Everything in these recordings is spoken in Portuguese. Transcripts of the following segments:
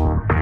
Thank.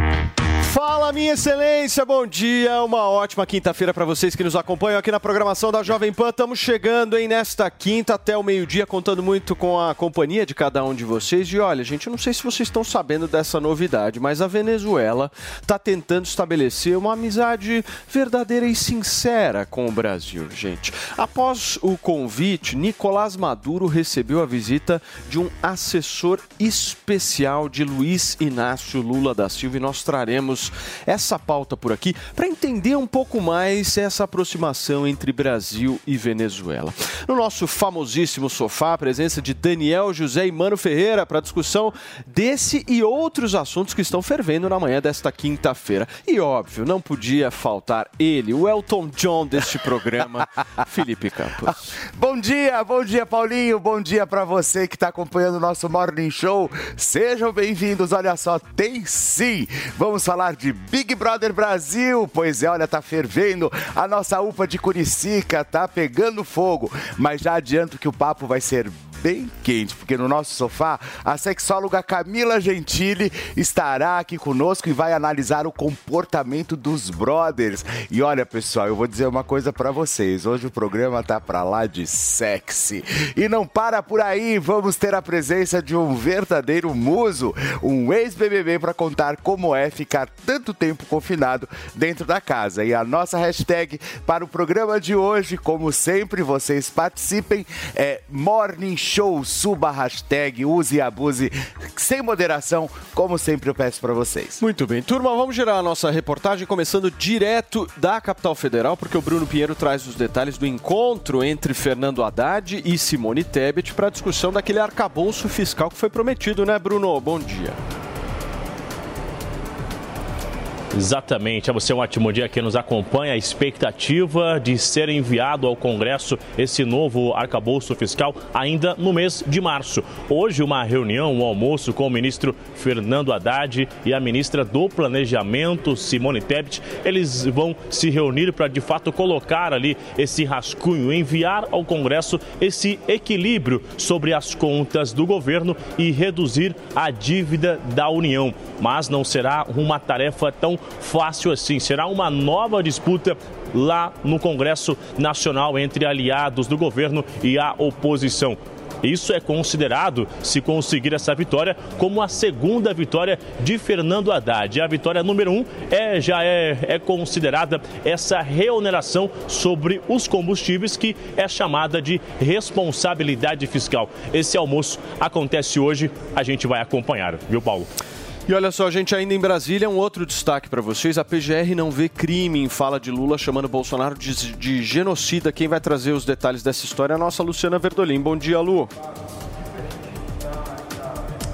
Fala, minha excelência, bom dia. Uma ótima quinta-feira para vocês que nos acompanham aqui na programação da Jovem Pan. Estamos chegando aí nesta quinta até o meio-dia, contando muito com a companhia de cada um de vocês. E olha, gente, eu não sei se vocês estão sabendo dessa novidade, mas a Venezuela está tentando estabelecer uma amizade verdadeira e sincera com o Brasil, gente. Após o convite, Nicolás Maduro recebeu a visita de um assessor especial de Luiz Inácio Lula da Silva e nós traremos essa pauta por aqui para entender um pouco mais essa aproximação entre Brasil e Venezuela. No nosso famosíssimo sofá, a presença de Daniel José e Mano Ferreira para discussão desse e outros assuntos que estão fervendo na manhã desta quinta-feira. E óbvio, não podia faltar ele, o Elton John deste programa, Felipe Campos. Bom dia, bom dia, Paulinho. Bom dia para você que está acompanhando o nosso Morning Show. Sejam bem-vindos. Olha só, tem sim. Vamos falar de Big Brother Brasil. Pois é, olha, tá fervendo. A nossa UPA de Curicica tá pegando fogo. Mas já adianto que o papo vai ser bem quente, porque no nosso sofá a sexóloga Camila Gentili estará aqui conosco e vai analisar o comportamento dos brothers. E olha, pessoal, eu vou dizer uma coisa para vocês. Hoje o programa tá para lá de sexy. E não para por aí, vamos ter a presença de um verdadeiro muso, um ex-BBB para contar como é ficar tanto tempo confinado dentro da casa. E a nossa hashtag para o programa de hoje, como sempre, vocês participem, é Morning. Suba a hashtag, use e abuse sem moderação, como sempre eu peço para vocês. Muito bem, turma, vamos gerar a nossa reportagem começando direto da capital federal, porque o Bruno Pinheiro traz os detalhes do encontro entre Fernando Haddad e Simone Tebet para a discussão daquele arcabouço fiscal que foi prometido, né, Bruno? Bom dia. Exatamente. A você um ótimo dia que nos acompanha. A expectativa de ser enviado ao Congresso esse novo arcabouço fiscal ainda no mês de março. Hoje, uma reunião, um almoço com o ministro Fernando Haddad e a ministra do Planejamento, Simone Tebet. Eles vão se reunir para, de fato, colocar ali esse rascunho, enviar ao Congresso esse equilíbrio sobre as contas do governo e reduzir a dívida da União. Mas não será uma tarefa tão fácil assim. Será uma nova disputa lá no Congresso Nacional entre aliados do governo e a oposição. Isso é considerado, se conseguir essa vitória, como a segunda vitória de Fernando Haddad. A vitória número um é, já é, é considerada essa reoneração sobre os combustíveis, que é chamada de responsabilidade fiscal. Esse almoço acontece hoje, a gente vai acompanhar, viu, Paulo? E olha só, gente, ainda em Brasília, um outro destaque para vocês. A PGR não vê crime em fala de Lula chamando Bolsonaro de, de genocida. Quem vai trazer os detalhes dessa história é a nossa Luciana Verdolim. Bom dia, Lu.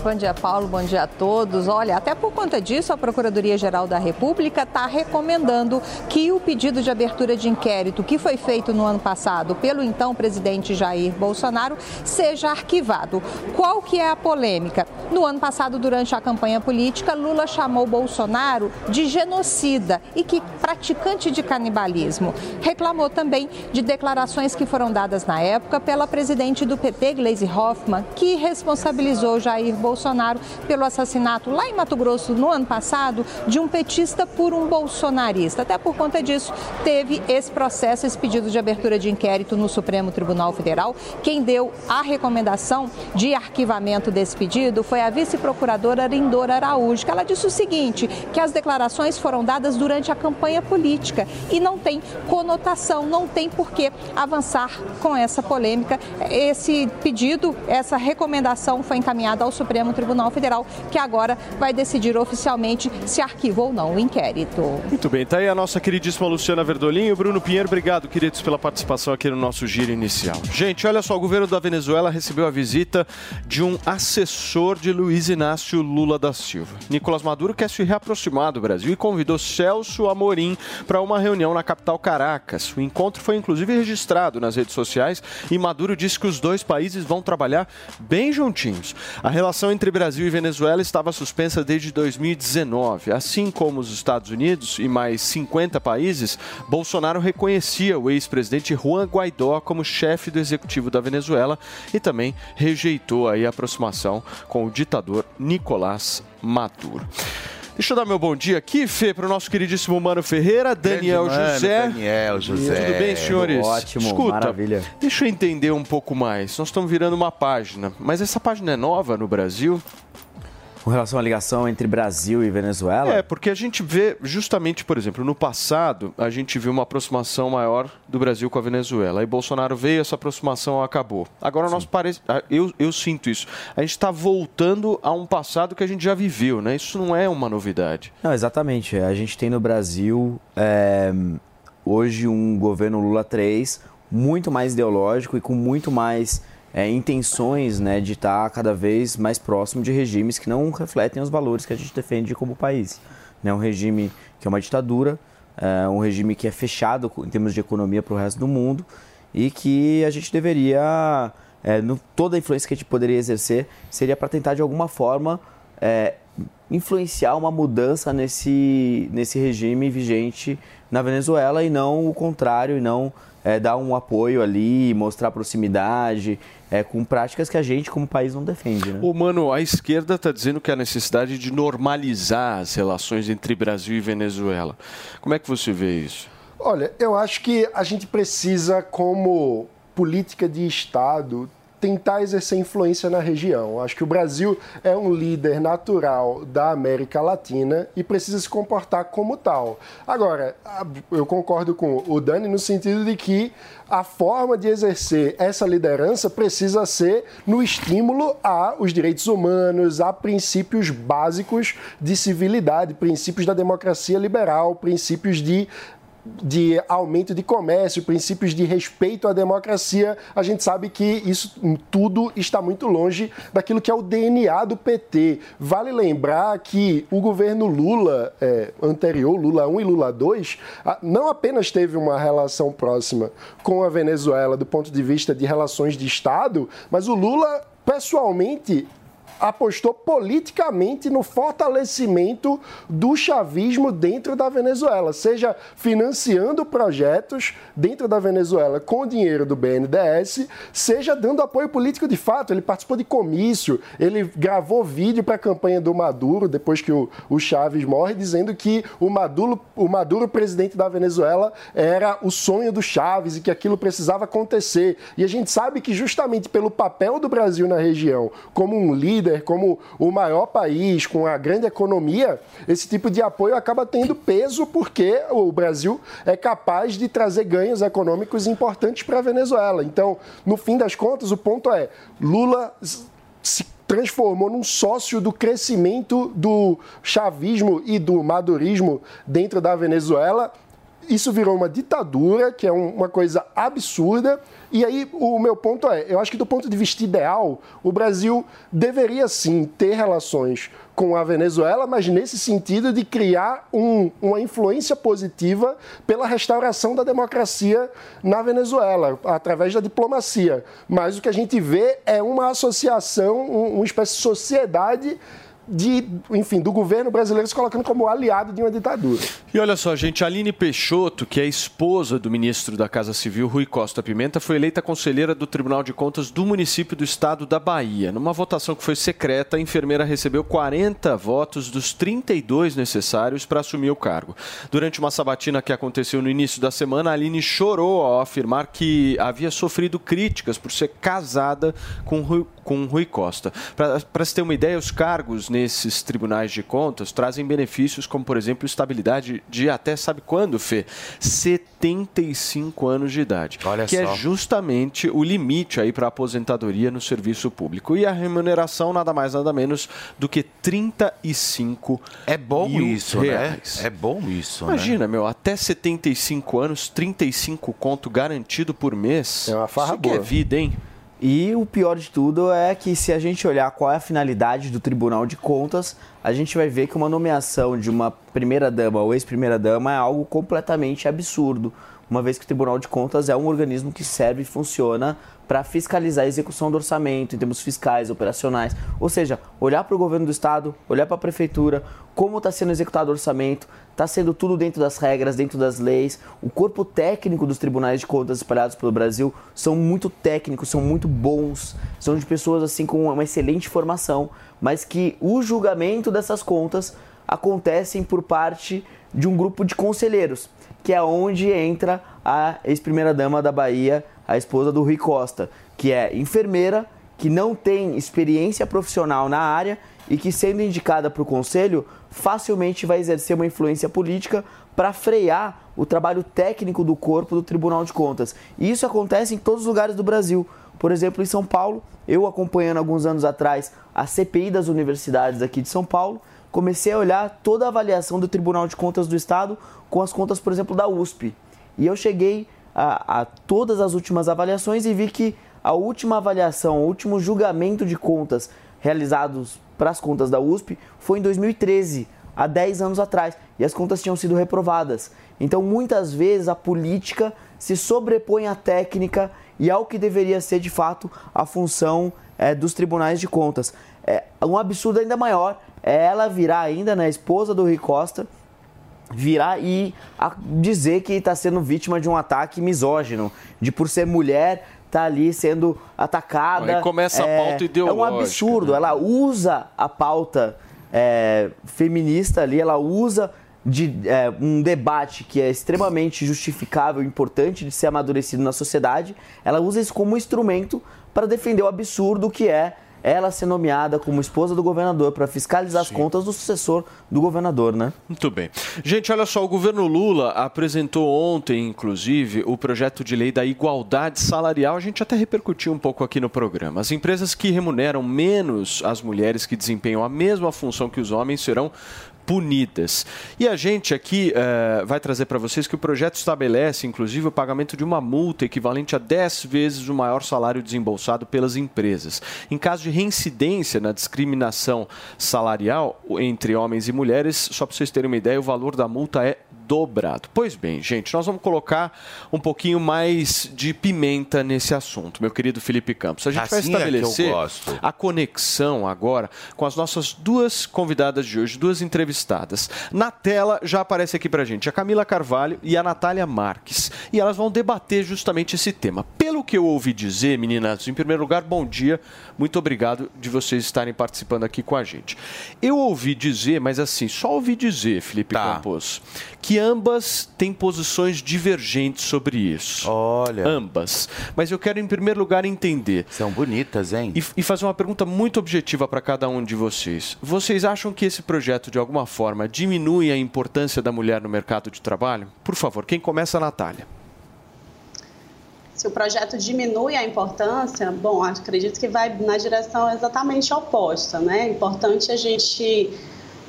Bom dia, Paulo. Bom dia a todos. Olha, até por conta disso, a Procuradoria-Geral da República está recomendando que o pedido de abertura de inquérito que foi feito no ano passado pelo então presidente Jair Bolsonaro seja arquivado. Qual que é a polêmica? No ano passado, durante a campanha política, Lula chamou Bolsonaro de genocida e que praticante de canibalismo. Reclamou também de declarações que foram dadas na época pela presidente do PT, Gleisi Hoffmann, que responsabilizou Jair Bolsonaro Bolsonaro pelo assassinato lá em Mato Grosso no ano passado de um petista por um bolsonarista. Até por conta disso, teve esse processo, esse pedido de abertura de inquérito no Supremo Tribunal Federal. Quem deu a recomendação de arquivamento desse pedido foi a vice-procuradora Lindora Araújo, que ela disse o seguinte, que as declarações foram dadas durante a campanha política e não tem conotação, não tem por que avançar com essa polêmica. Esse pedido, essa recomendação foi encaminhada ao Supremo Supremo Tribunal Federal, que agora vai decidir oficialmente se arquiva ou não o inquérito. Muito bem, tá aí a nossa queridíssima Luciana Verdolim e o Bruno Pinheiro. Obrigado, queridos, pela participação aqui no nosso giro inicial. Gente, olha só, o governo da Venezuela recebeu a visita de um assessor de Luiz Inácio Lula da Silva. Nicolás Maduro quer se reaproximar do Brasil e convidou Celso Amorim para uma reunião na capital Caracas. O encontro foi inclusive registrado nas redes sociais e Maduro disse que os dois países vão trabalhar bem juntinhos. A relação entre Brasil e Venezuela estava suspensa desde 2019. Assim como os Estados Unidos e mais 50 países, Bolsonaro reconhecia o ex-presidente Juan Guaidó como chefe do executivo da Venezuela e também rejeitou a aproximação com o ditador Nicolás Maduro. Deixa eu dar meu bom dia aqui, Fê, para o nosso queridíssimo Mano Ferreira, Daniel Grande mano, José. Daniel José. Tudo bem, senhores? Ótimo, Escuta, maravilha. deixa eu entender um pouco mais. Nós estamos virando uma página, mas essa página é nova no Brasil? Com relação à ligação entre Brasil e Venezuela? É, porque a gente vê, justamente, por exemplo, no passado, a gente viu uma aproximação maior do Brasil com a Venezuela. Aí Bolsonaro veio, essa aproximação acabou. Agora nós parece. Eu, eu sinto isso. A gente está voltando a um passado que a gente já viveu, né? Isso não é uma novidade. Não, exatamente. A gente tem no Brasil é, hoje um governo Lula 3 muito mais ideológico e com muito mais é, intenções né, de estar cada vez mais próximo de regimes que não refletem os valores que a gente defende como país. Né? Um regime que é uma ditadura, é, um regime que é fechado em termos de economia para o resto do mundo e que a gente deveria, é, no- toda a influência que a gente poderia exercer seria para tentar de alguma forma é, influenciar uma mudança nesse, nesse regime vigente na Venezuela e não o contrário, e não é, dar um apoio ali, mostrar proximidade, é, com práticas que a gente como país não defende. Né? Ô, mano, a esquerda está dizendo que há necessidade de normalizar as relações entre Brasil e Venezuela. Como é que você vê isso? Olha, eu acho que a gente precisa, como política de Estado, tentar exercer influência na região. Acho que o Brasil é um líder natural da América Latina e precisa se comportar como tal. Agora, eu concordo com o Dani no sentido de que a forma de exercer essa liderança precisa ser no estímulo aos direitos humanos, a princípios básicos de civilidade, princípios da democracia liberal, princípios de de aumento de comércio, princípios de respeito à democracia, a gente sabe que isso tudo está muito longe daquilo que é o DNA do PT. Vale lembrar que o governo Lula é, anterior, Lula 1 e Lula 2, ah, não apenas teve uma relação próxima com a Venezuela do ponto de vista de relações de Estado, mas o Lula pessoalmente apostou politicamente no fortalecimento do chavismo dentro da Venezuela, seja financiando projetos dentro da Venezuela com dinheiro do BNDES, seja dando apoio político de fato. Ele participou de comício, ele gravou vídeo para a campanha do Maduro, depois que o, o Chaves morre, dizendo que o Maduro, o Maduro, presidente da Venezuela, era o sonho do Chaves e que aquilo precisava acontecer. E a gente sabe que justamente pelo papel do Brasil na região, como um líder, como o maior país, com a grande economia, esse tipo de apoio acaba tendo peso porque o Brasil é capaz de trazer ganhos econômicos importantes para a Venezuela. Então, no fim das contas, o ponto é: Lula se transformou num sócio do crescimento do chavismo e do madurismo dentro da Venezuela. Isso virou uma ditadura, que é um- uma coisa absurda. E aí, o meu ponto é: eu acho que, do ponto de vista ideal, o Brasil deveria sim ter relações com a Venezuela, mas nesse sentido de criar um- uma influência positiva pela restauração da democracia na Venezuela, através da diplomacia. Mas o que a gente vê é uma associação, um- uma espécie de sociedade de, enfim, do governo brasileiro se colocando como aliado de uma ditadura. E olha só, gente, Aline Peixoto, que é esposa do ministro da Casa Civil, Rui Costa Pimenta, foi eleita conselheira do Tribunal de Contas do município do estado da Bahia. Numa votação que foi secreta, a enfermeira recebeu 40 votos dos 32 necessários para assumir o cargo. Durante uma sabatina que aconteceu no início da semana, Aline chorou ao afirmar que havia sofrido críticas por ser casada com Rui, com Rui Costa. Para se ter uma ideia, os cargos nesses tribunais de contas trazem benefícios como, por exemplo, estabilidade de até sabe quando, Fê? 75 anos de idade. Olha que só. é justamente o limite aí para aposentadoria no serviço público. E a remuneração nada mais nada menos do que 35 É bom mil isso, reais. né? É bom isso, né? Imagina, meu, até 75 anos, 35 conto garantido por mês. É uma farra Isso que é boa. vida, hein? E o pior de tudo é que se a gente olhar qual é a finalidade do Tribunal de Contas, a gente vai ver que uma nomeação de uma primeira-dama ou ex-primeira-dama é algo completamente absurdo, uma vez que o Tribunal de Contas é um organismo que serve e funciona para fiscalizar a execução do orçamento em termos fiscais, operacionais. Ou seja, olhar para o governo do estado, olhar para a prefeitura, como está sendo executado o orçamento, está sendo tudo dentro das regras, dentro das leis. O corpo técnico dos tribunais de contas espalhados pelo Brasil são muito técnicos, são muito bons, são de pessoas assim com uma excelente formação, mas que o julgamento dessas contas acontecem por parte de um grupo de conselheiros, que é onde entra a ex-primeira-dama da Bahia, a esposa do Rui Costa, que é enfermeira, que não tem experiência profissional na área e que, sendo indicada para o conselho, facilmente vai exercer uma influência política para frear o trabalho técnico do corpo do Tribunal de Contas. E isso acontece em todos os lugares do Brasil. Por exemplo, em São Paulo, eu acompanhando alguns anos atrás a CPI das universidades aqui de São Paulo, comecei a olhar toda a avaliação do Tribunal de Contas do Estado com as contas, por exemplo, da USP. E eu cheguei a, a todas as últimas avaliações e vi que a última avaliação, o último julgamento de contas realizados para as contas da USP foi em 2013, há 10 anos atrás, e as contas tinham sido reprovadas. Então, muitas vezes a política se sobrepõe à técnica e ao que deveria ser de fato a função eh, dos tribunais de contas. É, um absurdo ainda maior é ela virar ainda na esposa do Rui Costa virar e a- dizer que está sendo vítima de um ataque misógino, de por ser mulher tá ali sendo atacada. Aí começa a é, pauta É um ideológica, absurdo. né? Ela usa a pauta é, feminista ali, ela usa de é, um debate que é extremamente justificável, importante de ser amadurecido na sociedade. Ela usa isso como instrumento para defender o absurdo que é ela ser nomeada como esposa do governador para fiscalizar as contas do sucessor do governador, né? Muito bem. Gente, olha só, o governo Lula apresentou ontem, inclusive, o projeto de lei da igualdade salarial. A gente até repercutiu um pouco aqui no programa. As empresas que remuneram menos as mulheres que desempenham a mesma função que os homens serão punidas. E a gente aqui eh, vai trazer para vocês que o projeto estabelece, inclusive, o pagamento de uma multa equivalente a 10 vezes o maior salário desembolsado pelas empresas. Em caso de reincidência na discriminação salarial entre homens e mulheres, só para vocês terem uma ideia, o valor da multa é dobrado. Pois bem, gente, nós vamos colocar um pouquinho mais de pimenta nesse assunto, meu querido Felipe Campos. A gente vai Assim é que eu estabelecer gosto. a conexão agora com as nossas duas convidadas de hoje, duas entrevistadas. Na tela já aparece aqui pra gente a Camila Carvalho e a Natália Marques. E elas vão debater justamente esse tema. Pelo que eu ouvi dizer, meninas, em primeiro lugar, bom dia. Muito obrigado de vocês estarem participando aqui com a gente. Eu ouvi dizer, mas assim, só ouvi dizer, Felipe Tá. Campos, que ambas têm posições divergentes sobre isso. Olha, Ambas. Mas eu quero, em primeiro lugar, entender. são bonitas, hein? E, e fazer uma pergunta muito objetiva para cada um de vocês. Vocês acham que esse projeto, de alguma forma, diminui a importância da mulher no mercado de trabalho? Por favor, quem começa, Natália? Se o projeto diminui a importância, bom, acredito que vai na direção exatamente oposta, né? É importante a gente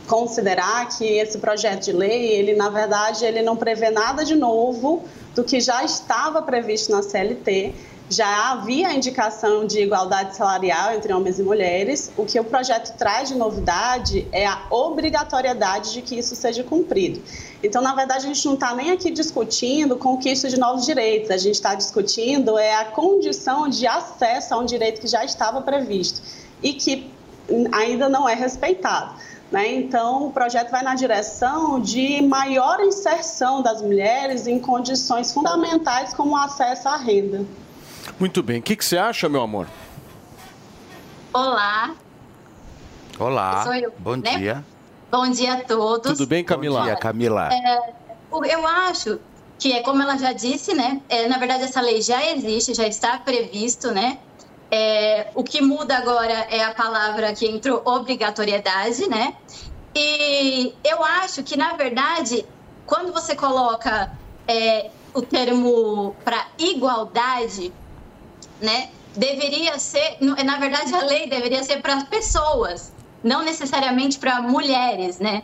considerar que esse projeto de lei, ele na verdade, ele não prevê nada de novo do que já estava previsto na CLT. Já havia a indicação de igualdade salarial entre homens e mulheres. O que o projeto traz de novidade é a obrigatoriedade de que isso seja cumprido. Então, na verdade, a gente não está nem aqui discutindo conquista de novos direitos. A gente está discutindo é a condição de acesso a um direito que já estava previsto e que ainda não é respeitado. Né? Então, o projeto vai na direção de maior inserção das mulheres em condições fundamentais como o acesso à renda. Muito bem. O que, que você acha, meu amor? Olá, Olá, Sou eu, bom né? dia. bom dia a todos. Tudo bem, Camila? Bom dia, Camila. Eu acho que, é como ela já disse, né? é, na verdade, essa lei já existe, já está previsto, né? É, o que muda agora é a palavra que entrou obrigatoriedade, né? E eu acho que, na verdade, quando você coloca é, o termo para igualdade, né? Deveria ser, na verdade, a lei deveria ser para pessoas, não necessariamente para mulheres, né?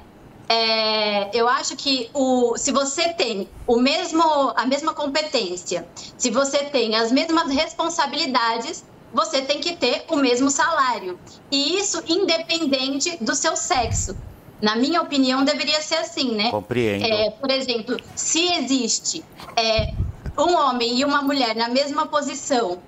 É, eu acho que o, se você tem o mesmo, a mesma competência, se você tem as mesmas responsabilidades, você tem que ter o mesmo salário. E isso independente do seu sexo. Na minha opinião, deveria ser assim, né? Compreendo. É, por exemplo, se existe é, um homem e uma mulher na mesma posição,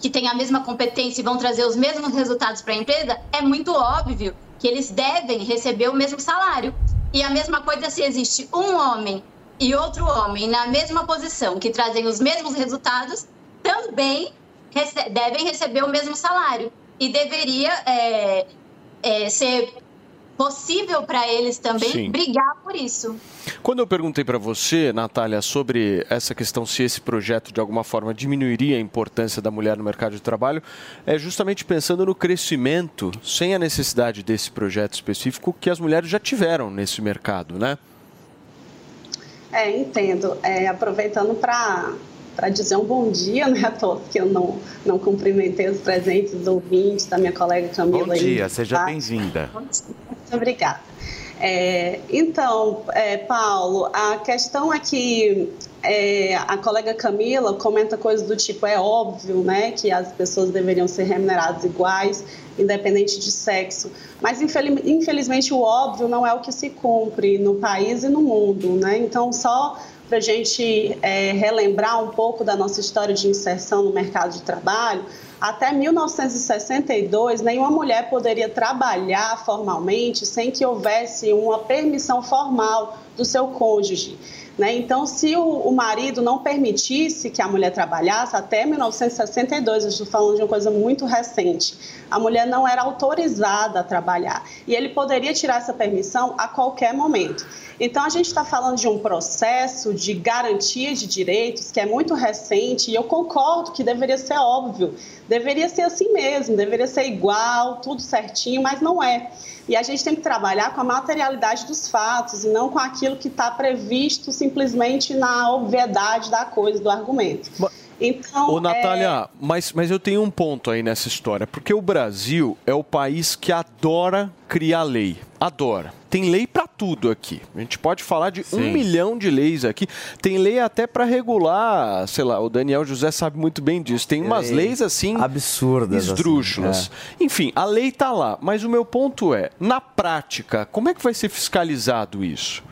que tem a mesma competência e vão trazer os mesmos resultados para a empresa, é muito óbvio que eles devem receber o mesmo salário. E a mesma coisa se existe um homem e outro homem na mesma posição, que trazem os mesmos resultados, também rece devem receber o mesmo salário. E deveria é, é, ser possível para eles também Sim. brigar por isso. Quando eu perguntei para você, Natália, sobre essa questão, se esse projeto de alguma forma diminuiria a importância da mulher no mercado de trabalho, é justamente pensando no crescimento, sem a necessidade desse projeto específico, que as mulheres já tiveram nesse mercado, né? É, entendo. É, aproveitando para para dizer um bom dia, né, a todos, que eu não, não cumprimentei os presentes, os ouvintes da minha colega Camila. Bom dia, aí, seja tá? bem-vinda. Muito obrigada. É, então, é, Paulo, a questão é que é, a colega Camila comenta coisas do tipo: é óbvio né, que as pessoas deveriam ser remuneradas iguais, independente de sexo. Mas, infeliz- infelizmente, o óbvio não é o que se cumpre no país e no mundo. Né? Então, só para a gente é, relembrar um pouco da nossa história de inserção no mercado de trabalho, até 1962, nenhuma mulher poderia trabalhar formalmente sem que houvesse uma permissão formal do seu cônjuge. Né? Então, se o, o marido não permitisse que a mulher trabalhasse, até 1962, eu estou falando de uma coisa muito recente, a mulher não era autorizada a trabalhar. E ele poderia tirar essa permissão a qualquer momento. Então, a gente está falando de um processo de garantia de direitos que é muito recente e eu concordo que deveria ser óbvio, deveria ser assim mesmo, deveria ser igual, tudo certinho, mas não é. E a gente tem que trabalhar com a materialidade dos fatos e não com aquilo que está previsto simplesmente na obviedade da coisa, do argumento. Então, Ô, Natália, mas, mas eu tenho um ponto aí nessa história, porque o Brasil é o país que adora criar lei. Adora. Tem lei para tudo aqui. A gente pode falar de um Sim. milhão de leis aqui. Tem lei até para regular, sei lá, o Daniel José sabe muito bem disso. Tem umas Lei leis assim absurdas, assim, esdrúxulas. Enfim, a lei tá lá, mas o meu ponto é, na prática, como é que vai ser fiscalizado isso?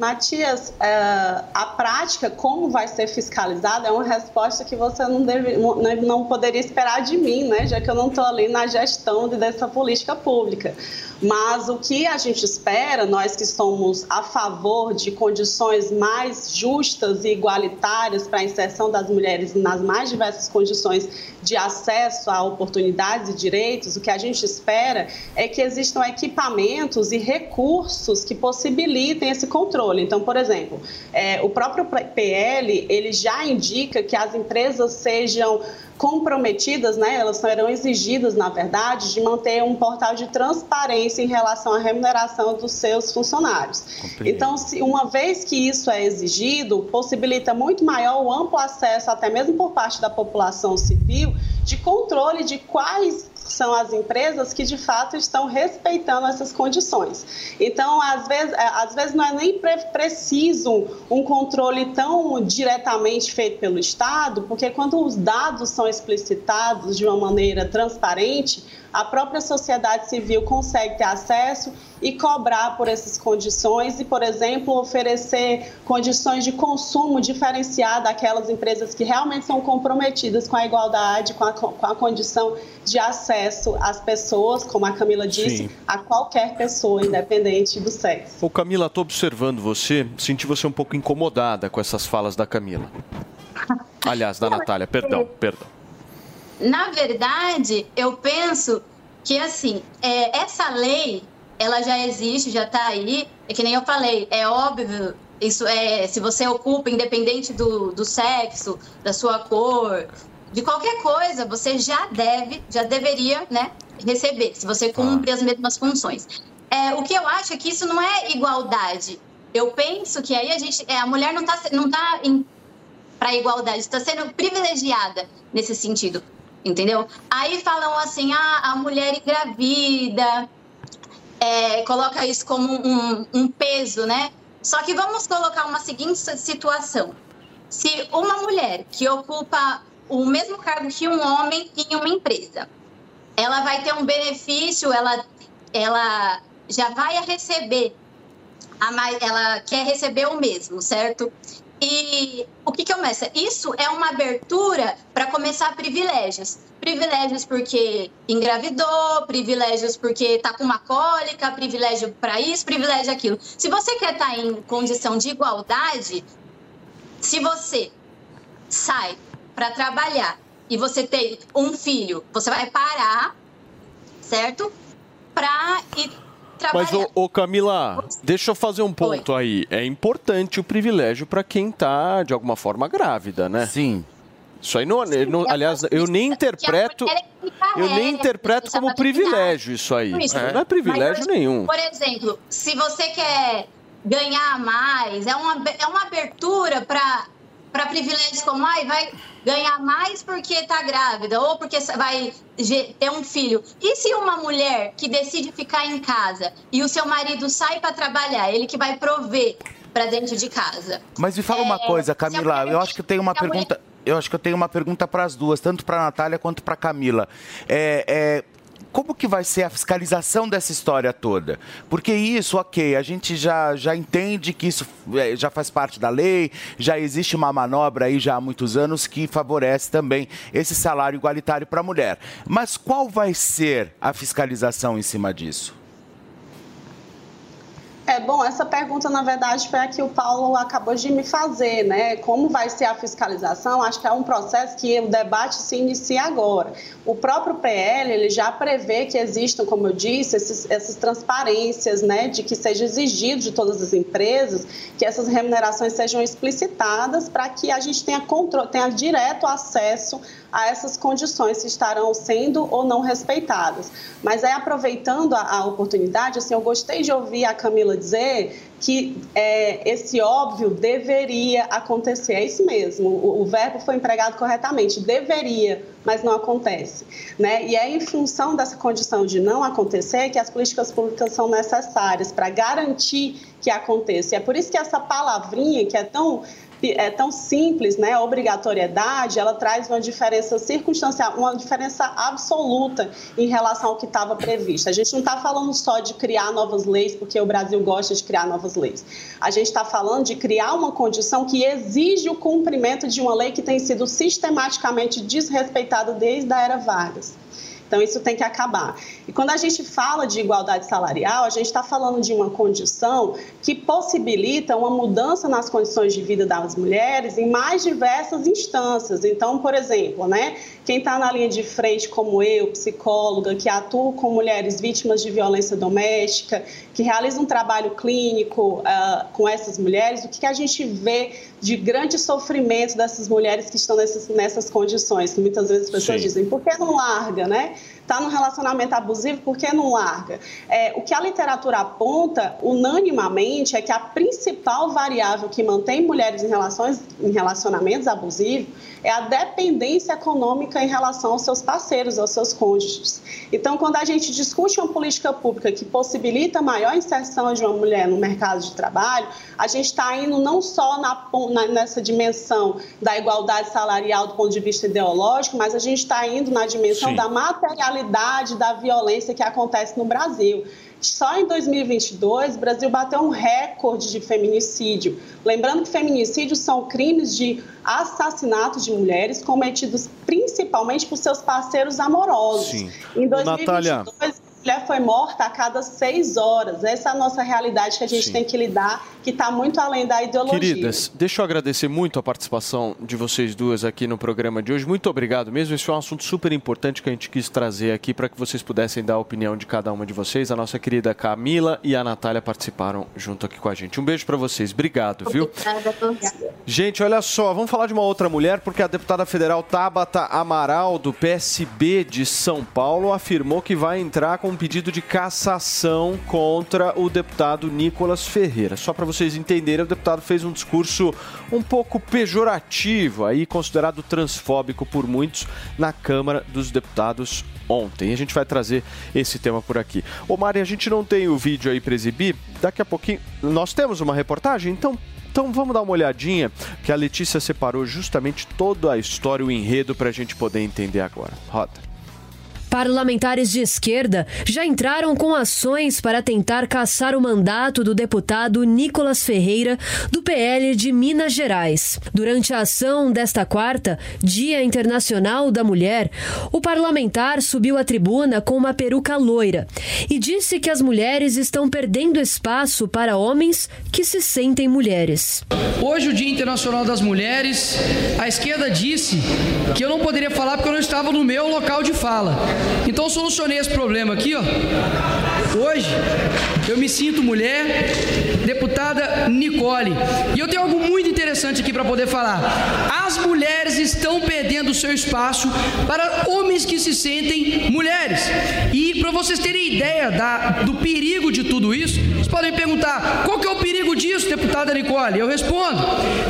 Matias, é, a prática, como vai ser fiscalizada, é uma resposta que você não, deve, não, não poderia esperar de mim, né? já que eu não estou ali na gestão de- dessa política pública. Mas o que a gente espera, nós que somos a favor de condições mais justas e igualitárias para a inserção das mulheres nas mais diversas condições de acesso a oportunidades e direitos, o que a gente espera é que existam equipamentos e recursos que possibilitem esse controle. Então, por exemplo, é, o próprio PL ele já indica que as empresas sejam comprometidas, né, elas serão exigidas, na verdade, de manter um portal de transparência em relação à remuneração dos seus funcionários. Então, se, uma vez que isso é exigido, possibilita muito maior o amplo acesso, até mesmo por parte da população civil, de controle de quais são as empresas que de fato estão respeitando essas condições. Então, às vezes, é, às vezes não é nem pre- preciso um controle tão diretamente feito pelo Estado, porque quando os dados são explicitados de uma maneira transparente, a própria sociedade civil consegue ter acesso e cobrar por essas condições e, por exemplo, oferecer condições de consumo diferenciado àquelas empresas que realmente são comprometidas com a igualdade, com a, com a condição de acesso às pessoas, como a Camila disse, Sim. a qualquer pessoa, independente do sexo. Ô Camila, estou observando você, senti você um pouco incomodada com essas falas da Camila. Aliás, da Natália, perdão, perdão. Na verdade, eu penso que assim, é, essa lei, ela já existe, já está aí. É que nem eu falei, é óbvio. Isso é, se você ocupa, independente do, do sexo, da sua cor, de qualquer coisa, você já deve, já deveria, né, receber, se você cumpre as mesmas funções. É, o que eu acho é que isso não é igualdade. Eu penso que aí a gente, é, a mulher não está não tá para igualdade, está sendo privilegiada nesse sentido, entendeu? Aí falam assim, ah, a mulher engravida, é, coloca isso como um, um peso, né? Só que vamos colocar uma seguinte situação. Se uma mulher que ocupa o mesmo cargo que um homem em uma empresa, ela vai ter um benefício, ela, ela já vai receber, a mais, ela quer receber o mesmo, certo? E o que, que começa? Isso é uma abertura para começar privilégios. Privilégios porque engravidou, privilégios porque está com uma cólica, privilégio para isso, privilégio aquilo. Se você quer estar tá em condição de igualdade, se você sai para trabalhar e você tem um filho, você vai parar, certo? Para mas, ô, ô, Camila, deixa eu fazer um ponto Oi. aí. É importante o privilégio para quem está, de alguma forma, grávida, né? Sim. Isso aí não, não aliás, eu nem interpreto, eu nem interpreto como privilégio isso aí. É, não é privilégio nenhum. Por exemplo, se você quer ganhar mais, é uma, é uma abertura para para privilégios como ai, vai ganhar mais porque está grávida ou porque vai ter um filho. E se uma mulher que decide ficar em casa e o seu marido sai para trabalhar, ele que vai prover para dentro de casa? Mas me fala é, uma coisa, Camila, eu acho que eu tenho uma pergunta. Mulher... Eu acho que eu tenho uma pergunta para as duas, tanto para a Natália quanto para a Camila. É, é, como que vai ser a fiscalização dessa história toda? Porque isso, ok, a gente já, já entende que isso é, já faz parte da lei, já existe uma manobra aí já há muitos anos que favorece também esse salário igualitário para a mulher. Mas qual vai ser a fiscalização em cima disso? É, bom, essa pergunta, na verdade, foi a que o Paulo acabou de me fazer, né? Como vai ser a fiscalização? Acho que é um processo que o debate se inicia agora. O próprio PL, ele já prevê que existam, como eu disse, esses, essas transparências, né? De que seja exigido de todas as empresas que essas remunerações sejam explicitadas para que a gente tenha, controle, tenha direto acesso a essas condições se estarão sendo ou não respeitadas. Mas aí, aproveitando a, a oportunidade, assim, eu gostei de ouvir a Camila dizer que é, esse óbvio deveria acontecer. É isso mesmo, o, o, verbo foi empregado corretamente, deveria, mas não acontece. Né? E é em função dessa condição de não acontecer que as políticas públicas são necessárias para garantir que aconteça. E é por isso que essa palavrinha que é tão é tão simples, né, a obrigatoriedade, ela traz uma diferença circunstancial, uma diferença absoluta em relação ao que estava previsto. A gente não está falando só de criar novas leis, porque o Brasil gosta de criar novas leis. A gente está falando de criar uma condição que exige o cumprimento de uma lei que tem sido sistematicamente desrespeitada desde a era Vargas. Então, isso tem que acabar. E quando a gente fala de igualdade salarial, a gente está falando de uma condição que possibilita uma mudança nas condições de vida das mulheres em mais diversas instâncias. Então, por exemplo, né, quem está na linha de frente, como eu, psicóloga, que atua com mulheres vítimas de violência doméstica, que realiza um trabalho clínico uh, com essas mulheres, o que, que a gente vê de grande sofrimento dessas mulheres que estão nessas, nessas condições, que muitas vezes as pessoas Sim. dizem, por que não larga, né? Está num relacionamento abusivo, por que não larga? É, o que a literatura aponta unanimamente é que a principal variável que mantém mulheres em, relações, em relacionamentos abusivos é a dependência econômica em relação aos seus parceiros, aos seus cônjuges. Então, quando a gente discute uma política pública que possibilita maior inserção de uma mulher no mercado de trabalho, a gente está indo não só na, na, nessa dimensão da igualdade salarial do ponto de vista ideológico, mas a gente está indo na dimensão Sim. da materialidade da violência que acontece no Brasil. Só em 2022, o Brasil bateu um recorde de feminicídio. Lembrando que feminicídios são crimes de assassinato de mulheres cometidos principalmente por seus parceiros amorosos. Sim. Em 2022, Natália mulher foi morta a cada seis horas. Essa é a nossa realidade que a gente Sim. tem que lidar, que está muito além da ideologia. Queridas, deixa eu agradecer muito a participação de vocês duas aqui no programa de hoje. Muito obrigado mesmo. Esse foi um assunto super importante que a gente quis trazer aqui para que vocês pudessem dar a opinião de cada uma de vocês. A nossa querida Camila e a Natália participaram junto aqui com a gente. Um beijo para vocês. Obrigado, viu? Obrigada a todos. Gente, olha só, vamos falar de uma outra mulher, porque a deputada federal Tabata Amaral, do PSB de São Paulo, afirmou que vai entrar com um pedido de cassação contra o deputado Nicolas Ferreira. Só para vocês entenderem, o deputado fez um discurso um pouco pejorativo, aí considerado transfóbico por muitos, na Câmara dos Deputados ontem. A gente vai trazer esse tema por aqui. Ô Mari, a gente não tem o vídeo aí para exibir, daqui a pouquinho nós temos uma reportagem, então então vamos dar uma olhadinha, que a Letícia separou justamente toda a história, o enredo, para a gente poder entender agora. Roda. Parlamentares de esquerda já entraram com ações para tentar caçar o mandato do deputado Nicolas Ferreira, do PL de Minas Gerais. Durante a ação desta quarta, Dia Internacional da Mulher, o parlamentar subiu à tribuna com uma peruca loira e disse que as mulheres estão perdendo espaço para homens que se sentem mulheres. Hoje, o Dia Internacional das Mulheres, a esquerda disse que eu não poderia falar porque eu não estava no meu local de fala. Então, eu solucionei esse problema aqui, ó. Hoje, eu me sinto mulher, deputada Nicole. E eu tenho algo muito interessante aqui para poder falar. As mulheres estão perdendo seu espaço para homens que se sentem mulheres. E para vocês terem ideia da- do perigo de tudo isso, vocês podem perguntar: qual que é o perigo disso, deputada Nicole? Eu respondo: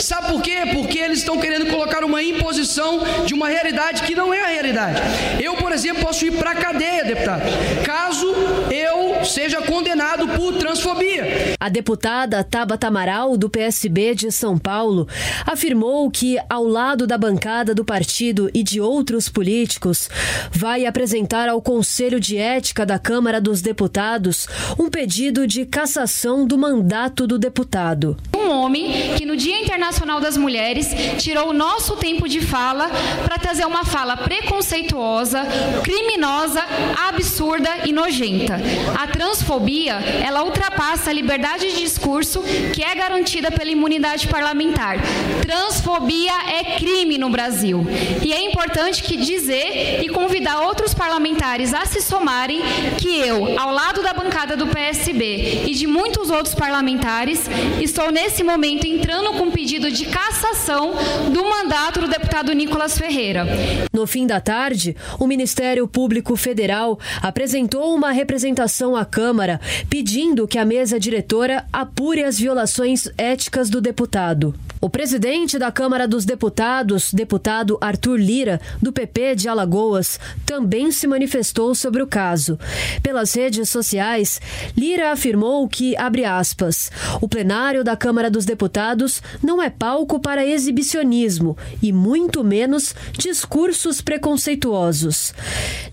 sabe por quê? Porque eles estão querendo colocar uma imposição de uma realidade que não é a realidade. Eu, por exemplo, posso ir para a cadeia, deputado, caso eu seja condenado por transfobia. A deputada Tabata Amaral, do PSB de São Paulo, afirmou que, ao lado da bancada do partido e de outros políticos, vai apresentar ao Conselho de Ética da Câmara dos Deputados um pedido de cassação do mandato do deputado. Um homem que no Dia Internacional das Mulheres tirou o nosso tempo de fala para trazer uma fala preconceituosa, criminosa, absurda e nojenta. A transfobia, ela ultrapassa a liberdade de discurso que é garantida pela imunidade parlamentar. Transfobia é crime no Brasil. E é importante que dizer e convidar outros parlamentares a se somarem que eu, ao lado da bancada do PSB e de muitos outros parlamentares, estou nesse momento entrando com pedido de cassação do mandato do deputado Nicolas Ferreira. No fim da tarde, o Ministério Público Federal apresentou uma representação à Câmara pedindo que a mesa diretora apure as violações éticas do deputado. O presidente da Câmara dos Deputados, deputado Arthur Lira, do PP de Alagoas, também se manifestou sobre o caso. Pelas redes sociais, Lira afirmou que, abre aspas, o plenário da Câmara dos Deputados não é palco para exibicionismo e muito menos discursos preconceituosos.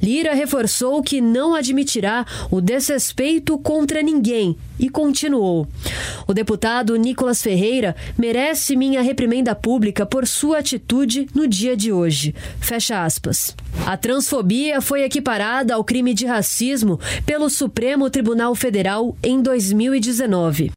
Lira reforçou que não admitirá o desrespeito contra ninguém e continuou: O deputado Nicolas Ferreira merece minha reprimenda pública por sua atitude no dia de hoje. Fecha aspas. A transfobia foi equiparada ao crime de racismo pelo Supremo Tribunal Federal em 2019.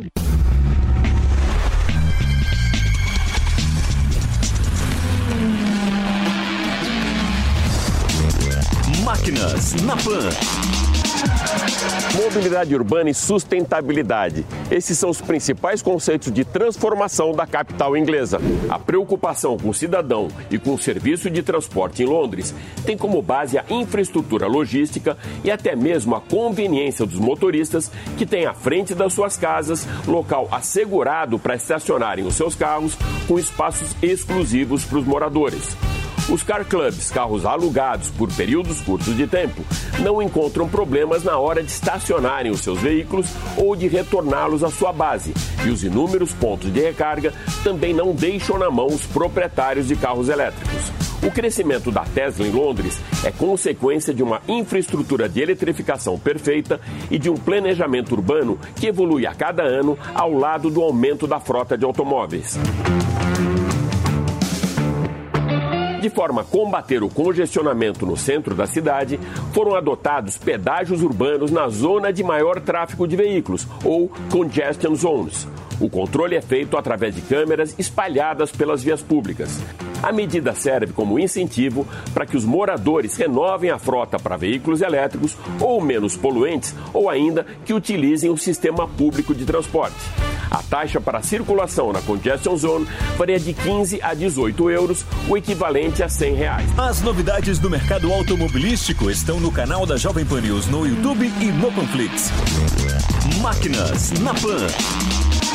Máquinas na Pan. Mobilidade urbana e sustentabilidade. Esses são os principais conceitos de transformação da capital inglesa. A preocupação com o cidadão e com o serviço de transporte em Londres tem como base a infraestrutura logística e até mesmo a conveniência dos motoristas que têm à frente das suas casas local assegurado para estacionarem os seus carros com espaços exclusivos para os moradores. Os car clubs, carros alugados por períodos curtos de tempo, não encontram problemas na hora de estacionarem os seus veículos ou de retorná-los à sua base. E os inúmeros pontos de recarga também não deixam na mão os proprietários de carros elétricos. O crescimento da Tesla em Londres é consequência de uma infraestrutura de eletrificação perfeita e de um planejamento urbano que evolui a cada ano ao lado do aumento da frota de automóveis. De forma a combater o congestionamento no centro da cidade, foram adotados pedágios urbanos na zona de maior tráfego de veículos, ou congestion zones. O controle é feito através de câmeras espalhadas pelas vias públicas. A medida serve como incentivo para que os moradores renovem a frota para veículos elétricos ou menos poluentes, ou ainda que utilizem o sistema público de transporte. A taxa para circulação na Congestion Zone varia de 15 a 18 euros, o equivalente a 100 reais. As novidades do mercado automobilístico estão no canal da Jovem Pan News no YouTube e no Panflix. Máquinas na Pan.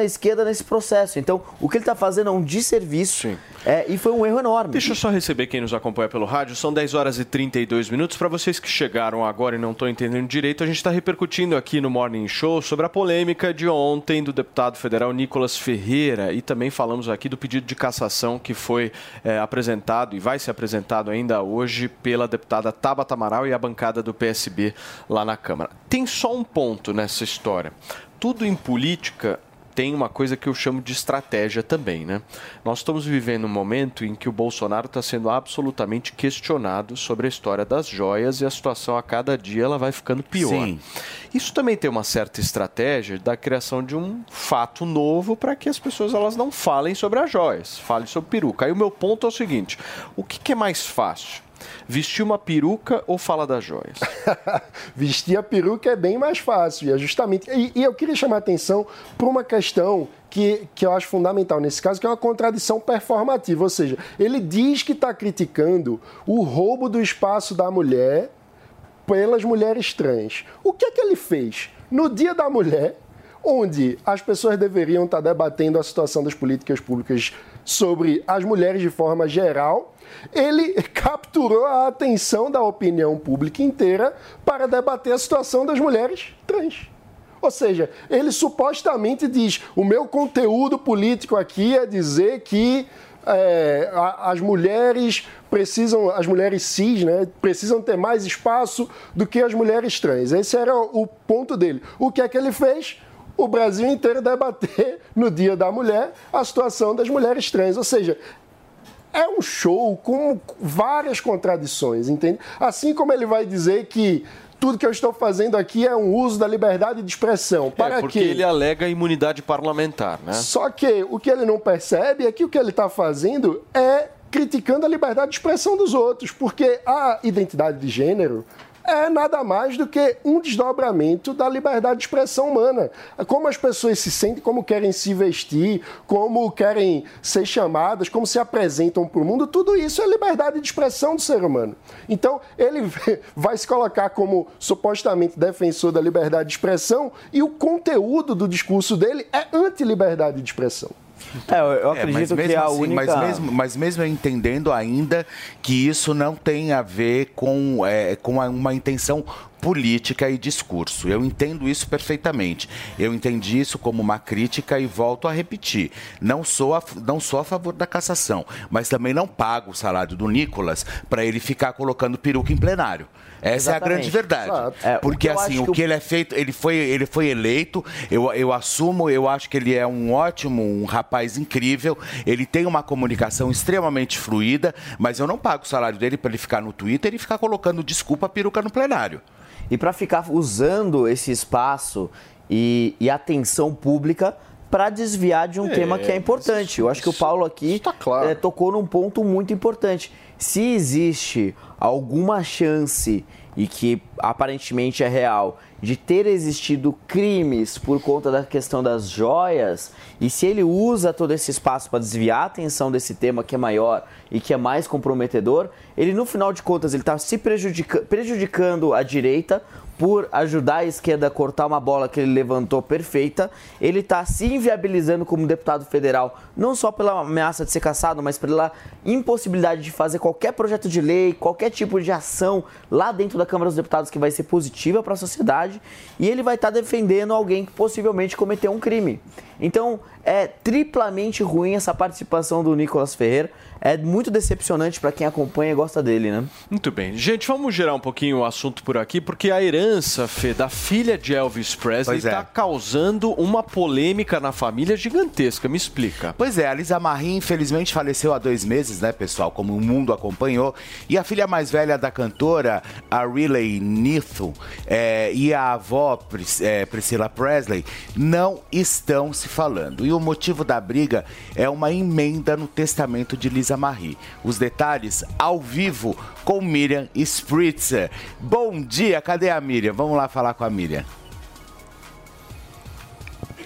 a esquerda nesse processo. Então, o que ele está fazendo é um desserviço. É, e foi um erro enorme. Deixa eu só receber quem nos acompanha pelo rádio. São 10 horas e 32 minutos. Para vocês que chegaram agora e não estão entendendo direito, a gente está repercutindo aqui no Morning Show sobre a polêmica de ontem do deputado federal Nicolas Ferreira e também falamos aqui do pedido de cassação que foi é, apresentado e vai ser apresentado ainda hoje pela deputada Tabata Amaral e a bancada do PSB lá na Câmara. Tem só um ponto nessa história. Tudo em política tem uma coisa que eu chamo de estratégia também, né? Nós estamos vivendo um momento em que o Bolsonaro está sendo absolutamente questionado sobre a história das joias e a situação a cada dia ela vai ficando pior. Sim. Isso também tem uma certa estratégia da criação de um fato novo para que as pessoas elas não falem sobre as joias, falem sobre peruca. Aí o meu ponto é o seguinte: o que, que é mais fácil? Vestir uma peruca ou falar das joias? Vestir a peruca é bem mais fácil. É justamente. E, e eu queria chamar a atenção para uma questão que, que eu acho fundamental nesse caso, que é uma contradição performativa. Ou seja, ele diz que está criticando o roubo do espaço da mulher pelas mulheres trans. O que é que ele fez? No Dia da Mulher, onde as pessoas deveriam estar debatendo a situação das políticas públicas sobre as mulheres de forma geral, ele capturou a atenção da opinião pública inteira para debater a situação das mulheres trans. Ou seja, ele supostamente diz: o meu conteúdo político aqui é dizer que é, as mulheres precisam, as mulheres cis, né, precisam ter mais espaço do que as mulheres trans. Esse era o ponto dele. O que é que ele fez? O Brasil inteiro debater no Dia da Mulher a situação das mulheres trans. Ou seja, é um show com várias contradições, entende? Assim como ele vai dizer que tudo que eu estou fazendo aqui é um uso da liberdade de expressão. Para é, porque quê? ele alega imunidade parlamentar, né? Só que o que ele não percebe é que o que ele está fazendo é criticando a liberdade de expressão dos outros, porque a identidade de gênero é nada mais do que um desdobramento da liberdade de expressão humana. Como as pessoas se sentem, como querem se vestir, como querem ser chamadas, como se apresentam para o mundo, tudo isso é liberdade de expressão do ser humano. Então, ele vai se colocar como supostamente defensor da liberdade de expressão e o conteúdo do discurso dele é anti-liberdade de expressão. É, eu, É, acredito mas que a assim, única... Mas mesmo, mas mesmo eu entendendo ainda que isso não tem a ver com, é, com uma intenção política e discurso. Eu entendo isso perfeitamente. Eu entendi isso como uma crítica e volto a repetir. Não sou a, não sou a favor da cassação, mas também não pago o salário do Nicolas para ele ficar colocando peruca em plenário. Essa é a Exatamente. grande verdade. Exato. É, o Porque que eu assim, o que o- que ele é feito, ele foi, ele foi eleito, eu, eu assumo, eu acho que ele é um ótimo, um rapaz incrível, ele tem uma comunicação extremamente fluida, mas eu não pago o salário dele para ele ficar no Twitter e ficar colocando desculpa peruca no plenário. E para ficar usando esse espaço e, e atenção pública para desviar de um É, tema que é importante. Eu acho que o Paulo aqui eh, tocou num ponto muito importante. Se existe alguma chance e que aparentemente é real de ter existido crimes por conta da questão das joias, e se ele usa todo esse espaço para desviar a atenção desse tema que é maior e que é mais comprometedor, ele no final de contas ele está se prejudica- prejudicando a direita por ajudar a esquerda a cortar uma bola que ele levantou perfeita, ele está se inviabilizando como deputado federal, não só pela ameaça de ser caçado, mas pela impossibilidade de fazer qualquer projeto de lei, qualquer tipo de ação lá dentro da Câmara dos Deputados que vai ser positiva para a sociedade, e ele vai estar defendendo alguém que possivelmente cometeu um crime. Então, é triplamente ruim essa participação do Nicolas Ferreira. É muito decepcionante para quem acompanha e gosta dele, né? Muito bem. Gente, vamos girar um pouquinho o assunto por aqui, porque a herança, Fê, da filha de Elvis Presley Pois é. está causando uma polêmica na família gigantesca. Me explica. Pois é, a Lisa Marie infelizmente faleceu há dois meses, né, pessoal? Como o mundo acompanhou. E a filha mais velha da cantora, a Riley Neatham, é, e a avó Pris- é, Priscilla Presley não estão se falando. E o motivo da briga é uma emenda no testamento de Lisa Marie. Os detalhes ao vivo com Miriam Spritzer. Bom dia, cadê a Miriam? Vamos lá falar com a Miriam.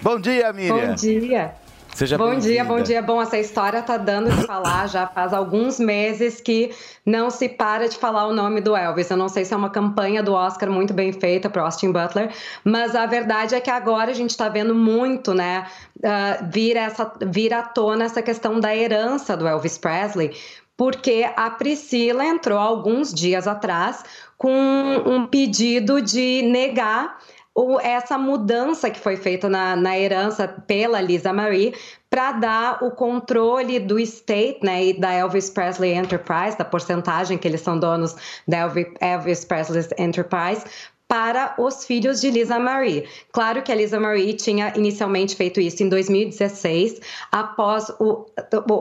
Bom dia, Miriam. Bom dia. Seja bom dia, bom dia. Bom, essa história tá dando de falar já faz alguns meses que não se para de falar o nome do Elvis. Eu não sei se é uma campanha do Oscar muito bem feita para Austin Butler, mas a verdade é que agora a gente está vendo muito, né, ah, vir, essa, vir à tona essa questão da herança do Elvis Presley, porque a Priscila entrou alguns dias atrás com um pedido de negar o- essa mudança que foi feita na, na herança pela Lisa Marie para dar o controle do estate né, e da Elvis Presley Enterprise, da porcentagem que eles são donos da Elvi- Elvis Presley Enterprise, para os filhos de Lisa Marie. Claro que a Lisa Marie tinha inicialmente feito isso em 2016, após o,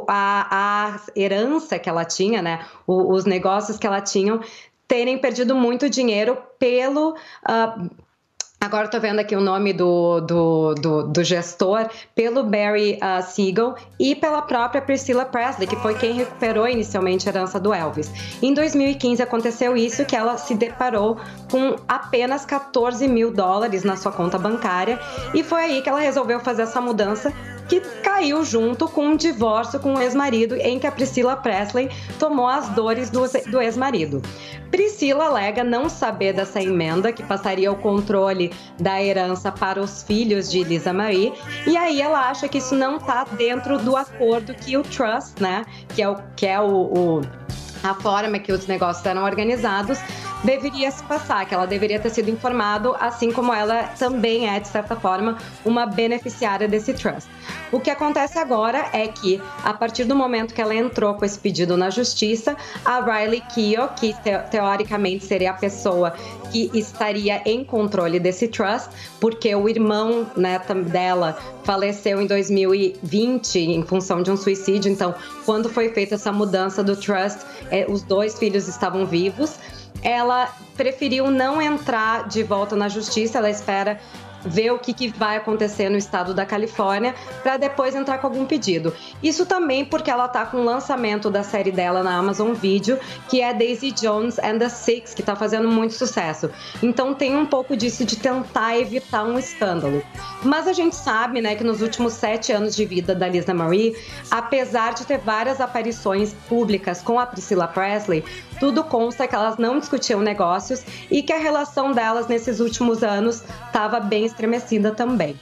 a, a herança que ela tinha, né, os negócios que ela tinha, terem perdido muito dinheiro pelo. ah, Agora estou vendo aqui o nome do, do, do, do gestor, pelo Barry uh, Siegel e pela própria Priscilla Presley, que foi quem recuperou inicialmente a herança do Elvis. Em 2015 aconteceu isso, que ela se deparou com apenas 14 mil dólares na sua conta bancária e foi aí que ela resolveu fazer essa mudança que caiu junto com um divórcio com o ex-marido, em que a Priscilla Presley tomou as dores do, do ex-marido. Priscila alega não saber dessa emenda que passaria o controle da herança para os filhos de Lisa Marie, e aí ela acha que isso não está dentro do acordo que o trust, né, que é o que é o, o a forma que os negócios eram organizados deveria se passar, que ela deveria ter sido informado, assim como ela também é, de certa forma, uma beneficiária desse trust. O que acontece agora é que, a partir do momento que ela entrou com esse pedido na justiça, a Riley Keough, que te- teoricamente seria a pessoa que estaria em controle desse trust, porque o irmão né, dela faleceu em 2020 em função de um suicídio. Então, quando foi feita essa mudança do trust, eh, os dois filhos estavam vivos. Ela preferiu não entrar de volta na justiça, ela espera ver o que, que vai acontecer no estado da Califórnia, para depois entrar com algum pedido. Isso também porque ela tá com o lançamento da série dela na Amazon Video, que é Daisy Jones and the Six, que tá fazendo muito sucesso. Então tem um pouco disso de tentar evitar um escândalo. Mas a gente sabe, né, que nos últimos sete anos de vida da Lisa Marie, apesar de ter várias aparições públicas com a Priscilla Presley, tudo consta que elas não discutiam negócios e que a relação delas nesses últimos anos estava bem estremecida também.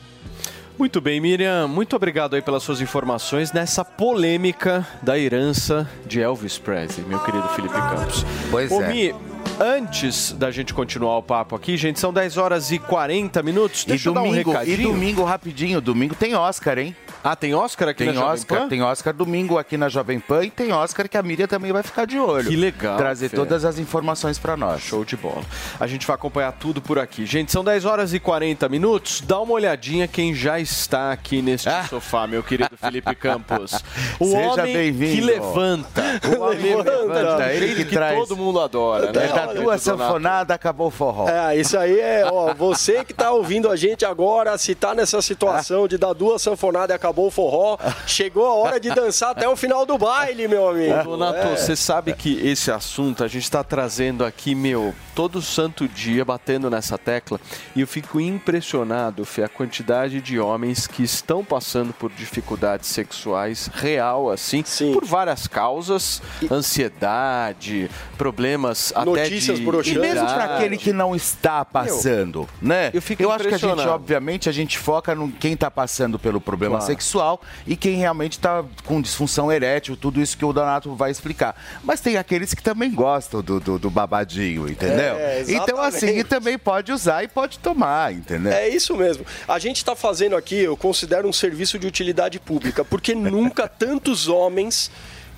Muito bem, Miriam. Muito obrigado aí pelas suas informações nessa polêmica da herança de Elvis Presley, meu querido Felipe Campos. Pois Ô, é. Mi, antes da gente continuar o papo aqui, gente, são 10 horas e 40 minutos. E Deixa eu dar um domingo, e recadinho. domingo rapidinho, domingo tem Oscar, hein? Ah, tem Oscar aqui tem na Jovem Oscar, Pan? Tem Oscar domingo aqui na Jovem Pan e tem Oscar que a Miriam também vai ficar de olho. Que legal, Trazer Fê. todas as informações pra nós. Show de bola. A gente vai acompanhar tudo por aqui. Gente, são 10 horas e 40 minutos. Dá uma olhadinha quem já está aqui neste sofá, meu querido Felipe Campos. O Seja homem bem-vindo. que levanta. O homem que levanta, ele que que traz- todo mundo adora, né? Duas sanfonadas, acabou o forró. É, isso aí é, ó, você que tá ouvindo a gente agora, se tá nessa situação de dar duas sanfonadas e acabou o forró, chegou a hora de dançar até o final do baile, meu amigo. Donato, É. você sabe que esse assunto a gente está trazendo aqui, meu, todo santo dia, batendo nessa tecla, e eu fico impressionado, Fê, a quantidade de homens que estão passando por dificuldades sexuais real, assim, por várias causas, ansiedade, problemas até Notícias de... broxantes. E mesmo para aquele que não está passando, né? eu fico acho que a gente, obviamente, a gente foca no quem está passando pelo problema Claro. sexual e quem realmente está com disfunção erétil, tudo isso que o Donato vai explicar. Mas tem aqueles que também gostam do, do, do babadinho, entendeu? É, então, assim, também pode usar e pode tomar, entendeu? É isso mesmo. A gente está fazendo aqui, eu considero um serviço de utilidade pública, porque nunca tantos homens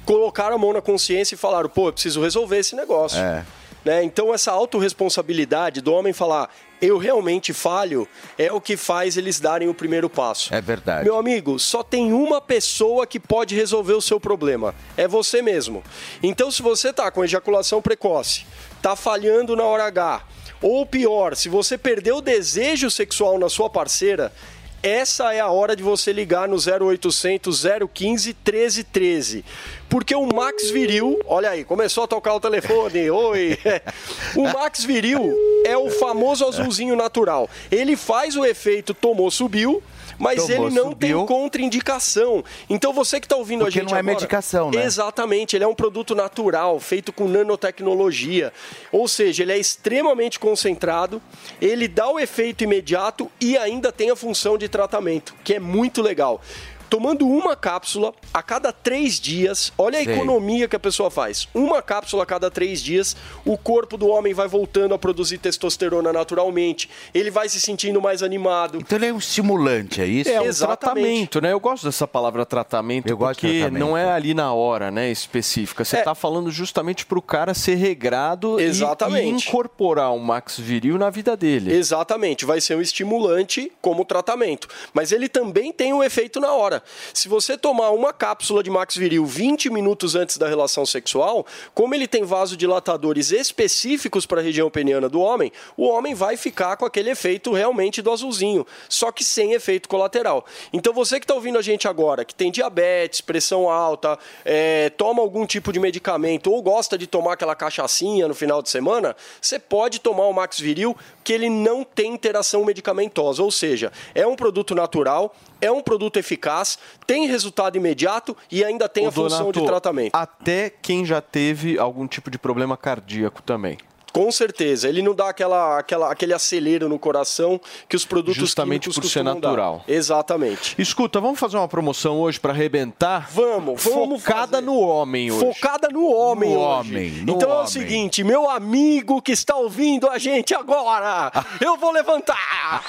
colocaram a mão na consciência e falaram, pô, eu preciso resolver esse negócio. É. Né? Então, essa autorresponsabilidade do homem falar, eu realmente falho, é o que faz eles darem o primeiro passo. É verdade. Meu amigo, só tem uma pessoa que pode resolver o seu problema. É você mesmo. Então, se você tá com ejaculação precoce, tá falhando na hora H, ou pior, se você perdeu o desejo sexual na sua parceira, essa é a hora de você ligar no 0800 015 1313. Porque o Max Viril, olha aí, começou a tocar o telefone, oi. O Max Viril é o famoso azulzinho natural. Ele faz o efeito tomou, subiu, mas Tomou, ele não subiu. tem contraindicação. Então você que está ouvindo Porque a gente não é agora- medicação, né? Exatamente, ele é um produto natural, feito com nanotecnologia. Ou seja, ele é extremamente concentrado, ele dá o efeito imediato e ainda tem a função de tratamento, que é muito legal. Tomando uma cápsula a cada três dias, olha a Sei. economia que a pessoa faz. Uma cápsula a cada três dias, o corpo do homem vai voltando a produzir testosterona naturalmente. Ele vai se sentindo mais animado. Então ele é um estimulante, é isso? É um Exatamente. tratamento, né? Eu gosto dessa palavra tratamento Eu gosto porque tratamento. não é ali na hora, né, específica. Você É. tá falando justamente pro cara ser regrado e- Exatamente. e incorporar um Max Viril na vida dele. Exatamente, vai ser um estimulante como tratamento. Mas ele também tem um efeito na hora. Se você tomar uma cápsula de Max Viril 20 minutos antes da relação sexual, como ele tem vasodilatadores específicos para a região peniana do homem, o homem vai ficar com aquele efeito realmente do azulzinho, só que sem efeito colateral. Então você que está ouvindo a gente agora, que tem diabetes, pressão alta, é, toma algum tipo de medicamento ou gosta de tomar aquela cachaçinha no final de semana, você pode tomar o Max Viril, que ele não tem interação medicamentosa, ou seja, é um produto natural, é um produto eficaz, tem resultado imediato e ainda tem Ô, a função Donato, de tratamento. Até quem já teve algum tipo de problema cardíaco também. Com certeza, ele não dá aquela, aquela, aquele acelero no coração que os produtos Justamente por ser costumam dar. natural. Exatamente. Escuta, vamos fazer uma promoção hoje pra arrebentar? Vamos, vamos Focada no homem hoje. Focada no homem No hoje. homem, no então é o homem. seguinte, meu amigo que está ouvindo a gente agora, eu vou levantar.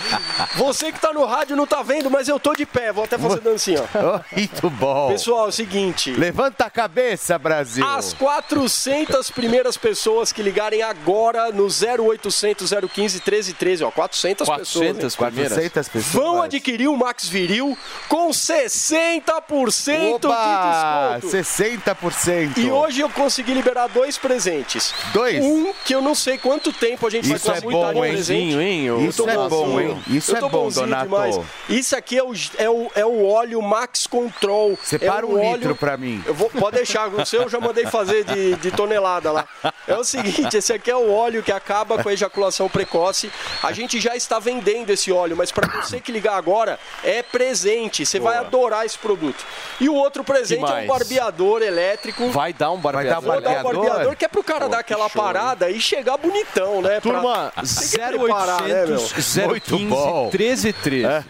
Você que está no rádio não tá vendo, mas eu tô de pé, vou até fazer dancinha. Muito bom. Pessoal, é o seguinte, Levanta a cabeça, Brasil. as 400 primeiras pessoas que ligarem agora agora no 0800 015 1313, ó, 400, 400 pessoas. hein? primeiras. 400 pessoas. Vão adquirir o Max Viril com 60% Opa! de desconto. 60%. E hoje eu consegui liberar dois presentes. Dois? Um que eu não sei quanto tempo a gente Isso vai é com muita bom, hein? presente. hein? Eu Isso é bom, hein? Isso Eu é bom, Donato. demais. Isso aqui é o, é o, é o óleo Max Control. Separa é um óleo- litro pra mim. Eu vou, pode deixar, o seu eu já mandei fazer de, de tonelada lá. É o seguinte, esse aqui é o óleo que acaba com a ejaculação precoce. A gente já está vendendo esse óleo, mas para você que ligar agora, é presente. Você vai Boa. adorar esse produto. E o outro presente é um barbeador elétrico. Vai dar um barbeador. Vou dar um barbeador? barbeador que é pro cara Pô, dar que aquela show, parada e chegar bonitão, né? Pra- Turma, né, meu? 0800 Muito 015 bom. 1313. É.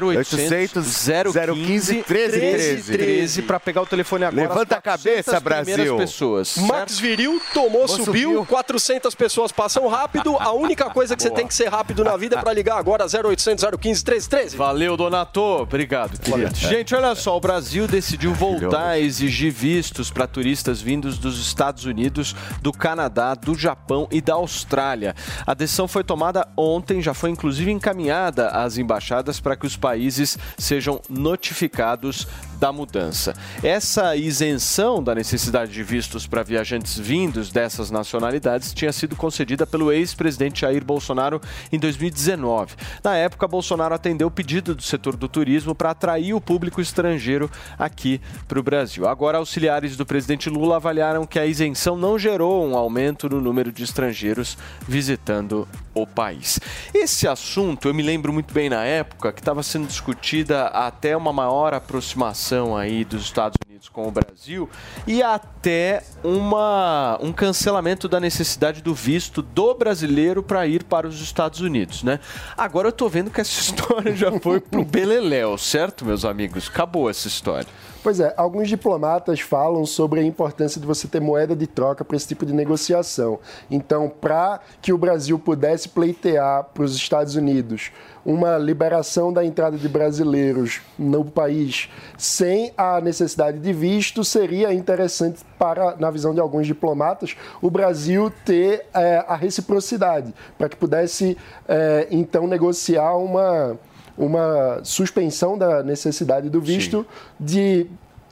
0800 015 1313. 1313 para pegar o telefone agora. Levanta a cabeça, 400 primeiras Brasil. pessoas. Max Viril tomou, Subiu. subiu, 400 pessoas passam rápido. A única coisa que você tem que ser rápido na vida é para ligar agora 0800 015 1313. Valeu, Donato. Obrigado, querido. Gente, olha só, o Brasil decidiu voltar a exigir vistos para turistas vindos dos Estados Unidos, do Canadá, do Japão e da Austrália. A decisão foi tomada ontem, já foi inclusive encaminhada às embaixadas para que os países sejam notificados da mudança. Essa isenção da necessidade de vistos para viajantes vindos dessas nacionalidades tinha sido concedida pelo ex-presidente Jair Bolsonaro em 2019. Na época, Bolsonaro atendeu o pedido do setor do turismo para atrair o público estrangeiro aqui para o Brasil. Agora, auxiliares do presidente Lula avaliaram que a isenção não gerou um aumento no número de estrangeiros visitando o país. Esse assunto eu me lembro muito bem na época que estava sendo discutida até uma maior aproximação aí dos Estados Unidos com o Brasil e até uma, um cancelamento da necessidade do visto do brasileiro para ir para os Estados Unidos, né? Agora eu tô vendo que essa história já foi pro beleléu, certo, meus amigos? Acabou essa história. Pois é, alguns diplomatas falam sobre a importância de você ter moeda de troca para esse tipo de negociação. Então, para que o Brasil pudesse pleitear para os Estados Unidos uma liberação da entrada de brasileiros no país sem a necessidade de visto, seria interessante para, na visão de alguns diplomatas, o Brasil ter eh, a reciprocidade, para que pudesse, eh, então, negociar uma uma suspensão da necessidade do visto de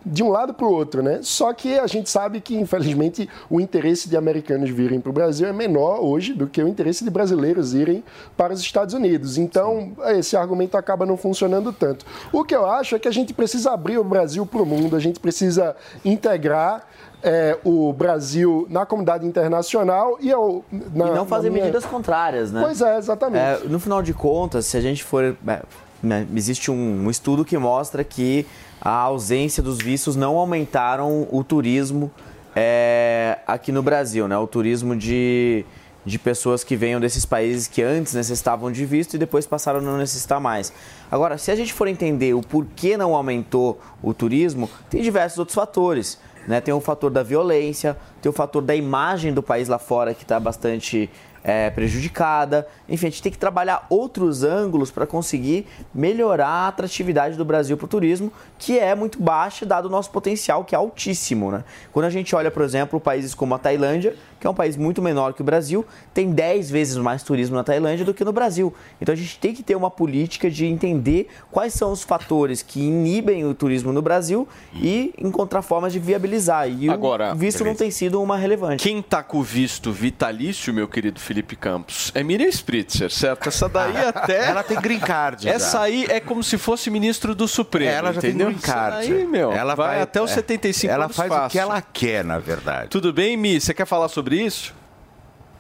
de um lado para o outro, né? Só que a gente sabe que, infelizmente, o interesse de americanos virem para o Brasil é menor hoje do que o interesse de brasileiros irem para os Estados Unidos. Então, esse argumento acaba não funcionando tanto. O que eu acho é que a gente precisa abrir o Brasil para o mundo, a gente precisa integrar é, o Brasil na comunidade internacional e, eu, na, e não fazer minha... medidas contrárias, né? Pois é, exatamente. É, no final de contas, se a gente for. é, né, existe um, um estudo que mostra que a ausência dos vistos não aumentaram o turismo é, aqui no Brasil, né? O turismo de, de pessoas que venham desses países que antes necessitavam de visto e depois passaram a não necessitar mais. Agora, se a gente for entender o porquê não aumentou o turismo, tem diversos outros fatores. Né? Tem o fator da violência, tem o fator da imagem do país lá fora que está bastante é, prejudicada. Enfim, a gente tem que trabalhar outros ângulos para conseguir melhorar a atratividade do Brasil para o turismo, que é muito baixa, dado o nosso potencial, que é altíssimo. Né? Quando a gente olha, por exemplo, países como a Tailândia, que é um país muito menor que o Brasil, tem 10 vezes mais turismo na Tailândia do que no Brasil. Então a gente tem que ter uma política de entender quais são os fatores que inibem o turismo no Brasil e encontrar formas de viabilizar. E Agora, o visto não tem sido uma relevante. Quem tá com o visto vitalício, meu querido Felipe Campos, é Miriam Spritzer, certo? Essa daí até. Ela tem green card. Essa já. aí é como se fosse ministro do Supremo. Ela já entendeu? tem green card. Essa aí, meu, ela vai, até os é, 75 Ela anos faz o fácil. que ela quer, na verdade. Tudo bem, Mi? Você quer falar sobre isso?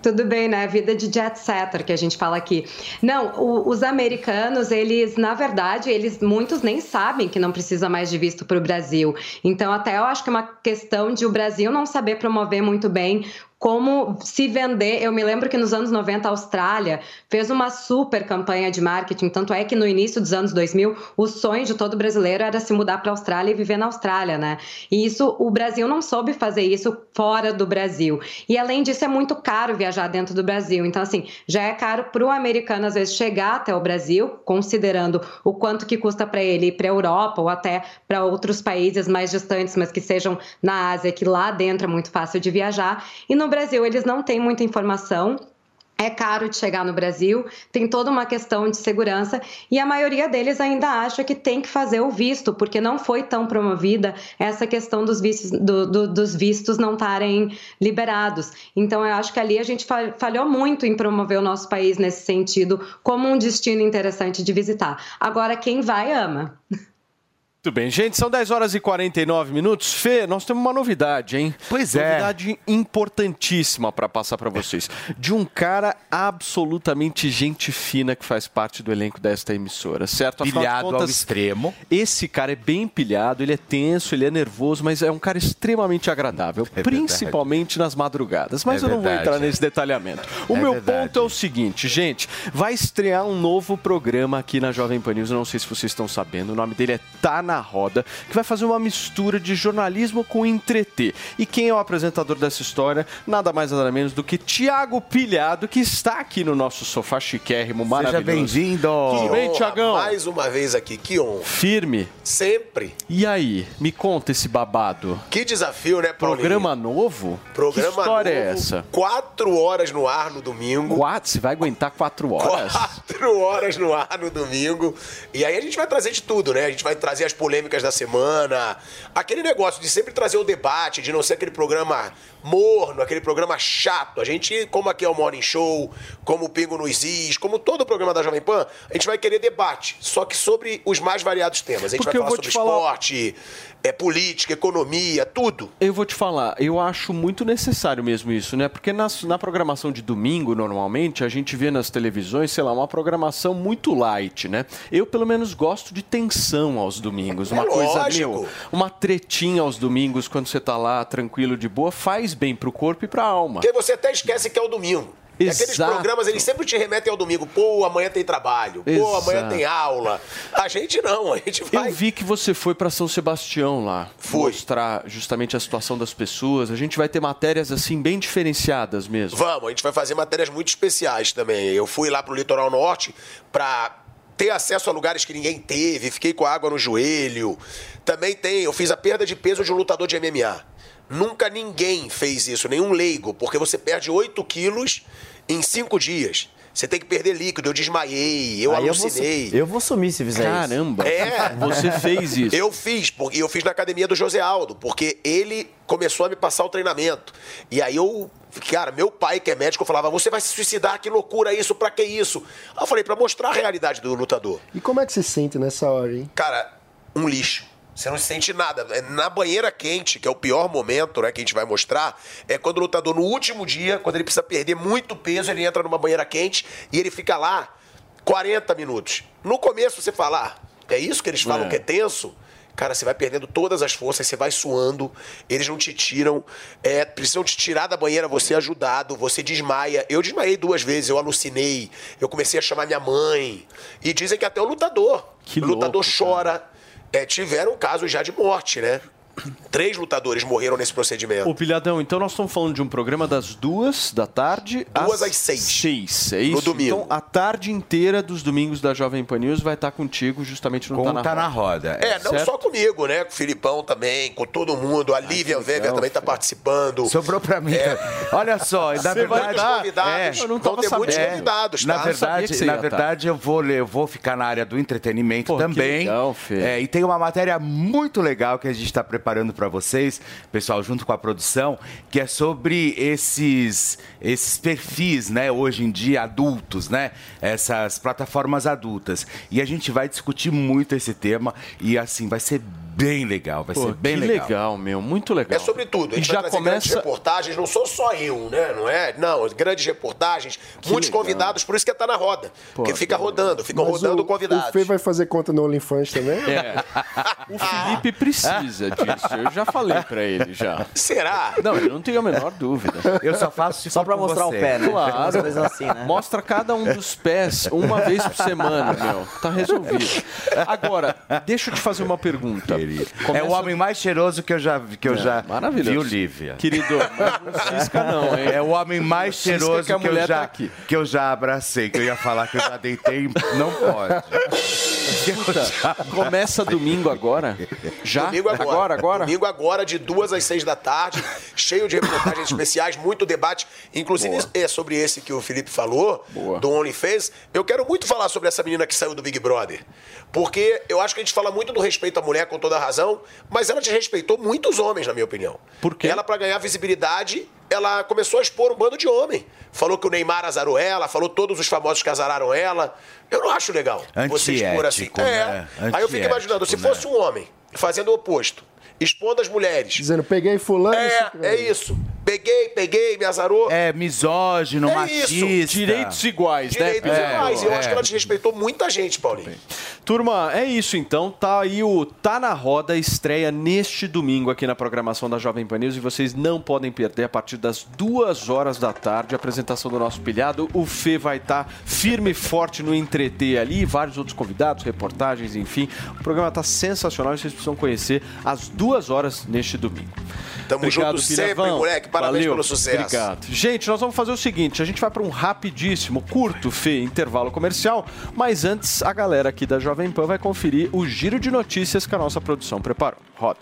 Tudo bem, né? Vida de jet setter que a gente fala aqui. Não, o, os americanos, eles, na verdade, eles muitos nem sabem que não precisa mais de visto para o Brasil. Então, até eu acho que é uma questão de o Brasil não saber promover muito bem como se vender. Eu me lembro que nos anos 90 a Austrália fez uma super campanha de marketing, tanto é que no início dos anos 2000 o sonho de todo brasileiro era se mudar para a Austrália e viver na Austrália, né? E isso o Brasil não soube fazer isso fora do Brasil. E além disso é muito caro viajar dentro do Brasil. Então assim, já é caro para o americano às vezes chegar até o Brasil, considerando o quanto que custa para ele ir para a Europa ou até para outros países mais distantes, mas que sejam na Ásia, que lá dentro é muito fácil de viajar. E no no Brasil eles não têm muita informação. É caro de chegar no Brasil, tem toda uma questão de segurança e a maioria deles ainda acha que tem que fazer o visto, porque não foi tão promovida essa questão dos vistos, do, do, dos vistos não estarem liberados. Então, eu acho que ali a gente falhou muito em promover o nosso país nesse sentido, como um destino interessante de visitar. Agora, quem vai, ama. Muito bem, gente, são 10 horas e 49 minutos. Fê, nós temos uma novidade, hein? Pois é. Novidade importantíssima para passar para vocês. De um cara absolutamente gente fina que faz parte do elenco desta emissora, certo? Pilhado ao extremo. Esse cara é bem pilhado, ele é tenso, ele é nervoso, mas é um cara extremamente agradável, É principalmente nas madrugadas. Mas É eu não vou verdade. entrar nesse detalhamento. O É meu verdade. ponto é o seguinte, gente, vai estrear um novo programa aqui na Jovem Pan News, eu não sei se vocês estão sabendo, o nome dele é Tá na Roda, que vai fazer uma mistura de jornalismo com entreter. E quem é o apresentador dessa história? Nada mais nada menos do que Tiago Pilhado, que está aqui no nosso sofá chiquérrimo, maravilhoso. bem-vindo. Tudo bem, Tiagão? Mais uma vez aqui, que honra. Firme. Sempre. E aí, me conta esse babado. Que desafio, né, Paulinho? Programa novo? Programa que história novo, é essa? Quatro horas no ar no domingo. Quatro? Você vai aguentar quatro horas? Quatro horas no ar no domingo. E aí a gente vai trazer de tudo, né? A gente vai trazer as polêmicas da semana. Aquele negócio de sempre trazer o debate, de não ser aquele programa morno, aquele programa chato. A gente, como aqui é o Morning Show, como o Pingo nos Is, como todo o programa da Jovem Pan, a gente vai querer debate. Só que sobre os mais variados temas. A gente Porque vai falar sobre falar- esporte, é, política, economia, tudo. Eu vou te falar, eu acho muito necessário mesmo isso, né? Porque nas- na programação de domingo, normalmente, a gente vê nas televisões, sei lá, uma programação muito light, né? Eu, pelo menos, gosto de tensão aos domingos. Uma É coisa, meu, uma tretinha aos domingos, quando você tá lá tranquilo, de boa, faz bem pro corpo e pra alma. Porque você até esquece que é o domingo. E aqueles Exato. programas, eles sempre te remetem ao domingo. Pô, amanhã tem trabalho. Pô, amanhã Exato. tem aula. A gente não, a gente vai. Eu vi que você foi para São Sebastião lá, mostrar justamente a situação das pessoas. A gente vai ter matérias assim bem diferenciadas mesmo. Vamos, a gente vai fazer matérias muito especiais também. Eu fui lá pro Litoral Norte pra ter acesso a lugares que ninguém teve, fiquei com água no joelho. Também tem, eu fiz a perda de peso de um lutador de MMA. Nunca ninguém fez isso, nenhum leigo, porque você perde 8 quilos em 5 dias. Você tem que perder líquido, eu desmaiei, eu Aí eu vou alucinei. eu vou sumir se fizer isso. Caramba. É. Você fez isso. Eu fiz, porque eu fiz na academia do José Aldo, porque ele começou a me passar o treinamento. E aí eu, cara, meu pai que é médico falava: "Você vai se suicidar, que loucura isso, pra que isso?". Aí eu falei: "Pra mostrar a realidade do lutador". E como é que se sente nessa hora, hein? Cara, um lixo. Você não sente nada. É Na banheira quente, que é o pior momento, né, que a gente vai mostrar, é quando o lutador, no último dia, quando ele precisa perder muito peso, ele entra numa banheira quente e ele fica lá 40 minutos. No começo você fala, ah, é isso que eles falam É. que é tenso? Cara, você vai perdendo todas as forças, você vai suando, eles não te tiram, é, precisam te tirar da banheira, você é ajudado, você desmaia. Eu desmaiei duas vezes, eu alucinei, eu comecei a chamar minha mãe. E dizem que até o lutador. Que o lutador louco, chora. É, tiveram casos já de morte, né? Três lutadores morreram nesse procedimento. Ô, Pilhadão, então nós estamos falando de um programa das duas da tarde Duas às seis. Seis, é isso? No domingo. Então, a tarde inteira dos domingos da Jovem Pan News vai estar contigo justamente no Com Tá Na Tá na Roda. Roda. É, não certo? só comigo, né? Com o Filipão também, com todo mundo. A Lívia Weber também tá participando. Sobrou pra mim. Olha só, na Você vai verdade, dar convidados. é, Eu não tava Vão ter muitos é, convidados, Na tá? Sabia verdade, que na tá. verdade eu vou ler, eu vou ficar na área do entretenimento Pô, que também. legal, Fê. É, e tem uma matéria muito legal que a gente está preparando para vocês, pessoal, junto com a produção, que é sobre esses esses perfis, né, hoje em dia adultos, né, essas plataformas adultas. E a gente vai discutir muito esse tema e assim vai ser bem legal, vai Pô, ser bem que legal. legal, meu, muito legal. É sobre tudo. A E gente já vai trazer grandes começa reportagens, não sou só eu, né? Não é? Não, grandes reportagens, muitos legal. convidados, por isso que é tá na roda. porque fica rodando, ficam Mas rodando o, convidados. O Fê vai fazer conta no OnlyFans também? É. O Felipe precisa disso. Eu já falei pra ele já. Será? Não, eu não tenho a menor dúvida. Eu só faço se Só com mostrar você. o pé, né? Claro. Assim, né? Mostra cada um dos pés uma vez por semana, meu. Tá resolvido. Agora, deixa eu te fazer uma pergunta. É Começa- o homem mais cheiroso que eu já, que eu É, já vi, Lívia. Querido, não cisca não, hein? É o homem mais cheiroso que que, eu já, tá que eu já abracei, que eu ia falar que eu já deitei, não pode. Puta, começa domingo agora? Já? Domingo agora. Agora, agora? Domingo agora, de duas às seis da tarde, cheio de reportagens especiais, muito debate. Inclusive, é sobre esse que o Felipe falou, do OnlyFans. Eu quero muito falar sobre essa menina que saiu do Big Brother. Porque eu acho que a gente fala muito do respeito à mulher, com toda a razão, mas ela desrespeitou muitos homens, na minha opinião. Por quê? Ela, pra ganhar visibilidade, ela começou a expor um bando de homem. Falou que o Neymar azarou ela, falou todos os famosos que azararam ela. Eu não acho legal você expor assim. É. né? Aí eu fico imaginando, se fosse um homem fazendo o oposto, expondo as mulheres. Dizendo, peguei fulano. É, é isso. Peguei, peguei, me azarou. É misógino, É machista. isso. Direitos iguais, Direitos né? iguais. Eu É. acho que ela desrespeitou muita gente, Paulinho. Turma, é isso então. Tá aí o Tá na Roda, estreia neste domingo aqui na programação da Jovem Pan News e vocês não podem perder a partir das duas horas da tarde a apresentação do nosso pilhado. O Fê vai estar firme e forte no entreter ali, vários outros convidados, reportagens, enfim. O programa tá sensacional e vocês precisam conhecer às duas horas neste domingo. Tamo junto sempre, moleque. Parabéns pelo sucesso. Obrigado. Gente, nós vamos fazer o seguinte: a gente vai para um rapidíssimo, curto, Fê, intervalo comercial. Mas antes, a galera aqui da Jovem Pan vai conferir o giro de notícias que a nossa produção preparou. Roda.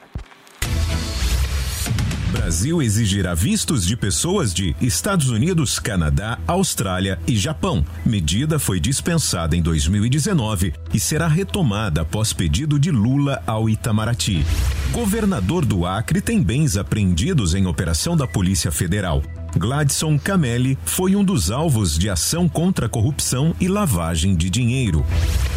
Brasil exigirá vistos de pessoas de Estados Unidos, Canadá, Austrália e Japão. Medida foi dispensada em 2019 e será retomada após pedido de Lula ao Itamaraty. Governador do Acre tem bens apreendidos em operação da Polícia Federal. Gladson Camelli foi um dos alvos de ação contra corrupção e lavagem de dinheiro.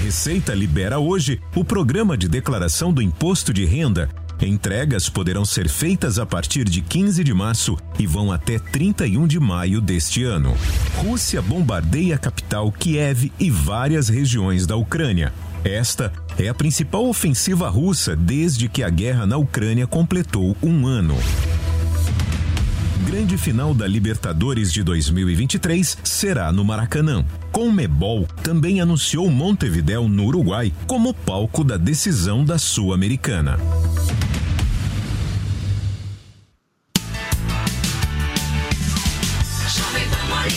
Receita libera hoje o programa de declaração do imposto de renda Entregas poderão ser feitas a partir de 15 de março e vão até 31 de maio deste ano. Rússia bombardeia a capital Kiev e várias regiões da Ucrânia. Esta é a principal ofensiva russa desde que a guerra na Ucrânia completou um ano. Grande final da Libertadores de 2023 será no Maracanã. Conmebol também anunciou Montevidéu, no Uruguai, como palco da decisão da Sul-Americana.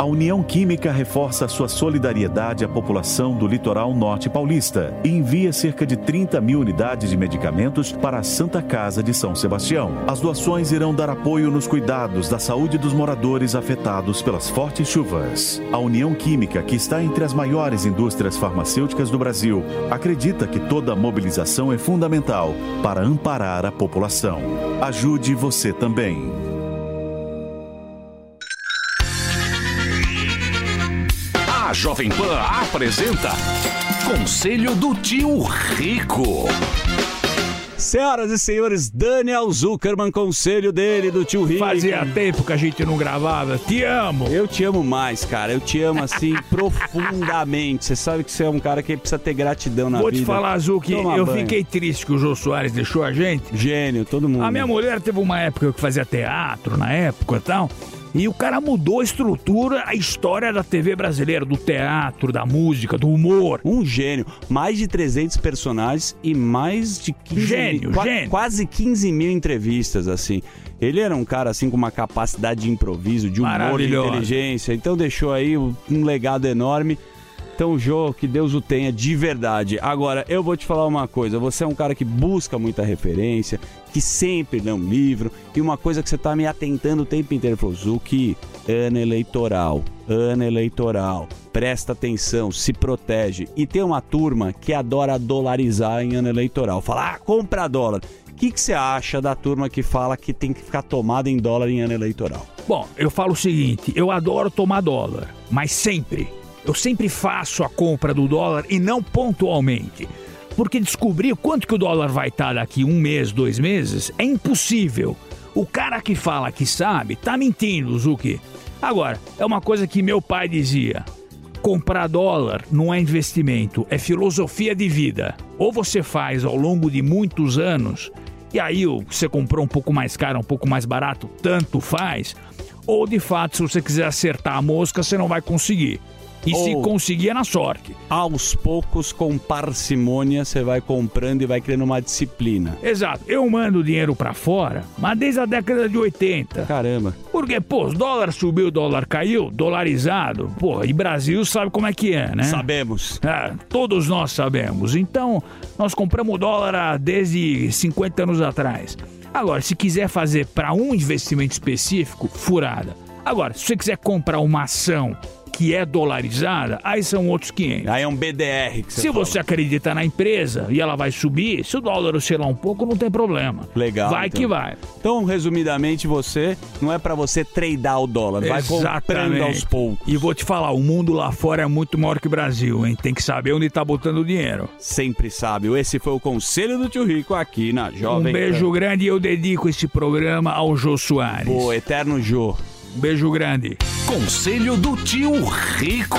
A União Química reforça sua solidariedade à população do litoral norte paulista e envia cerca de 30 mil unidades de medicamentos para a Santa Casa de São Sebastião. As doações irão dar apoio nos cuidados da saúde dos moradores afetados pelas fortes chuvas. A União Química, que está entre as maiores indústrias farmacêuticas do Brasil, acredita que toda mobilização é fundamental para amparar a população. Ajude você também. Jovem Pan apresenta Conselho do Tio Rico. Senhoras e senhores, Daniel Zuckerman, conselho dele, do tio Rico. Fazia tempo que a gente não gravava. Te amo. Eu te amo mais, cara. Eu te amo assim profundamente. Você sabe que você é um cara que precisa ter gratidão na Vou vida. te falar, Zuki, Toma eu banho. fiquei triste que o Jô Soares deixou a gente. Gênio, todo mundo. A minha mulher teve uma época que fazia teatro na época e tal. E o cara mudou a estrutura, a história da TV brasileira, do teatro, da música, do humor. Um gênio. Mais de 300 personagens e mais de 15 Gênio, mil, qua- gênio. quase 15 mil entrevistas, assim. Ele era um cara, assim, com uma capacidade de improviso, de humor, de inteligência. Então deixou aí um legado enorme. Então, Jô, que Deus o tenha de verdade. Agora, eu vou te falar uma coisa. Você é um cara que busca muita referência, que sempre lê um livro. E uma coisa que você tá me atentando o tempo inteiro. Falou, Zuki, ano eleitoral, ano eleitoral. Presta atenção, se protege. E tem uma turma que adora dolarizar em ano eleitoral. Fala, ah, compra dólar. O que você acha da turma que fala que tem que ficar tomada em dólar em ano eleitoral? Bom, eu falo o seguinte: eu adoro tomar dólar, mas sempre. Eu sempre faço a compra do dólar e não pontualmente. Porque descobrir quanto que o dólar vai estar daqui um mês, dois meses, é impossível. O cara que fala que sabe, tá mentindo, Zuki. Agora, é uma coisa que meu pai dizia. Comprar dólar não é investimento, é filosofia de vida. Ou você faz ao longo de muitos anos, e aí você comprou um pouco mais caro, um pouco mais barato, tanto faz. Ou de fato, se você quiser acertar a mosca, você não vai conseguir. E se Ou- conseguir é na sorte. Aos poucos, com parcimônia, você vai comprando e vai criando uma disciplina. Exato. Eu mando dinheiro pra fora, mas desde a década de 80. Caramba. Porque, pô, o dólar subiu, o dólar caiu, dolarizado. Pô, e Brasil sabe como é que é, né? Sabemos. É, todos nós sabemos. Então, nós compramos dólar desde 50 anos atrás. Agora, se quiser fazer para um investimento específico, furada. Agora, se você quiser comprar uma ação que é dolarizada, aí são outros 500. Aí é um BDR que você Se fala. você acredita na empresa e ela vai subir, se o dólar oscilar um pouco, não tem problema. Legal. Vai então. que vai. Então, resumidamente, você não é pra você tradar o dólar, vai comprando aos poucos. E vou te falar, o mundo lá fora é muito maior que o Brasil, hein? Tem que saber onde tá botando o dinheiro. Sempre sábio. Esse foi o conselho do tio Rico aqui na Jovem um beijo Pan. grande e eu dedico esse programa ao Jô Soares. Pô, eterno Jô. Beijo grande. Conselho do tio Rico.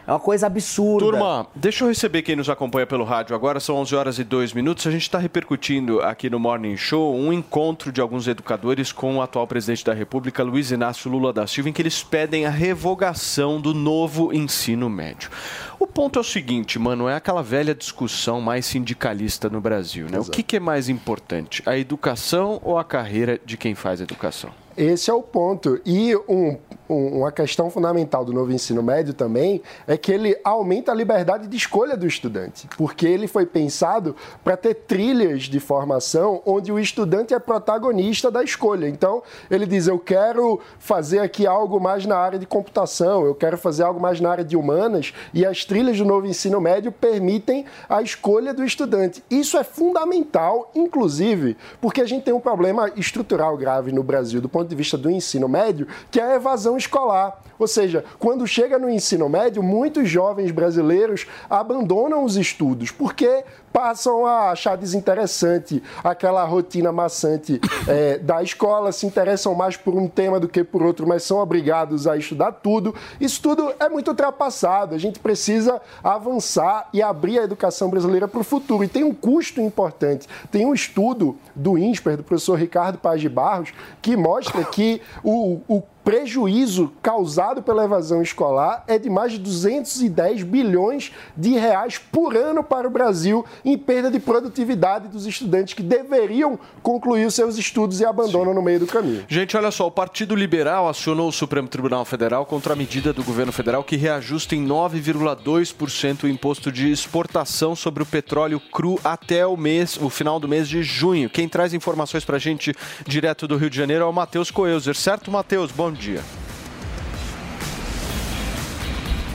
é uma coisa absurda. Turma, deixa eu receber quem nos acompanha pelo rádio agora. São 11 horas e 2 minutos. A gente está repercutindo aqui no Morning Show um encontro de alguns educadores com o atual presidente da República, Luiz Inácio Lula da Silva, em que eles pedem a revogação do novo ensino médio. O ponto é o seguinte, mano, é aquela velha discussão mais sindicalista no Brasil, né? O que, que é mais importante, a educação ou a carreira de quem faz educação? Esse é o ponto. E um- um- uma questão fundamental do novo ensino médio também é que ele aumenta a liberdade de escolha do estudante, porque ele foi pensado para ter trilhas de formação onde o estudante é protagonista da escolha. Então, ele diz: Eu quero fazer aqui algo mais na área de computação, eu quero fazer algo mais na área de humanas, e as trilhas do novo ensino médio permitem a escolha do estudante. Isso é fundamental, inclusive, porque a gente tem um problema estrutural grave no Brasil do ponto de vista do ensino médio, que é a evasão escolar. Ou seja, quando chega no ensino médio, muitos jovens brasileiros abandonam os estudos porque passam a achar desinteressante aquela rotina maçante eh, da escola, se interessam mais por um tema do que por outro, mas são obrigados a estudar tudo. Isso tudo é muito ultrapassado. A gente precisa avançar e abrir a educação brasileira para o futuro. E tem um custo importante. Tem um estudo do INSPER, do professor Ricardo Paz de Barros, que mostra que o, o prejuízo causado pela evasão escolar é de mais de 210 bilhões de reais por ano para o Brasil em perda de produtividade dos estudantes que deveriam concluir os seus estudos e abandonam no meio do caminho. Gente, olha só, o Partido Liberal acionou o Supremo Tribunal Federal contra a medida do governo federal que reajusta em 9,2% o imposto de exportação sobre o petróleo cru até o mês, o final do mês de junho. Quem traz informações pra gente direto do Rio de Janeiro é o Matheus Coelzer. Certo, Matheus? Bom dia.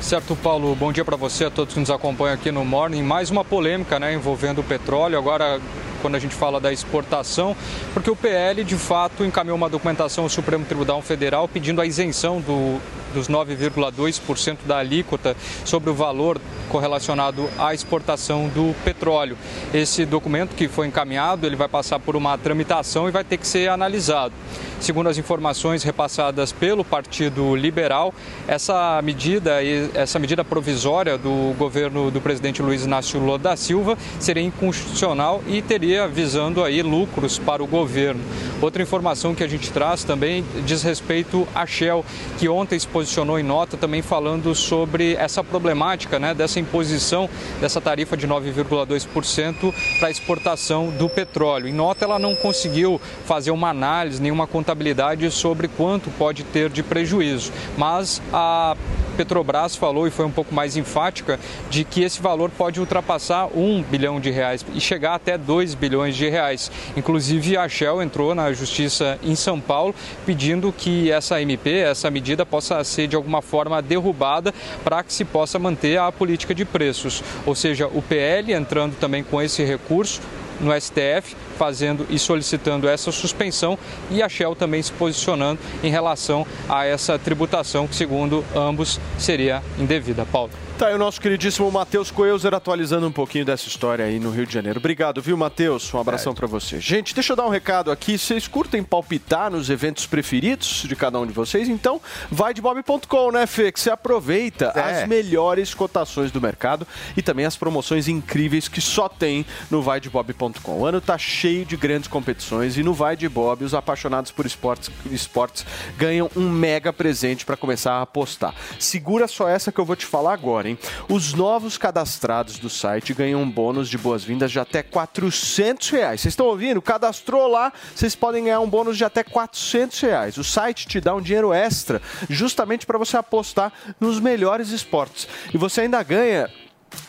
Certo, Paulo. Bom dia para você, a todos que nos acompanham aqui no Morning. Mais uma polêmica, né, envolvendo o petróleo. Agora, quando a gente fala da exportação, porque o PL, de fato, encaminhou uma documentação ao Supremo Tribunal Federal pedindo a isenção do, dos 9,2% da alíquota sobre o valor correlacionado à exportação do petróleo. Esse documento que foi encaminhado, ele vai passar por uma tramitação e vai ter que ser analisado. Segundo as informações repassadas pelo Partido Liberal, essa medida, essa medida provisória do governo do presidente Luiz Inácio Lula da Silva seria inconstitucional e teria visando aí lucros para o governo. Outra informação que a gente traz também diz respeito à Shell, que ontem se posicionou em nota também falando sobre essa problemática, né, dessa imposição dessa tarifa de 9,2% para exportação do petróleo. Em nota ela não conseguiu fazer uma análise, nenhuma contabilidade sobre quanto pode ter de prejuízo, mas a Petrobras falou e foi um pouco mais enfática de que esse valor pode ultrapassar 1 bilhão de reais e chegar até 2 bilhões de reais. Inclusive a Shell entrou na justiça em São Paulo pedindo que essa MP, essa medida possa ser de alguma forma derrubada para que se possa manter a política de preços. Ou seja, o PL entrando também com esse recurso no STF, fazendo e solicitando essa suspensão, e a Shell também se posicionando em relação a essa tributação que, segundo ambos, seria indevida. Paulo. Tá aí o nosso queridíssimo Matheus Coelzer atualizando um pouquinho dessa história aí no Rio de Janeiro. Obrigado, viu, Matheus? Um abração para você. Gente, deixa eu dar um recado aqui. Vocês curtem palpitar nos eventos preferidos de cada um de vocês? Então, vai de bob.com, né, Fê? Que você aproveita É. as melhores cotações do mercado e também as promoções incríveis que só tem no vaidebob.com. O ano tá cheio de grandes competições e no Vai de Bob, os apaixonados por esportes, esportes ganham um mega presente para começar a apostar. Segura só essa que eu vou te falar agora, hein? Os novos cadastrados do site ganham um bônus de boas-vindas de até 400 reais. Vocês estão ouvindo? Cadastrou lá, vocês podem ganhar um bônus de até 400 reais. O site te dá um dinheiro extra justamente para você apostar nos melhores esportes. E você ainda ganha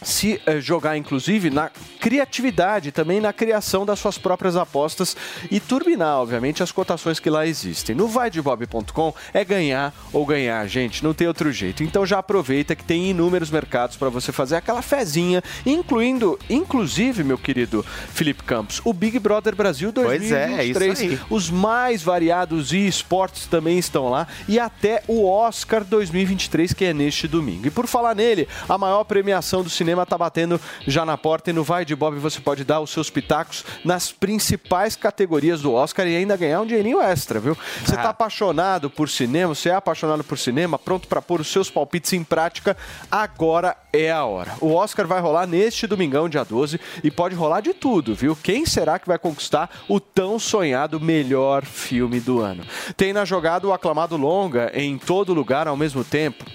se eh, jogar, inclusive, na criatividade, também na criação das suas próprias apostas e turbinar, obviamente, as cotações que lá existem. No vaidebob.com é ganhar ou ganhar, gente, não tem outro jeito. Então já aproveita que tem inúmeros mercados para você fazer aquela fezinha, incluindo, inclusive, meu querido Felipe Campos, o Big Brother Brasil Pois é, 2023. isso aí. Os mais variados e esportes também estão lá e até o Oscar 2023 que é neste domingo. E por falar nele, a maior premiação do cinema tá batendo já na porta e no Vai de Bob você pode dar os seus pitacos nas principais categorias do Oscar e ainda ganhar um dinheirinho extra, viu? Você tá apaixonado por cinema, você é apaixonado por cinema, pronto para pôr os seus palpites em prática, agora é a hora. O Oscar vai rolar neste domingão, dia 12, e pode rolar de tudo, viu? Quem será que vai conquistar o tão sonhado melhor filme do ano? Tem na jogada o aclamado longa em todo lugar ao mesmo tempo.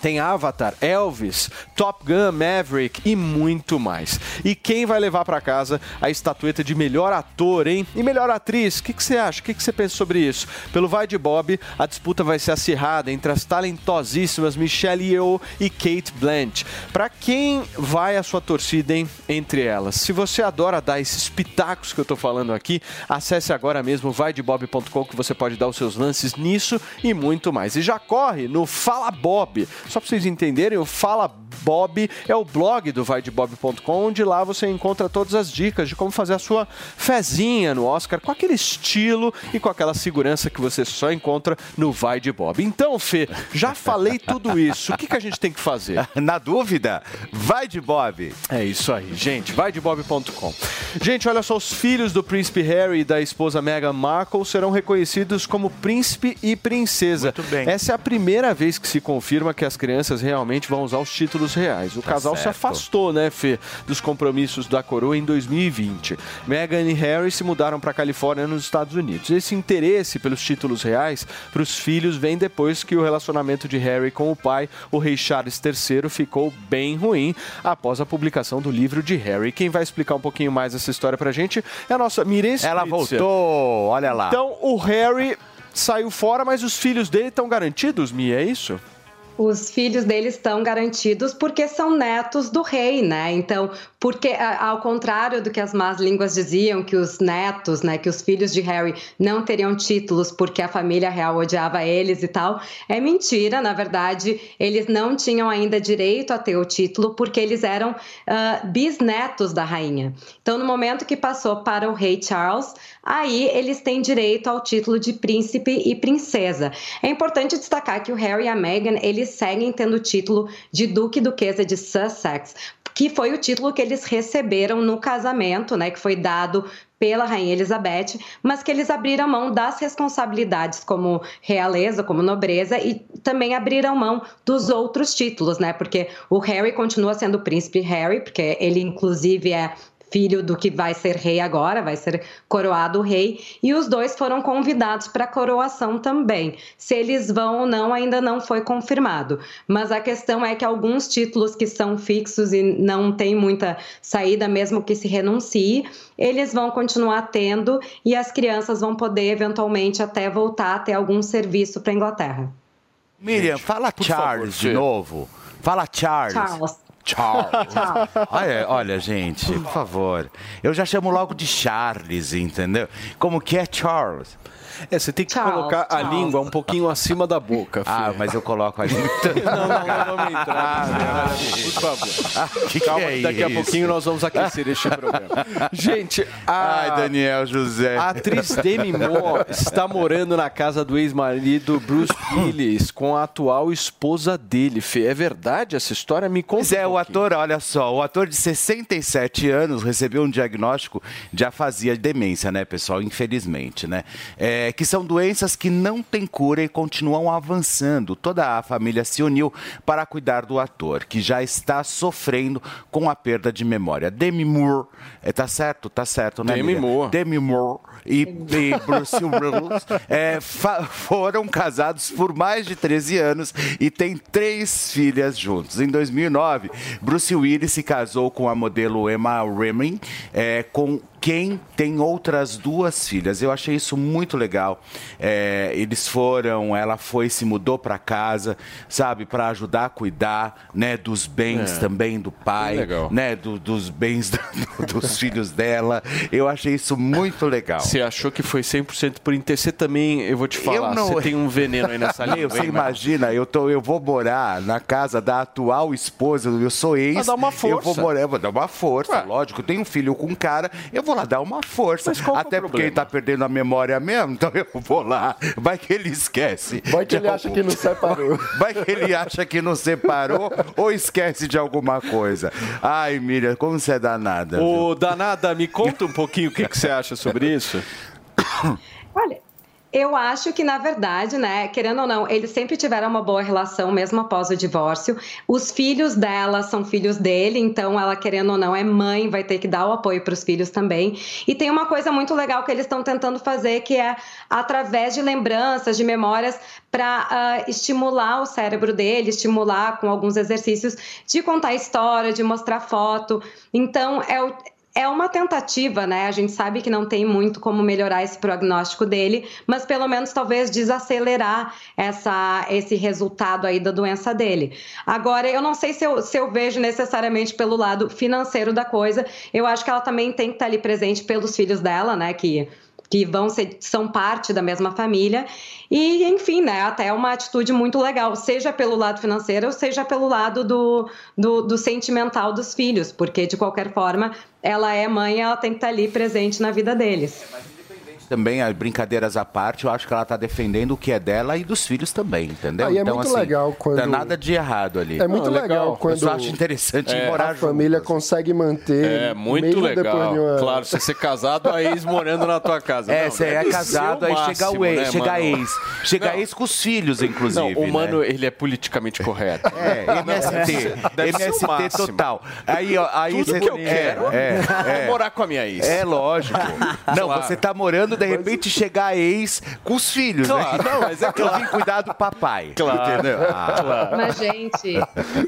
Tem Avatar, Elvis, Top Gun, Maverick e muito mais. E quem vai levar para casa a estatueta de melhor ator, hein? E melhor atriz? O que, você acha? O que, que você pensa sobre isso? Pelo Vai de Bob, a disputa vai ser acirrada entre as talentosíssimas Michelle Yeoh e Kate Blanchett. Para quem vai a sua torcida, hein? Entre elas. Se você adora dar esses pitacos que eu tô falando aqui, acesse agora mesmo vaidebob.com que você pode dar os seus lances nisso e muito mais. E já corre no Fala Bob. Só para vocês entenderem, o Fala Bob é o blog do vaidebob.com, onde lá você encontra todas as dicas de como fazer a sua fezinha no Oscar com aquele estilo e com aquela segurança que você só encontra no Vai de Bob. Então, Fê, já falei tudo isso. O que, que a gente tem que fazer? Na dúvida, vai de Bob. É isso aí, gente. Vai de bob.com. Gente, olha só, os filhos do príncipe Harry e da esposa Meghan Markle serão reconhecidos como príncipe e princesa. Muito bem. Essa é a primeira vez que se confirma que as crianças realmente vão usar os títulos reais. O Tá casal se certo. afastou, né, Fê, dos compromissos da coroa em 2020. Meghan e Harry se mudaram para a Califórnia, nos Estados Unidos. Esse interesse pelos títulos reais para os filhos vem depois que o relacionamento de Harry com o pai, o rei Charles III, ficou bem ruim após a publicação do livro de Harry. Quem vai explicar um pouquinho mais essa história pra gente é a nossa Miriam Ela voltou, olha lá. Então, o Harry saiu fora, mas os filhos dele estão garantidos, Mia, é isso? Os filhos deles estão garantidos porque são netos do rei, né? Então, porque ao contrário do que as más línguas diziam, que os netos, né, que os filhos de Harry não teriam títulos porque a família real odiava eles e tal, é mentira. Na verdade, eles não tinham ainda direito a ter o título porque eles eram ah, bisnetos da rainha. Então, no momento que passou para o rei Charles, aí eles têm direito ao título de príncipe e princesa. É importante destacar que o Harry e a Meghan, eles seguem tendo o título de duque e duquesa de Sussex, que foi o título que eles receberam no casamento, né, que foi dado pela rainha Elizabeth, mas que eles abriram mão das responsabilidades como realeza, como nobreza e também abriram mão dos outros títulos, né? Porque o Harry continua sendo o príncipe Harry, porque ele inclusive é filho do que vai ser rei agora, vai ser coroado rei, e os dois foram convidados para a coroação também. Se eles vão ou não, ainda não foi confirmado. Mas a questão é que alguns títulos que são fixos e não tem muita saída, mesmo que se renuncie, eles vão continuar tendo e as crianças vão poder eventualmente até voltar a ter algum serviço para a Inglaterra. Miriam, fala Charles de Fê. novo. Fala Charles. Charles. Charles. Olha, olha, gente, por favor. Eu já chamo logo de Charles, entendeu? Como que é Charles? É, você tem que Charles, colocar a Charles. língua um pouquinho acima da boca, Fê. Ah, mas eu coloco ali. Não, não, não vamos entrar. Por favor. que Calma, que é daqui a pouquinho nós vamos aquecer este programa. Gente, a, Ai, Daniel José. a atriz Demi Moore está morando na casa do ex-marido Bruce Willis com a atual esposa dele, Fê. É verdade essa história? Me conta. Pois é, o ator, olha só, o ator de 67 anos recebeu um diagnóstico de afasia de demência, né, pessoal? Infelizmente, né? É, que são doenças que não têm cura e continuam avançando. Toda a família se uniu para cuidar do ator, que já está sofrendo com a perda de memória. Demi Moore, é, tá certo? Tá certo, né? Demi amiga? Moore. Demi Moore e, e Bruce Willis é, foram casados por mais de 13 anos e têm três filhas juntos. Em 2009, Bruce Willis se casou com a modelo Emma Reming, é, com quem tem outras duas filhas. Eu achei isso muito legal. É, eles foram, ela foi, se mudou para casa, sabe, para ajudar a cuidar, né, dos bens É. também do pai, né, do- dos bens da- dos filhos dela. Eu achei isso muito legal. Você achou que foi 100% por inter... Você também, eu vou te falar, Eu não- você tem um veneno aí nessa língua. você imagina, eu, tô, eu vou morar na casa da atual esposa, eu sou ex. Vai dar uma Eu força. vou morar, eu vou dar uma força, lógico. Eu tenho um filho com um cara, eu vou lá dar uma força. Mas qual que é o Até porque problema? ele tá perdendo a memória mesmo, então eu vou lá. Vai que ele esquece. Vai que ele acha que não separou. Vai que ele acha que não separou ou esquece de alguma coisa. Ai, Miriam, como você é danada. viu? Ô, Danada, me conta um pouquinho o que, que você acha sobre isso. Olha, eu acho que, na verdade, né, querendo ou não, eles sempre tiveram uma boa relação, mesmo após o divórcio. Os filhos dela são filhos dele, então ela, querendo ou não, é mãe, vai ter que dar o apoio para os filhos também. E tem uma coisa muito legal que eles estão tentando fazer, que é através de lembranças, de memórias, para estimular o cérebro dele, estimular com alguns exercícios de contar história, de mostrar foto. Então, é o é uma tentativa, né? A gente sabe que não tem muito como melhorar esse prognóstico dele, mas pelo menos talvez desacelerar essa, esse resultado aí da doença dele. Agora, eu não sei se eu, se eu vejo necessariamente pelo lado financeiro da coisa. Eu acho que ela também tem que estar ali presente pelos filhos dela, né? Que que vão ser, são parte da mesma família. E, enfim, né, até uma atitude muito legal, seja pelo lado financeiro, seja pelo lado do, do, do sentimental dos filhos, porque, de qualquer forma, ela é mãe ela tem que estar ali presente na vida deles. Também, as brincadeiras à parte, eu acho que ela tá defendendo o que é dela e dos filhos também, entendeu? Ah, e é muito legal quando- Não tem nada de errado ali. É muito legal quando Eu acho interessante É. morar a família consegue manter. É, muito mesmo legal. de uma- Claro, você ser casado, a ex morando na tua casa. É, Não, você é casado, aí máximo, chega o ex, né, chega a mano? ex. Chega a ex com os filhos, inclusive. Não, o mano, né? ele é politicamente correto. É, MST. Deve ser o MST total. Aí, ó, aí Tudo você- que eu é, quero é, é é. morar com a minha ex. É lógico. Não, você tá morando, de repente chegar a ex com os filhos, Claro, né? não, mas é Eu claro. vim cuidar do papai. Claro. Entendeu? Ah. Mas, gente,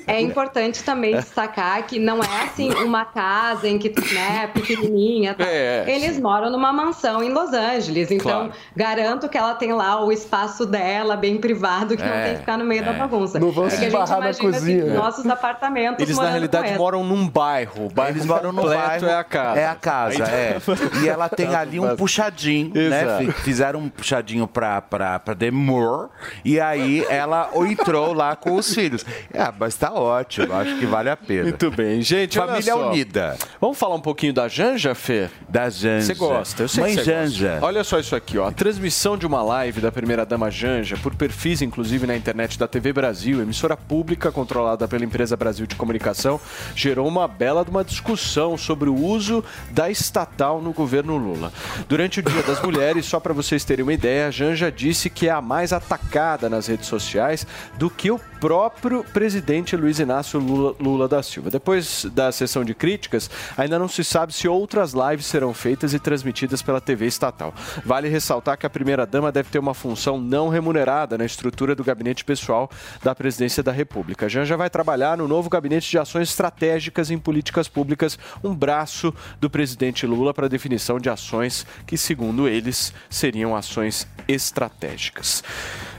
é importante também destacar que não é assim uma casa em que, né, pequenininha. Tá? É, Eles moram numa mansão em Los Angeles. Então, Claro. garanto que ela tem lá o espaço dela, bem privado, que não É, tem que ficar no meio da é. bagunça. Não vão é se que a gente barrar na imagina cozinha. assim, nossos apartamentos Eles, na realidade, moram num bairro. O bairro Eles moram no bairro. é a casa. É a casa, é. E ela tem ali um puxadinho, né? Exato. Fi- Fizeram um puxadinho pra, pra, pra Demor. E aí ela entrou lá com os filhos. Ah, mas tá ótimo. Acho que vale a pena. Muito bem, gente. Família unida. Vamos falar um pouquinho da Janja, Fê? Da Janja. Você gosta, eu sei Mãe que Janja. gosta. Olha só isso aqui, ó. A transmissão de uma live da primeira-dama Janja, por perfis, inclusive, na internet da TV Brasil, emissora pública controlada pela empresa Brasil de Comunicação, gerou uma bela de uma discussão sobre o uso da estatal no governo Lula. Durante o Dia das Mulheres, só para vocês terem uma ideia, a Janja disse que é a mais atacada nas redes sociais do que o próprio presidente Luiz Inácio Lula, Lula da Silva. Depois da sessão de críticas, ainda não se sabe se outras lives serão feitas e transmitidas pela TV estatal. Vale ressaltar que a primeira-dama deve ter uma função não remunerada na estrutura do gabinete pessoal da presidência da República. A Janja vai trabalhar no novo gabinete de ações estratégicas em políticas públicas, um braço do presidente Lula para definição de ações que, segundo eles, seriam ações estratégicas.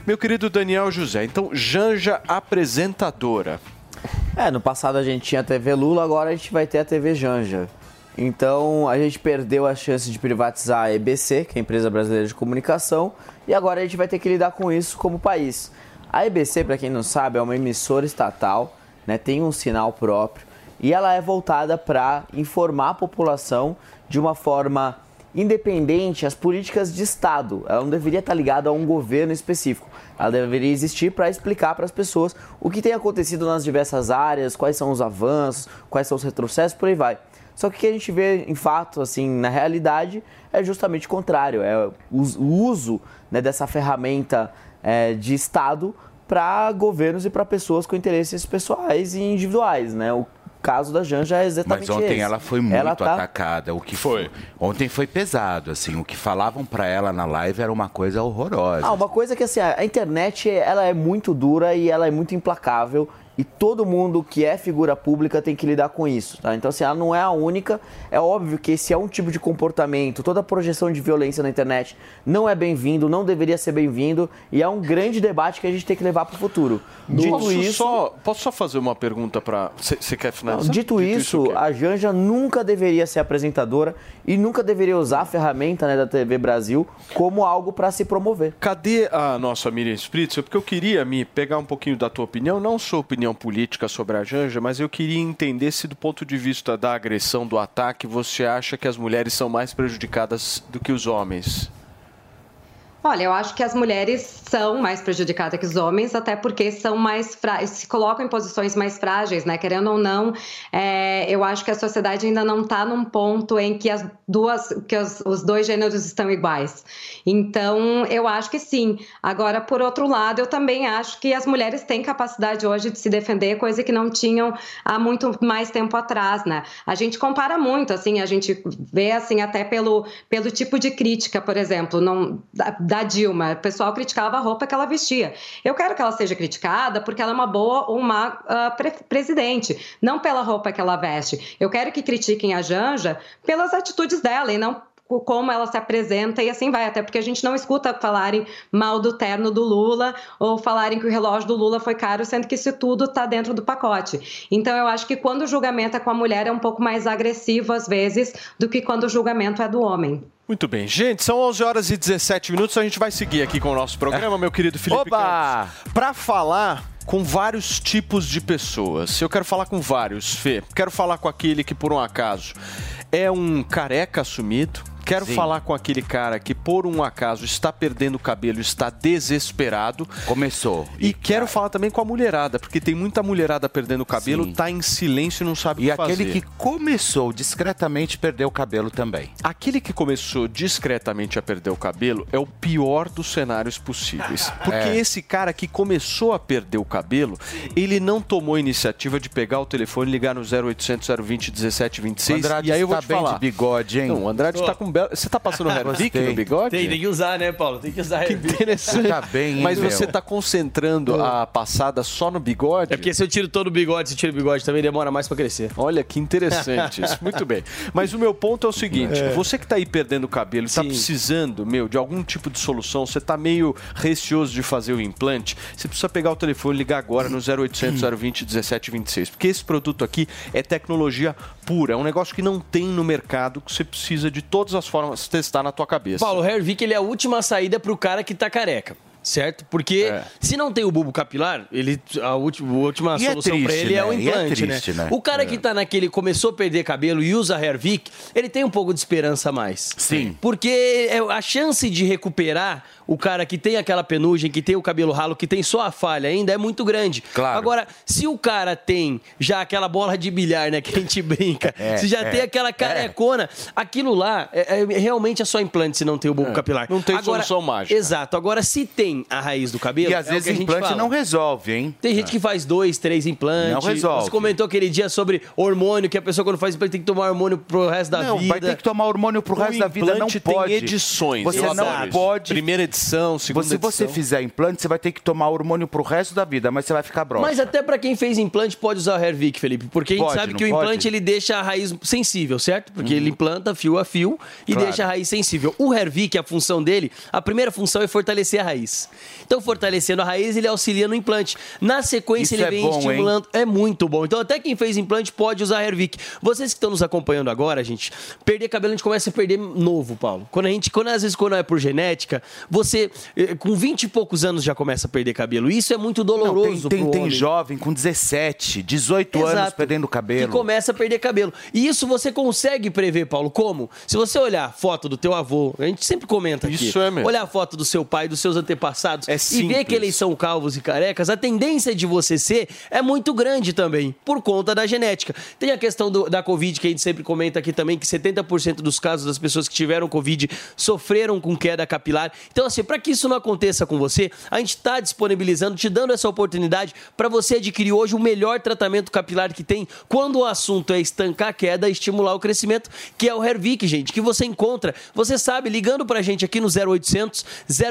Meu querido Daniel José, então Janja apresentadora. É, no passado a gente tinha a TV Lula, agora a gente vai ter a TV Janja. Então a gente perdeu a chance de privatizar a EBC, que é a Empresa Brasileira de Comunicação, e agora a gente vai ter que lidar com isso como país. A EBC, para quem não sabe, é uma emissora estatal, né, tem um sinal próprio e ela é voltada para informar a população de uma forma independente às políticas de Estado. Ela não deveria estar ligada a um governo específico. Ela deveria existir para explicar para as pessoas o que tem acontecido nas diversas áreas, quais são os avanços, quais são os retrocessos, por aí vai. Só que o que a gente vê em fato, assim, na realidade, é justamente o contrário. É o us- o uso né, dessa ferramenta é, de Estado para governos e para pessoas com interesses pessoais e individuais, né? O caso da Janja é exatamente Mas ontem esse. ela foi muito Ela tá- atacada. O que foi? Ontem foi pesado, assim. O que falavam pra ela na live era uma coisa horrorosa. Ah, uma coisa que assim, a internet ela é muito dura e ela é muito implacável e todo mundo que é figura pública tem que lidar com isso, tá? Então assim, ela não é a única. É óbvio que esse é um tipo de comportamento, toda projeção de violência na internet não é bem-vindo, não deveria ser bem-vindo e é um grande debate que a gente tem que levar para o futuro. Dito posso isso, só, posso só fazer uma pergunta para você quer não, finalizar? dito isso, o quê? a Janja nunca deveria ser apresentadora e nunca deveria usar a ferramenta né, da TV Brasil como algo para se promover. Cadê a nossa Miriam Spritzer? Porque eu queria me pegar um pouquinho da tua opinião, não sua opinião política sobre a Janja, mas eu queria entender se do ponto de vista da agressão, do ataque, você acha que as mulheres são mais prejudicadas do que os homens? Olha, eu acho que as mulheres são mais prejudicadas que os homens, até porque são mais frá- se colocam em posições mais frágeis, né? Querendo ou não, é, eu acho que a sociedade ainda não está num ponto em que as duas, que os, os dois gêneros estão iguais. Então, eu acho que sim. Agora, por outro lado, eu também acho que as mulheres têm capacidade hoje de se defender, coisa que não tinham há muito mais tempo atrás, né? A gente compara muito, assim, a gente vê assim até pelo, pelo tipo de crítica, por exemplo, não, da, Dilma. O pessoal criticava a roupa que ela vestia. Eu quero que ela seja criticada porque ela é uma boa ou má ah, pre- presidente, não pela roupa que ela veste. Eu quero que critiquem a Janja pelas atitudes dela e não como ela se apresenta e assim vai, até porque a gente não escuta falarem mal do terno do Lula ou falarem que o relógio do Lula foi caro, sendo que isso tudo está dentro do pacote. Então eu acho que quando o julgamento é com a mulher é um pouco mais agressivo às vezes do que quando o julgamento é do homem. Muito bem, gente, são 11 horas e 17 minutos, a gente vai seguir aqui com o nosso programa, meu querido Felipe Oba! Para falar com vários tipos de pessoas. Eu quero falar com vários, Fê. Quero falar com aquele que, por um acaso, é um careca assumido. Quero Sim. falar com aquele cara que, por um acaso, está perdendo o cabelo, está desesperado. Começou. E, quero falar também com a mulherada, porque tem muita mulherada perdendo o cabelo, Sim. tá em silêncio e não sabe E o que aquele fazer. que começou discretamente perdeu o cabelo também. Aquele que começou discretamente a perder o cabelo é o pior dos cenários possíveis. Porque É. esse cara que começou a perder o cabelo, ele não tomou a iniciativa de pegar o telefone e ligar no 0800 020 1726. Andrade e aí eu vou está te bem falar. de bigode, hein? Não, o Andrade Tô. tá com belo. Você tá passando Gostei. no bigode? Tem, tem que usar, né, Paulo? Tem que usar. Que interessante. Tá bem, hein, Mas meu? você tá concentrando a passada só no bigode? É porque se eu tiro todo o bigode, se tira o bigode também, demora mais pra crescer. Olha que interessante isso. Muito bem. Mas o meu ponto é o seguinte: É. você que tá aí perdendo o cabelo, tá precisando, meu, de algum tipo de solução, você tá meio receoso de fazer o implante, você precisa pegar o telefone e ligar agora no 0800 020 1726. Porque esse produto aqui é tecnologia pura, é um negócio que não tem no mercado, que você precisa de todas as formas testar na tua cabeça. Paulo, o Hervik ele é a última saída pro cara que tá careca. Certo? Porque se não tem o bulbo capilar, ele, a última, a última E é solução pra triste, ele é o né? É implante, triste, né? O cara É. que tá naquele, começou a perder cabelo e usa Hervik, ele tem um pouco de esperança a mais. Sim. Porque é, a chance de recuperar o cara que tem aquela penugem, que tem o cabelo ralo, que tem só a falha ainda, é muito grande. Claro. Agora, se o cara tem já aquela bola de bilhar, né, que a gente brinca, É, se já é, tem aquela carecona, aquilo lá é, é realmente é só implante se não tem o bulbo É, capilar. não tem Agora, solução mágica. Exato. Agora, se tem a raiz do cabelo, E às é o vezes que a gente implante fala. não resolve, hein? Tem gente que faz dois, três implantes. Não resolve. Você comentou aquele dia sobre hormônio, que a pessoa quando faz implante tem que tomar hormônio pro resto da não, vida. vai ter que tomar hormônio pro O resto da vida, não implante tem pode. edições, Você eu não pode. Primeira edição, segunda Se você edição. fizer implante, você vai ter que tomar hormônio pro resto da vida, mas você vai ficar broxa. Mas até pra quem fez implante pode usar o Hervik, Felipe, porque a gente Pode, sabe que o pode? implante ele deixa a raiz sensível, certo? Porque ele implanta fio a fio e Claro. deixa a raiz sensível. O Hervik, a função dele, a primeira função é fortalecer a raiz. Então, fortalecendo a raiz, ele auxilia no implante. Na sequência, Isso ele é vem bom, hein? estimulando. É muito bom. Então, até quem fez implante pode usar Hervik. Vocês que estão nos acompanhando agora, gente, perder cabelo a gente começa a perder novo, Paulo. Quando a gente, quando às vezes quando é por genética, você eh, com 20 e poucos anos já começa a perder cabelo. Isso é muito Não, doloroso tem, tem, pro tem homem. jovem com 17, 18 anos Exato. perdendo cabelo. Que começa a perder cabelo. E isso você consegue prever, Paulo. Como? Se você olhar a foto do teu avô, a gente sempre comenta aqui. Isso é mesmo. Olhar a foto do seu pai, dos seus antepassados É e ver que eles são calvos e carecas, a tendência de você ser é muito grande também, por conta da genética. Tem a questão do- da Covid, que a gente sempre comenta aqui também, que 70% dos casos das pessoas que tiveram Covid sofreram com queda capilar. Então, assim, para que isso não aconteça com você, a gente está disponibilizando, te dando essa oportunidade para você adquirir hoje o melhor tratamento capilar que tem quando o assunto é estancar a queda e estimular o crescimento, que é o Hervik, gente, que você encontra, você sabe, ligando pra gente aqui no 0800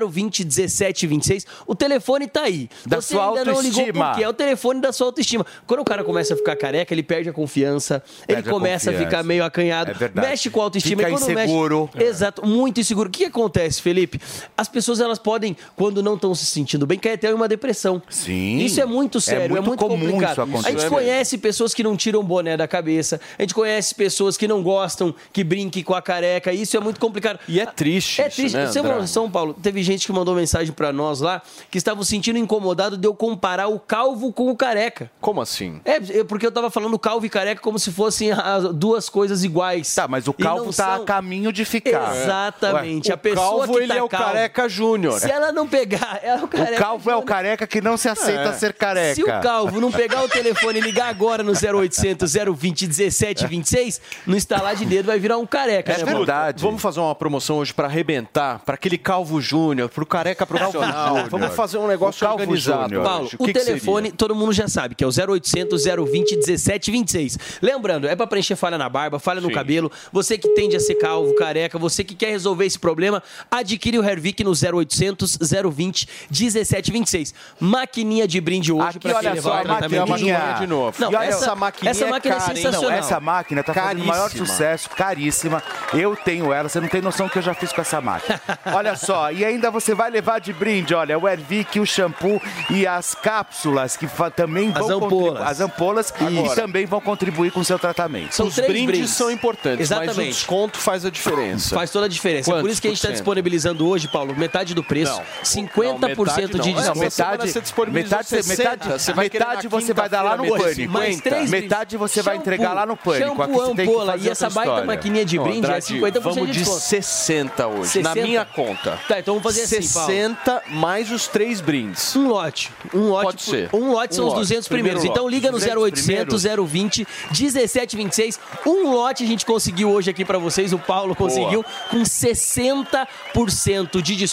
020 1726. O telefone tá aí. Da você sua ainda não ligou autoestima. por quê? É o telefone da sua autoestima. Quando o cara começa a ficar careca, ele perde a confiança, ele Perde a começa a, confiança. ficar meio acanhado, É mexe com a autoestima. Fica e quando inseguro. Mexe, Exato, muito inseguro. O que acontece, Felipe? As pessoas elas podem, quando não estão se sentindo bem, cair até em uma depressão. Sim. Isso é muito sério, é muito muito, comum complicado. isso acontecer. A gente É conhece pessoas que não tiram o boné da cabeça, a gente conhece pessoas que não gostam que brinquem com a careca, isso é muito complicado. E é triste É isso, triste. né, Você André? São Paulo, teve gente que mandou mensagem pra nós lá que estavam se sentindo incomodado de eu comparar o calvo com o careca. Como assim? É, é porque eu tava falando calvo e careca como se fossem as duas coisas iguais. Tá, mas o calvo tá são. a caminho de ficar. Exatamente. Ué, a pessoa calvo, que ele tá é o calvo, careca júnior. Se ela não pegar, ela é o careca. O calvo é o careca que não se aceita É. ser careca. Se o Calvo não pegar o telefone e ligar agora no 0800 020 1726, no instalar de dedo vai virar um careca, né, Paulo? Vamos fazer uma promoção hoje pra arrebentar, pra aquele calvo júnior, pro careca profissional. Júnior. Vamos fazer um negócio O calvo organizado. júnior. Paulo, o, que que telefone seria? todo mundo já sabe, que é o 0800 020 1726. Lembrando, é pra preencher falha na barba, falha no Sim. cabelo. Você que tende a ser calvo, careca, você que quer resolver esse problema, adquire o Hervik no 0800 020 1726. Maquininha de brinde hoje pra quem olha levar só, o tratamento maquininha. de novo. Não, olha, essa, essa maquininha essa é máquina cara, é hein? sensacional. Não, essa máquina tá fazendo o maior sucesso, caríssima. Eu tenho ela, você não tem noção do que eu já fiz com essa máquina. Olha só, e ainda você vai levar de brinde, olha, o Ervic, o shampoo e as cápsulas que também vão As ampolas. as ampolas e também vão contribuir com o seu tratamento. São Os três brindes, brindes. são importantes, mas o Exatamente. desconto faz a diferença. Faz toda a diferença. É Por Quantos isso que a gente está disponibilizando hoje, Paulo, metade do preço, Não. 50% Não, de metade não. desconto. Você disponibilizou metade, você- 60, metade, você vai metade você vai dar lá no pânico. mesmo. Mais três metade você vai entregar lá no pânico. Shampoo, ampola e essa baita história. maquininha de Não, brinde é Andrade, 50% vamos de de desconto. 60 hoje, 60? na minha conta. Tá, então vamos fazer assim, Paulo. 60 mais os três brindes. Um lote. Um lote. Pode ser. Um lote são Um os lote. 200 Primeiro primeiros. Então lote. liga no 200 0800 020 1726. Um lote a gente conseguiu hoje aqui pra vocês. O Paulo conseguiu com 60% de desconto.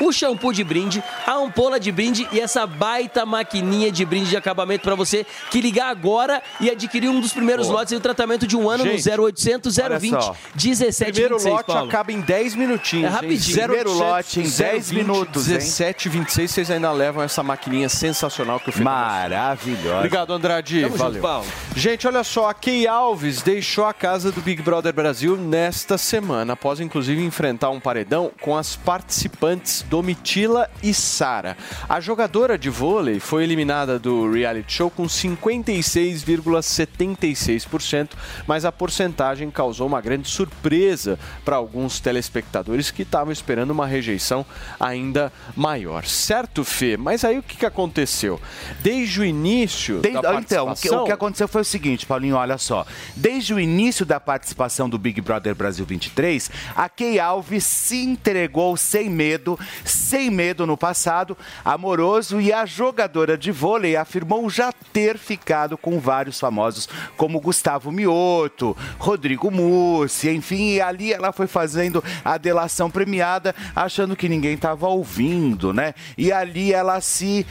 O shampoo de brinde, a ampola de brinde e essa baita maquininha de brinde de acabamento pra você que ligar agora e adquirir um dos primeiros Boa. lotes e o tratamento de um ano Gente, no 0800 olha 020 só. 1726. Primeiro lote Paulo. acaba em 10 minutinhos. É rapidinho. Primeiro 0800 lote em 10 020 minutos, hein? 17, 26, vocês ainda levam essa maquininha sensacional que eu fiz. Maravilhosa. Obrigado, Andrade. Tamo junto, Valeu. Paulo. Gente, olha só, a Key Alves deixou a casa do Big Brother Brasil nesta semana, após inclusive enfrentar um paredão com as participantes Domitila e Sara. A jogadora de vôlei foi eliminada do reality show com 56,76%, mas a porcentagem causou uma grande surpresa para alguns telespectadores que estavam esperando uma rejeição ainda maior. Certo, Fê? Mas aí o que, que aconteceu? Desde o início Desde- da então, o que, participação... o que aconteceu foi o seguinte, Paulinho, olha só. Desde o início da participação do Big Brother Brasil 23, a Key Alves se entregou sem medo, sem medo no passado, amoroso, e a jogadora de vôlei afirmou já ter ficado com vários famosos, como Gustavo Mioto, Rodrigo Mussi, enfim, e ali ela foi fazendo a delação premiada, achando que ninguém estava ouvindo, né? E ali ela se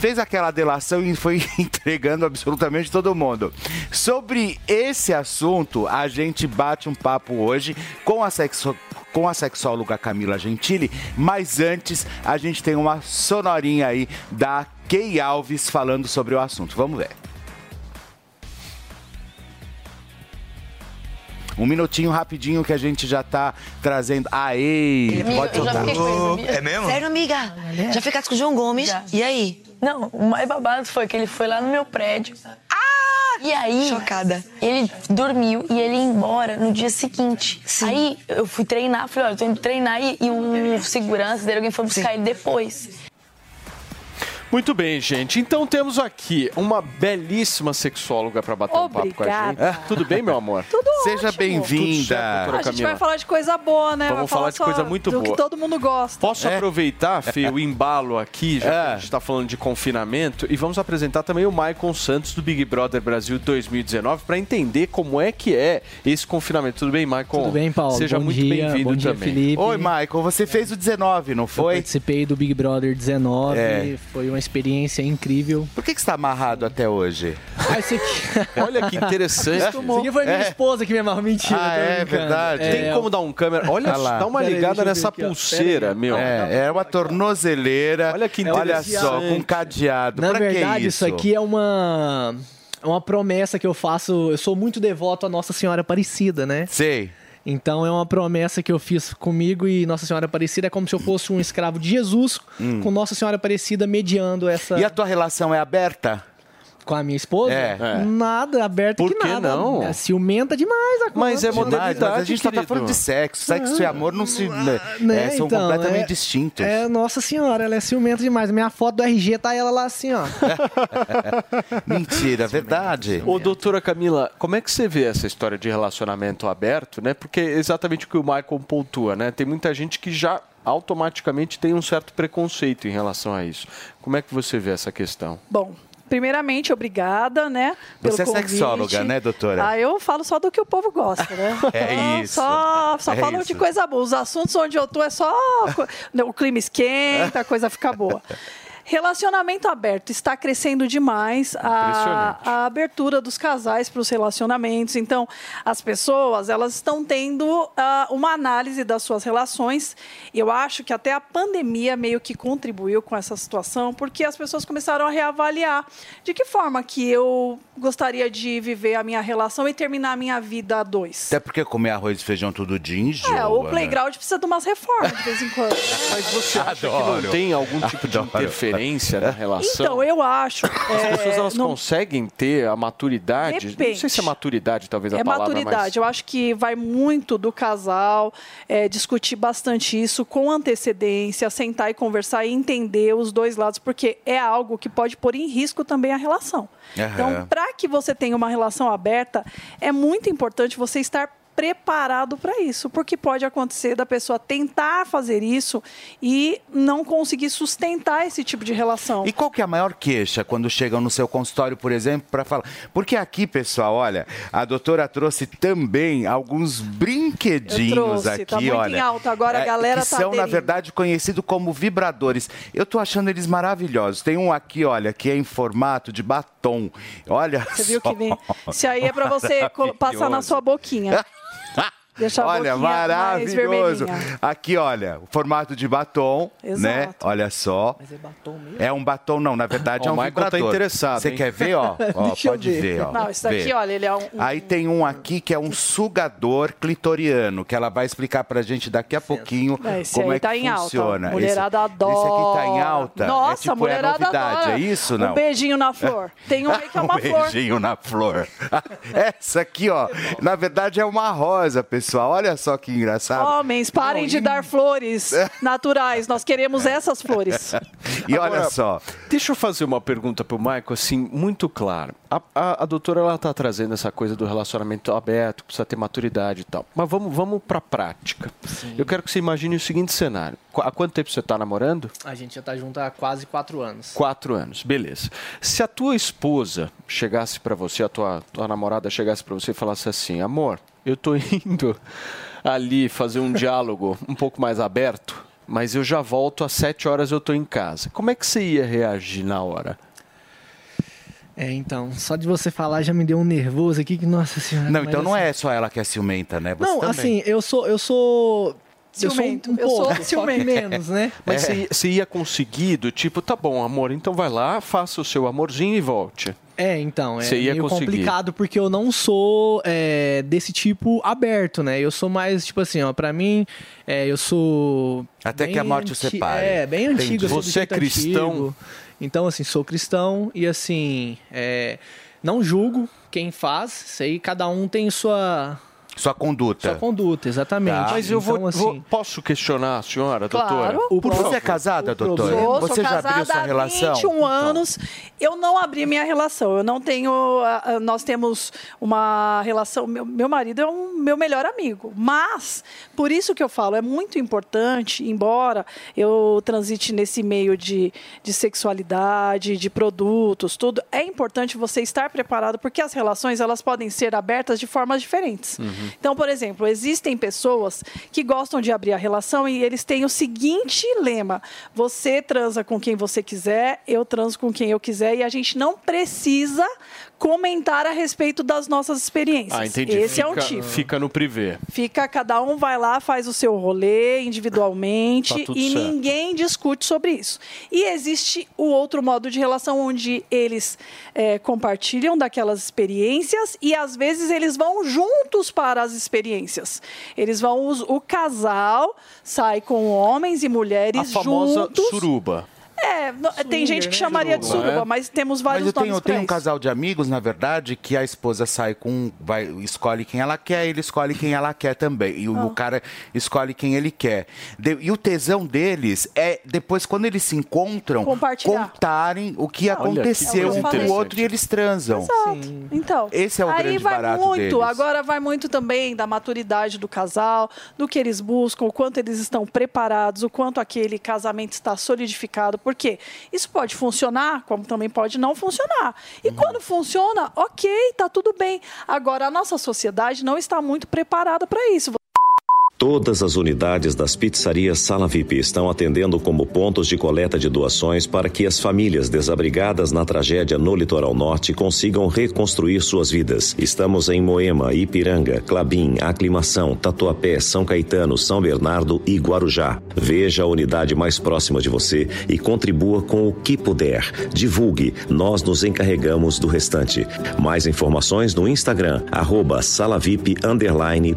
fez aquela delação e foi entregando absolutamente todo mundo. Sobre esse assunto, a gente bate um papo hoje com a sexo com a sexóloga Camila Gentili, mas antes a gente tem uma sonorinha aí da Key Alves falando sobre o assunto. Vamos ver. Um minutinho rapidinho que a gente já tá trazendo. Aê! Pode já soltar. fiquei com ele, sabia? Sério, amiga? Já ficasse com o João Gomes? E aí? Não, o mais babado foi que ele foi lá no meu prédio. E aí? Chocada. Ele dormiu e ele ia embora no dia seguinte. Aí eu fui treinar, falei, olha, eu tô indo treinar e, e o segurança dele, alguém foi buscar ele depois. Muito bem, gente. Então temos aqui uma belíssima sexóloga para bater um papo com a gente. Obrigada. Tudo bem, meu amor? Tudo Seja bem-vinda. A gente Camila? vai falar de coisa boa, né? Vamos vai falar de só coisa muito do boa. que todo mundo gosta. Posso aproveitar, Fê, o embalo aqui, já que a gente está falando de confinamento, e vamos apresentar também o Maicon Santos do Big Brother Brasil 2019 para entender como é que é esse confinamento. Tudo bem, Maicon? Tudo bem, Paulo? Seja Bom muito bem-vindo também. Felipe. Oi, Michael, você fez o 19, não Eu foi? participei do Big Brother 19, É. foi uma experiência incrível. Por que, que você está amarrado até hoje? Ah, esse aqui... Olha que interessante. Esse aqui foi minha É. esposa que me amarrou. Mentira, Ah, é brincando. verdade? Tem como dar um câmera? Olha, Olha lá. dá uma Pera aí, ligada ver nessa aqui, pulseira, aí. meu. É, é uma tornozeleira. Olha que Olha interessante. só, com cadeado. Na pra que verdade, isso? isso aqui é uma... é Uma promessa que eu faço. Eu sou muito devoto a Nossa Senhora Aparecida, né? Sei. Então é uma promessa que eu fiz comigo e Nossa Senhora Aparecida é como se eu fosse um escravo de Jesus com Nossa Senhora Aparecida mediando essa. Hum. E a tua relação é aberta? Com a minha esposa? É. É. Nada aberta Por que que nada. não? É ciumenta demais a Mas é. Demais, mas a gente só tá falando de sexo. Sexo e amor não se. Né, é, são então, completamente é- distintos. É, Nossa Senhora, ela é ciumenta demais. Minha foto do RG tá ela lá assim, ó. Mentira, verdade. Ô, doutora Camila, como é que você vê essa história de relacionamento aberto, né? Porque é exatamente o que o Michael pontua, né? Tem muita gente que já automaticamente tem um certo preconceito em relação a isso. Como é que você vê essa questão? Bom, primeiramente, obrigada, né? pelo Você é convite. sexóloga, né, doutora? Ah, eu falo só do que o povo gosta, né? É Então, isso. Só, só É falo isso. de coisa boa. Os assuntos onde eu tô é só. o clima esquenta, a coisa fica boa. Relacionamento aberto está crescendo demais a, a abertura dos casais para os relacionamentos. Então, as pessoas elas estão tendo ah, uma análise das suas relações. Eu acho que até a pandemia meio que contribuiu com essa situação, porque as pessoas começaram a reavaliar de que forma que eu gostaria de viver a minha relação e terminar a minha vida a dois. Até porque comer arroz e feijão todo dia enjoa, É, o né? playground precisa de umas reformas de vez em quando. Mas você acha que Adoro. não tem algum tipo de Adoro. Na relação? Então, eu acho. As é, pessoas elas não- conseguem ter a maturidade. Não sei se é maturidade, talvez a É palavra maturidade. Eu acho que vai muito do casal é, discutir bastante isso com antecedência, sentar e conversar e entender os dois lados, porque é algo que pode pôr em risco também a relação. Aham. Então, para que você tenha uma relação aberta, é muito importante você estar preparado para isso, porque pode acontecer da pessoa tentar fazer isso e não conseguir sustentar esse tipo de relação. E qual que é a maior queixa quando chegam no seu consultório, por exemplo, para falar? Porque aqui, pessoal, olha, a doutora trouxe também alguns brinquedinhos trouxe, aqui, tá muito olha. em alta agora, a galera que tá são, na aderindo. verdade, conhecidos como vibradores. Eu tô achando eles maravilhosos. Tem um aqui, olha, que é em formato de batom. Olha Você viu só. que vem? Se aí é para você passar na sua boquinha. Deixar olha, maravilhoso. Aqui, olha, o formato de batom, né? Exato. Olha só. Mas é batom mesmo? É um batom, não, na verdade Ó, é um o Michael tá vibrador. interessado, Você hein? quer ver, ó? Ó, pode ver. ver, ó. Não, isso daqui, Vê. olha, ele é um. um- Aí tem um aqui que é um sugador clitoriano, que ela vai explicar pra gente daqui a pouquinho É, esse como é que tá em alta. funciona. Mulherada esse, adora. Esse aqui tá em alta. Nossa, é tipo, mulherada é novidade, adora. é isso, não? Um beijinho na flor. Tem um aí que é uma um flor. beijinho na flor. Essa aqui, ó, na verdade é uma rosa, pessoal. Olha só que engraçado. Homens, parem de dar flores naturais. Nós queremos essas flores. E olha Agora, só. Deixa eu fazer uma pergunta pro Michael, assim, muito clara. A, a, a doutora, ela tá trazendo essa coisa do relacionamento aberto, precisa ter maturidade e tal. Mas vamos, vamos pra prática. Eu quero que você imagine o seguinte cenário. Há quanto tempo você tá namorando? A gente já tá junto há quase quatro anos. Quatro anos, beleza. Se a tua esposa chegasse pra você, a tua, tua namorada chegasse pra você e falasse assim, amor, eu tô indo ali fazer um diálogo um pouco mais aberto, mas eu já volto às sete horas eu tô em casa. Como é que você ia reagir na hora? É, então, só de você falar já me deu um nervoso aqui que, nossa senhora. Não, então não assim- é só ela que é ciumenta, né? Você Não, também. assim, eu sou. Eu sou. Ciumento. Eu Eu sou um sou pouco, só que ciumento. menos, né? Mas É. você, você ia conseguir do tipo, tá bom, amor, então vai lá, faça o seu amorzinho e volte. É, então, é meio conseguir. complicado porque eu não sou é, desse tipo aberto, né? Eu sou mais, tipo assim, ó, pra mim, é, eu sou... Até que a morte o separe. É, bem antigo. Você é cristão? antigo. Então, assim, sou cristão e, assim, é, não julgo quem faz. Aí, cada um tem sua... Sua conduta. Sua conduta, exatamente. Tá. Mas eu vou, Então, assim, vou- Posso questionar a senhora, Claro. doutora? o Você pro- é casada, doutora? Sou, Você sou já abriu sua há relação? 21 Então. anos. Eu não abri minha relação. Eu não tenho. ah, ah, Nós temos uma relação. Meu, meu marido é um meu melhor amigo. Mas, por isso que eu falo, é muito importante, embora eu transite nesse meio de, de sexualidade, de produtos, tudo, é importante você estar preparado, porque as relações elas podem ser abertas de formas diferentes. Então, por exemplo, existem pessoas que gostam de abrir a relação e eles têm o seguinte lema: você transa com quem você quiser, eu transo com quem eu quiser e a gente não precisa comentar a respeito das nossas experiências. Ah, entendi. Esse fica, é um tipo. Fica no privê. Fica, cada um vai lá, faz o seu rolê individualmente Tá e certo. ninguém discute sobre isso. E existe o outro modo de relação onde eles eh, compartilham daquelas experiências e às vezes eles vão juntos para as experiências. Eles vão, o casal sai com homens e mulheres A famosa juntos. suruba. É, no- tem gente que né? chamaria de Suruba, suruba, é? mas temos Mas vários eu tenho, nomes eu tenho um casal de amigos, na verdade, que a esposa sai com. Vai, escolhe quem ela quer, ele escolhe quem ela quer também. E o, Ah. o cara escolhe quem ele quer. De- e o tesão deles é, depois, quando eles se encontram, Compartilhar. contarem o que Olha, que aconteceu coisa um com o outro e eles transam. Exato. Então, Esse é o aí grande vai barato muito. deles. Agora vai muito também da maturidade do casal, do que eles buscam, o quanto eles estão preparados, o quanto aquele casamento está solidificado. Porque isso pode funcionar, como também pode não funcionar. E Uhum. quando funciona, ok, tá tudo bem. Agora a nossa sociedade não está muito preparada para isso. Todas as unidades das pizzarias Sala VIP estão atendendo como pontos de coleta de doações para que as famílias desabrigadas na tragédia no litoral norte consigam reconstruir suas vidas. Estamos em Moema, Ipiranga, Clabim, Aclimação, Tatuapé, São Caetano, São Bernardo e Guarujá. Veja a unidade mais próxima de você e contribua com o que puder. Divulgue, nós nos encarregamos do restante. Mais informações no Instagram, arroba underline.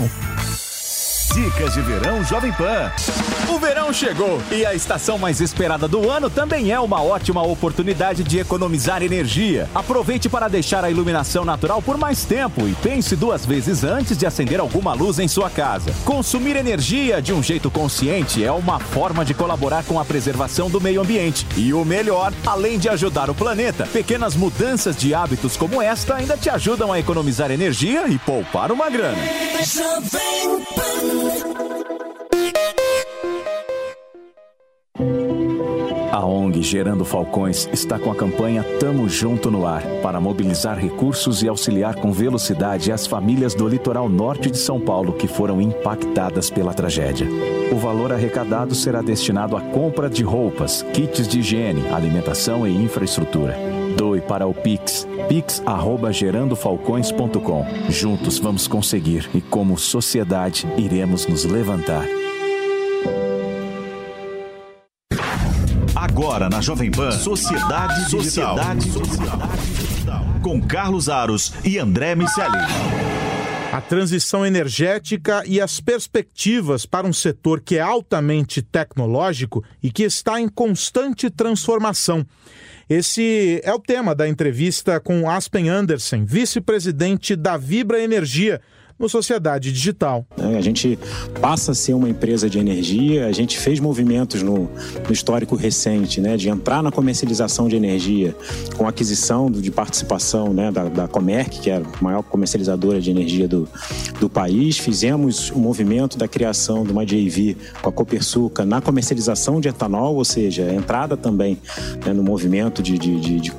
Tchau. Dicas de verão Jovem Pan. O verão chegou e a estação mais esperada do ano também é uma ótima oportunidade de economizar energia. Aproveite para deixar a iluminação natural por mais tempo e pense duas vezes antes de acender alguma luz em sua casa. Consumir energia de um jeito consciente é uma forma de colaborar com a preservação do meio ambiente. E o melhor, além de ajudar o planeta, pequenas mudanças de hábitos como esta ainda te ajudam a economizar energia e poupar uma grana. Jovem Pan. A ONG Gerando Falcões está com a campanha Tamo Junto no Ar para mobilizar recursos e auxiliar com velocidade as famílias do litoral norte de São Paulo que foram impactadas pela tragédia. O valor arrecadado será destinado à compra de roupas, kits de higiene, alimentação e infraestrutura. Doe para o Pix, pix@gerandofalcões.com. Juntos vamos conseguir e como sociedade iremos nos levantar. Agora na Jovem Pan, Sociedade Digital. Sociedade Com Carlos Aros e André Miceli. A transição energética e as perspectivas para um setor que é altamente tecnológico e que está em constante transformação. Esse é o tema da entrevista com Aspen Andersen, vice-presidente da Vibra Energia, no Sociedade Digital. né? A gente passa a ser uma empresa de energia, a gente fez movimentos no, no histórico recente, né, de entrar na comercialização de energia, com aquisição de participação né, da, da Comerc, que é a maior comercializadora de energia do, do país. Fizemos o movimento da criação de uma JV com a Copersuca na comercialização de etanol, ou seja, a entrada também né, no movimento de, de, de- de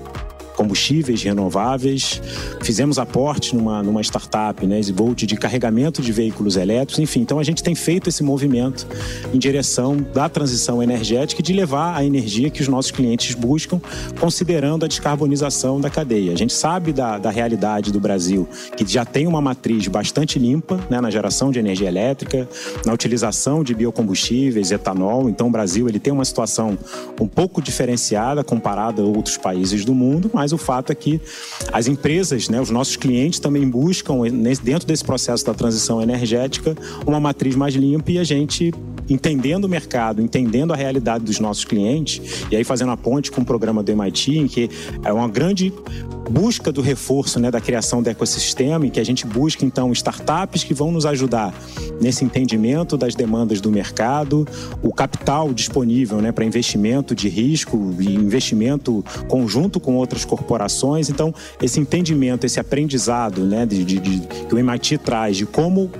combustíveis renováveis, fizemos aporte numa, numa startup, né, Volt, de carregamento de veículos elétricos, enfim. Então a gente tem feito esse movimento em direção da transição energética e de levar a energia que os nossos clientes buscam, considerando a descarbonização da cadeia. A gente sabe da, da realidade do Brasil, que já tem uma matriz bastante limpa né, na geração de energia elétrica, na utilização de biocombustíveis, etanol. Então o Brasil ele tem uma situação um pouco diferenciada comparada a outros países do mundo, mas o fato é que as empresas, né, os nossos clientes também buscam, dentro desse processo da transição energética, uma matriz mais limpa e a gente, entendendo o mercado, entendendo a realidade dos nossos clientes, e aí fazendo a ponte com o programa do MIT, em que é uma grande busca do reforço né, da criação do ecossistema, em que a gente busca, então, startups que vão nos ajudar nesse entendimento das demandas do mercado, o capital disponível né, para investimento de risco e investimento conjunto com outras corporações. Então, esse entendimento, esse aprendizado né, de, de- de- que o MIT traz de como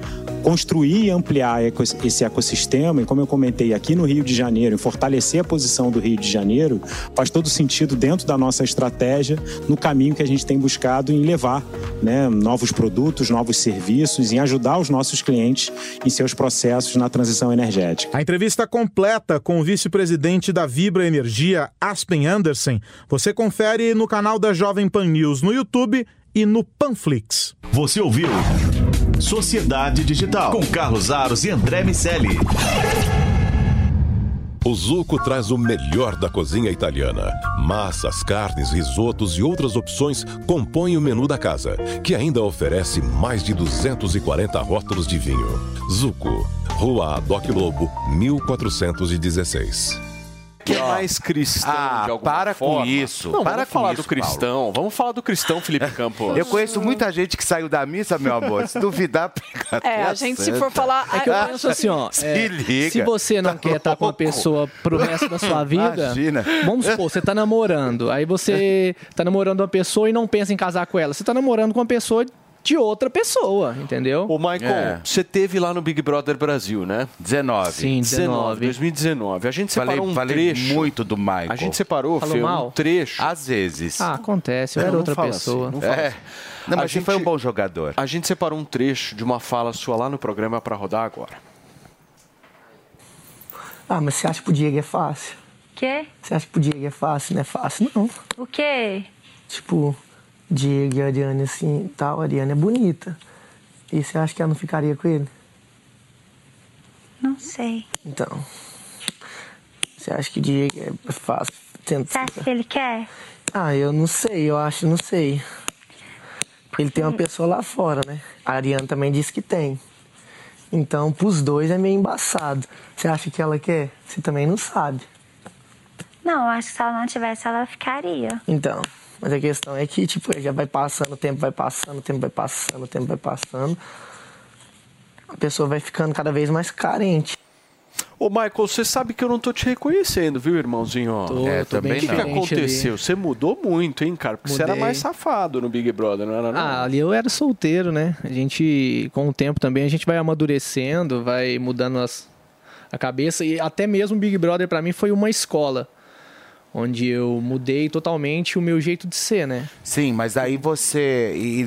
construir e ampliar esse ecossistema, e como eu comentei aqui no Rio de Janeiro, em fortalecer a posição do Rio de Janeiro, faz todo sentido dentro da nossa estratégia, no caminho que a gente tem buscado em levar né, novos produtos, novos serviços, em ajudar os nossos clientes em seus processos na transição energética. A entrevista completa com o vice-presidente da Vibra Energia, Aspen Andersen, você confere no canal da Jovem Pan News no YouTube e no Panflix. Você ouviu Sociedade Digital com Carlos Aros e André Miceli. O Zuco traz o melhor da cozinha italiana. Massas, carnes, risotos e outras opções compõem o menu da casa, que ainda oferece mais de 240 rótulos de vinho. Zuco, Rua Adoc Lobo, 1416. Que é mais cristão Ah, de alguma para com forma. isso, Não, para vamos com falar isso, do cristão. Vamos falar do cristão, Felipe Campos. Eu conheço muita gente que saiu da missa, meu amor. Se duvidar, pega É, a gente, se santa. for falar. É que eu penso assim, ó. Se é, liga. Se você não Tá quer estar com uma pessoa pro resto da sua vida, Imagina. vamos supor, você tá namorando. Aí você tá namorando uma pessoa e não pensa em casar com ela. Você tá namorando com uma pessoa de outra pessoa, entendeu? Ô, Michael, É. você teve lá no Big Brother Brasil, né? 19. Sim, 19. 2019. A gente Falei, separou um falei trecho. muito do Michael. A gente separou, Falou Fê, um mal? trecho. Às vezes. Ah, acontece, eu Não, era não outra pessoa. assim, não É. assim. Não, A mas você foi um bom jogador. A gente separou um trecho de uma fala sua lá no programa pra rodar agora. Ah, mas você acha que pro Diego é fácil? Quê? Você acha que pro Diego é fácil? Não é fácil, não. O quê? Tipo, Diego e a Ariane assim tal, a Ariane é bonita. E você acha que ela não ficaria com ele? Não sei. Então. Você acha que o Diego é fácil? Tenta... Você acha que ele quer? Ah, eu não sei, eu acho, não sei. Porque ele tem uma pessoa lá fora, né? A Ariane também disse que tem. Então, pros dois é meio embaçado. Você acha que ela quer? Você também não sabe. Não, eu acho que se ela não tivesse, ela ficaria. Então, mas a questão é que, tipo, já vai passando, o tempo vai passando, o tempo vai passando, o tempo vai passando. A pessoa vai ficando cada vez mais carente. Ô, Michael, você sabe que eu não tô te reconhecendo, viu, irmãozinho? Tô, É, tô bem O que, que aconteceu? ali. Você mudou muito, hein, cara? Porque você era Mudei. mais safado no Big Brother, não era? Não? Ah, ali eu era solteiro, né? A gente, com o tempo também, a gente vai amadurecendo, vai mudando as, a cabeça. E até mesmo o Big Brother pra mim foi uma escola. Onde eu mudei totalmente o meu jeito de ser, né? Sim, mas aí você.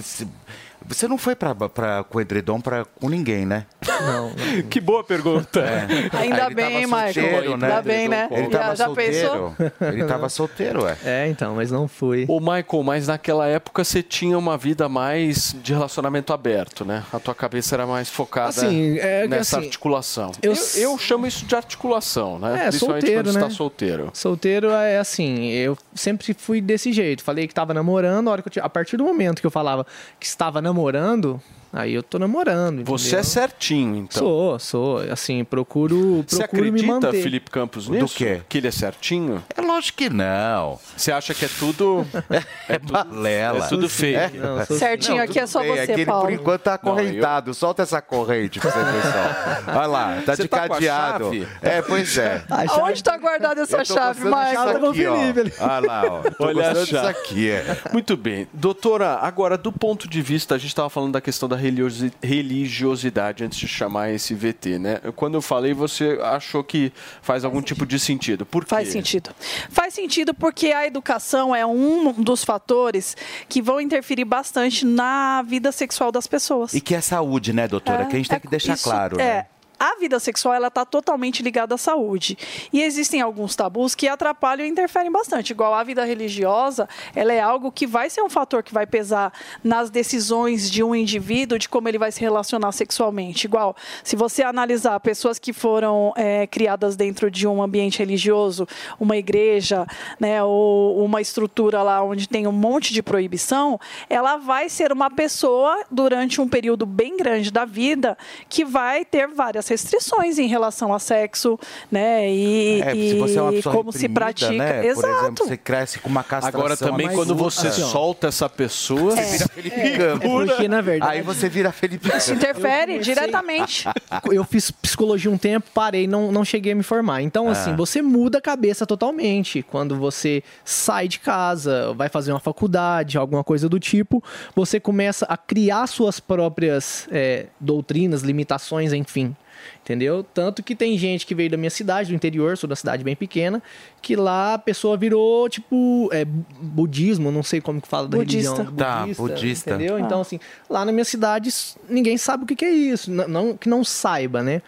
Você não foi pra, pra, com o edredom pra, com ninguém, né? Não. que boa pergunta. Ainda Aí ele bem, Michael. solteiro, Ainda bem, né? Ele Já- tava já solteiro. pensou? Ele tava solteiro, ué. É, então, mas não fui. Ô, Michael, mas naquela época você tinha uma vida mais de relacionamento aberto, né? A tua cabeça era mais focada Assim, é, nessa assim, articulação. Eu, eu- eu chamo isso de articulação, né? É, Principalmente solteiro, quando você né? tá solteiro. Solteiro é assim, eu sempre fui desse jeito. Falei que tava namorando, a, hora que eu tinha- a partir do momento que eu falava que estava namorando, namorando, aí eu tô namorando. Você entendeu? é certinho, então. Sou, sou. Assim, procuro, Você procuro me acredita, manter. Felipe Campos, Do nisso? quê? Que ele é certinho? É lógico que não. Você acha que é tudo... É balela. É tudo fake. Não, Certinho, Não, aqui é tudo só bem, você, é que ele, Paulo. por enquanto, tá acorrentado. Solta essa corrente pra você ver só. Olha lá, tá Você de tá com a cadeado. chave? É, pois é. Onde tá guardada essa Eu chave, disso Michael? aqui, ó. Olha lá, ó. Tô Olha a chave. aqui, é. Muito bem. Doutora, agora, do ponto de vista, a gente estava falando da questão da religiosidade antes de chamar esse VT, né? Quando eu falei, você achou que faz algum tipo de sentido. Por quê? Faz sentido. Faz sentido porque a educação é um dos fatores que vão interferir bastante na vida sexual das pessoas. E que é saúde, né, doutora? É, que a gente tem é que deixar isso- claro, é, né? A vida sexual ela está totalmente ligada à saúde e existem alguns tabus que atrapalham e interferem bastante. Igual a vida religiosa, ela é algo que vai ser um fator que vai pesar nas decisões de um indivíduo de como ele vai se relacionar sexualmente. Igual se você analisar pessoas que foram é, criadas dentro de um ambiente religioso, uma igreja, né, ou uma estrutura lá onde tem um monte de proibição, ela vai ser uma pessoa durante um período bem grande da vida que vai ter várias restrições em relação a sexo, né? E, É, e se você é uma pessoa como se pratica. né? Exato. Por exemplo, você cresce com uma castração. Agora também, quando você assim, solta essa pessoa... Você vira Felipe Campos. É porque, na verdade- Aí você vira Felipe Campos. Isso interfere diretamente. Eu fiz psicologia um tempo, parei, não, não cheguei a me formar. Então, assim, Ah. você muda a cabeça totalmente. Quando você sai de casa, vai fazer uma faculdade, alguma coisa do tipo, você começa a criar suas próprias é, doutrinas, limitações, enfim. Entendeu? Tanto que tem gente que veio da minha cidade, do interior, sou da cidade bem pequena, que lá a pessoa virou, tipo, é, bu- budismo, não sei como que fala da Budista. religião. Tá, budista. Entendeu? Ah. Então, assim, lá na minha cidade, ninguém sabe o que, que é isso. N- Não, que não saiba, né?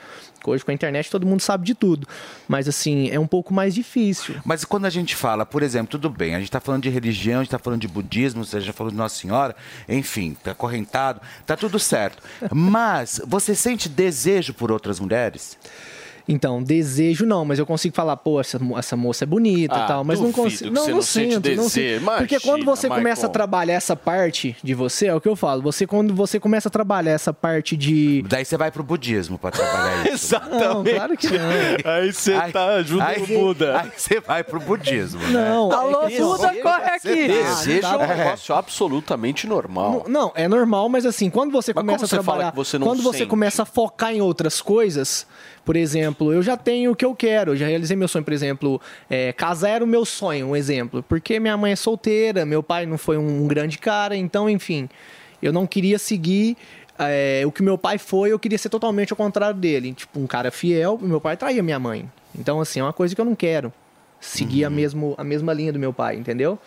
Hoje com a internet todo mundo sabe de tudo. Mas, assim, é um pouco mais difícil. Mas quando a gente fala, por exemplo, tudo bem, a gente está falando de religião, a gente está falando de budismo, você já falou de Nossa Senhora, enfim, tá correntado, tá tudo certo. Mas você sente desejo por outras mulheres? Então, desejo não, mas eu consigo falar, pô, essa, essa moça é bonita Ah, e tal, mas não consigo. Não, você não, não sinto, não desejo. sinto. Porque quando Imagina, você começa a trabalhar essa parte de você, é o que eu falo, você quando você começa a trabalhar essa parte de... Daí você vai pro budismo pra trabalhar isso. Não, claro que não. Aí você tá junto aí, com o Buda. Aí você vai pro budismo. Não, Alô, é Buda, corre aqui. Desejo é um negócio absolutamente normal. Não, não, é normal, mas assim, quando você Mas começa como você a fala trabalhar, que você não quando você sente? começa a focar em outras coisas, por exemplo, eu já tenho o que eu quero, eu já realizei meu sonho, por exemplo, é, casar era o meu sonho, um exemplo, porque minha mãe é solteira, meu pai não foi um grande cara, então, enfim, eu não queria seguir é, o que meu pai foi, eu queria ser totalmente ao contrário dele, tipo, um cara fiel, meu pai traía minha mãe, então, assim, é uma coisa que eu não quero, seguir Uhum. a, mesmo, a mesma linha do meu pai, entendeu?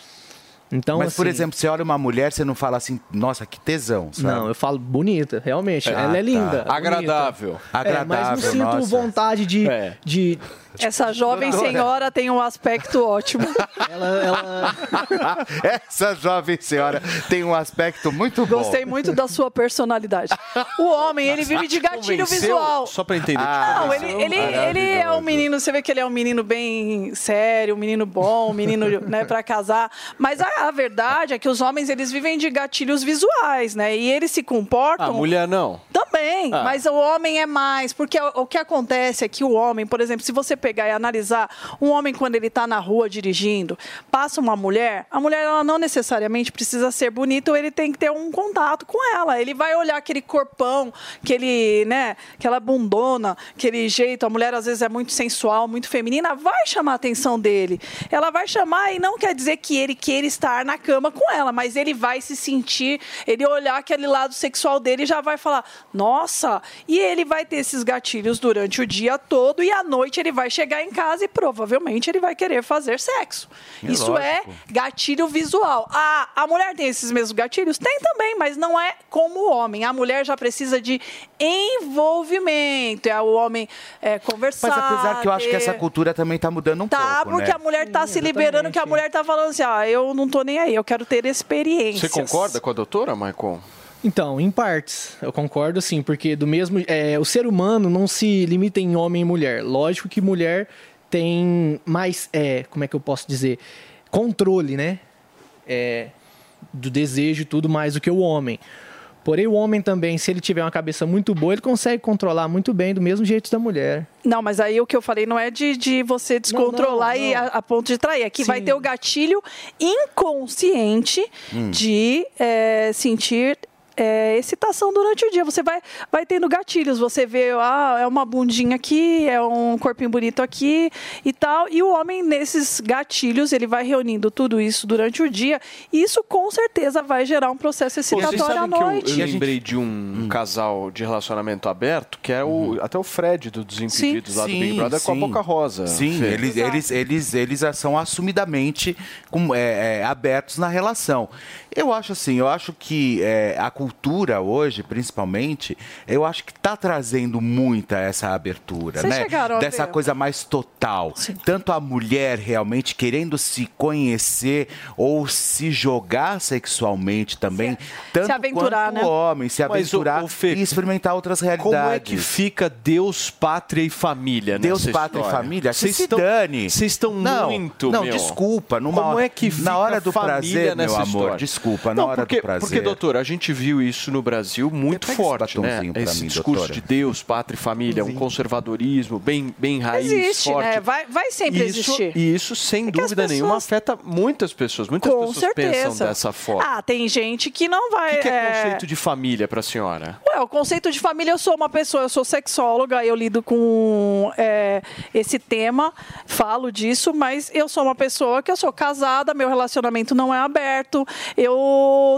Então, Mas, por assim, exemplo, você olha uma mulher, você não fala assim, nossa, que tesão, sabe? Não, eu falo bonita, realmente. Ah, ela é tá. linda. Agradável. bonita. É, Agradável, mas não sinto nossa. vontade de. É. de Essa jovem senhora tem um aspecto ótimo. ela, ela... Essa jovem senhora tem um aspecto muito bom. Gostei muito da sua personalidade. O homem, ele vive de gatilho visual. Só pra entender. Ah, Não, ele, ele, ele é um menino, você vê que ele é um menino bem sério, um menino bom, um menino né, para casar. Mas a, a verdade é que os homens eles vivem de gatilhos visuais, né? E eles se comportam. A mulher não. Também, Ah. mas o homem é mais, porque o, o que acontece é que o homem, por exemplo, se você pegar e analisar um homem quando ele está na rua dirigindo, passa uma mulher, a mulher ela não necessariamente precisa ser bonita ou ele tem que ter um contato com ela. Ele vai olhar aquele corpão, aquele, né, aquela bundona, aquele jeito, a mulher às vezes é muito sensual, muito feminina, vai chamar a atenção dele. Ela vai chamar e não quer dizer que ele queira estar na cama com ela, mas ele vai se sentir, ele olhar aquele lado sexual dele já vai falar: "Nossa!" E ele vai ter esses gatilhos durante o dia todo e à noite ele vai chegar em casa e provavelmente ele vai querer fazer sexo. É Isso é lógico. gatilho visual. A, a mulher tem esses mesmos gatilhos? Tem também, mas não é como o homem. A mulher já precisa de envolvimento. É o homem é, conversar. Mas apesar que eu acho que essa cultura também tá mudando um Tá, pouco, porque né? a mulher tá se liberando, que a mulher tá falando assim, ah, eu não tô nem aí, eu quero ter experiências. Você concorda com a doutora, Maicon? Então, em partes, eu concordo sim, porque do mesmo. é, o ser humano não se limita em homem e mulher. Lógico que mulher tem mais. É, como é que eu posso dizer? Controle, né? É, do desejo e tudo mais do que o homem. Porém, o homem também, se ele tiver uma cabeça muito boa, ele consegue controlar muito bem, do mesmo jeito da mulher. Não, mas aí o que eu falei não é de, de você descontrolar não, e a, a ponto de trair. Aqui vai Sim. ter o gatilho inconsciente Hum. de é, sentir é, excitação durante o dia. Você vai, vai tendo gatilhos. Você vê, ah, é uma bundinha aqui, é um corpinho bonito aqui e tal. E o homem, nesses gatilhos, ele vai reunindo tudo isso durante o dia. E isso, com certeza, vai gerar um processo excitatório à sabem que eu, noite. eu lembrei de um casal de relacionamento aberto, que é o, até o Fred do Desimpedidos lá do Big Brother com a Boca Rosa. Sim, eles, eles, eles, eles são assumidamente com- é, é, abertos na relação. Eu acho assim, eu acho que é, a cultura hoje, principalmente, eu acho que está trazendo muita essa abertura, Vocês né? chegaram Dessa ver? coisa mais total. Tanto a mulher realmente querendo se conhecer ou se jogar sexualmente também, tanto aventurar, quanto né? o homem, se Mas, aventurar ô, ô, Fê, e experimentar outras realidades. Como é que fica Deus, pátria e família Deus, pátria e história? família? Que Vocês se estão, dane. Vocês estão Não, muito, não, meu. desculpa, numa Como hora- é que na fica hora do família prazer, meu amor, história? desculpa, na Não, hora do porque, prazer. Porque, doutora, a gente viu isso no Brasil muito Pega esse forte, né? Esse mim, discurso doutora. de Deus, pátria e família, um conservadorismo bem, bem raiz, Existe, forte. né? Vai, vai sempre isso, existir. E isso, sem É dúvida nenhuma, pessoas- afeta muitas pessoas. Muitas Com pessoas certeza. pensam dessa forma. Ah, tem gente que não vai. o que, que é, é, conceito de família pra senhora? Ué, o conceito de família, eu sou uma pessoa, eu sou sexóloga, eu lido com é, esse tema, falo disso, mas eu sou uma pessoa que eu sou casada, meu relacionamento não é aberto, eu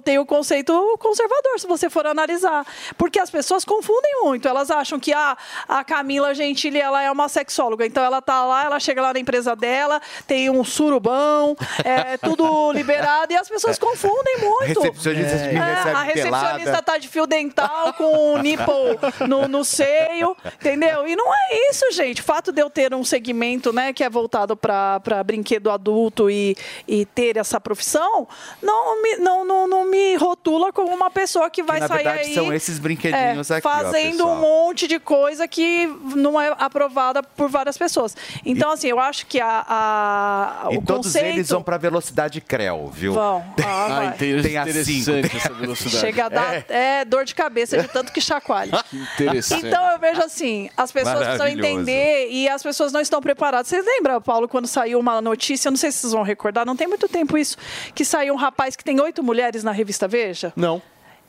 tenho o conceito conservador, se você for analisar. Porque as pessoas confundem muito, elas acham que ah, a Camila Gentili, ela é uma sexóloga, então ela tá lá, ela chega lá na empresa dela, tem um surubão, é tudo liberado, e as pessoas confundem muito. Recepcionista me É, recebe a recepcionista tá de fio dental com um nipple no, no seio, entendeu? E não é isso, gente. O fato de eu ter um segmento, né, que é voltado para brinquedo adulto e, e ter essa profissão, não me, não, não, não me rotula como uma pessoa que vai na sair verdade, aí são esses brinquedinhos é, aqui, ó, fazendo pessoal. um monte de coisa que não é aprovada por várias pessoas. Então, assim, eu acho que a, a- E o todos conceito eles vão pra velocidade Creu, viu? Vão. Ah, vai. Tem a cinco. interessante essa velocidade. Chega a dar é. dor de cabeça de tanto que chacoalha. interessante. Então eu vejo assim, as pessoas precisam entender e as pessoas não estão preparadas. Vocês lembram, Paulo, quando saiu uma notícia, não sei se vocês vão recordar, não tem muito tempo isso, que saiu um rapaz que tem oito mulheres na revista Veja? Não.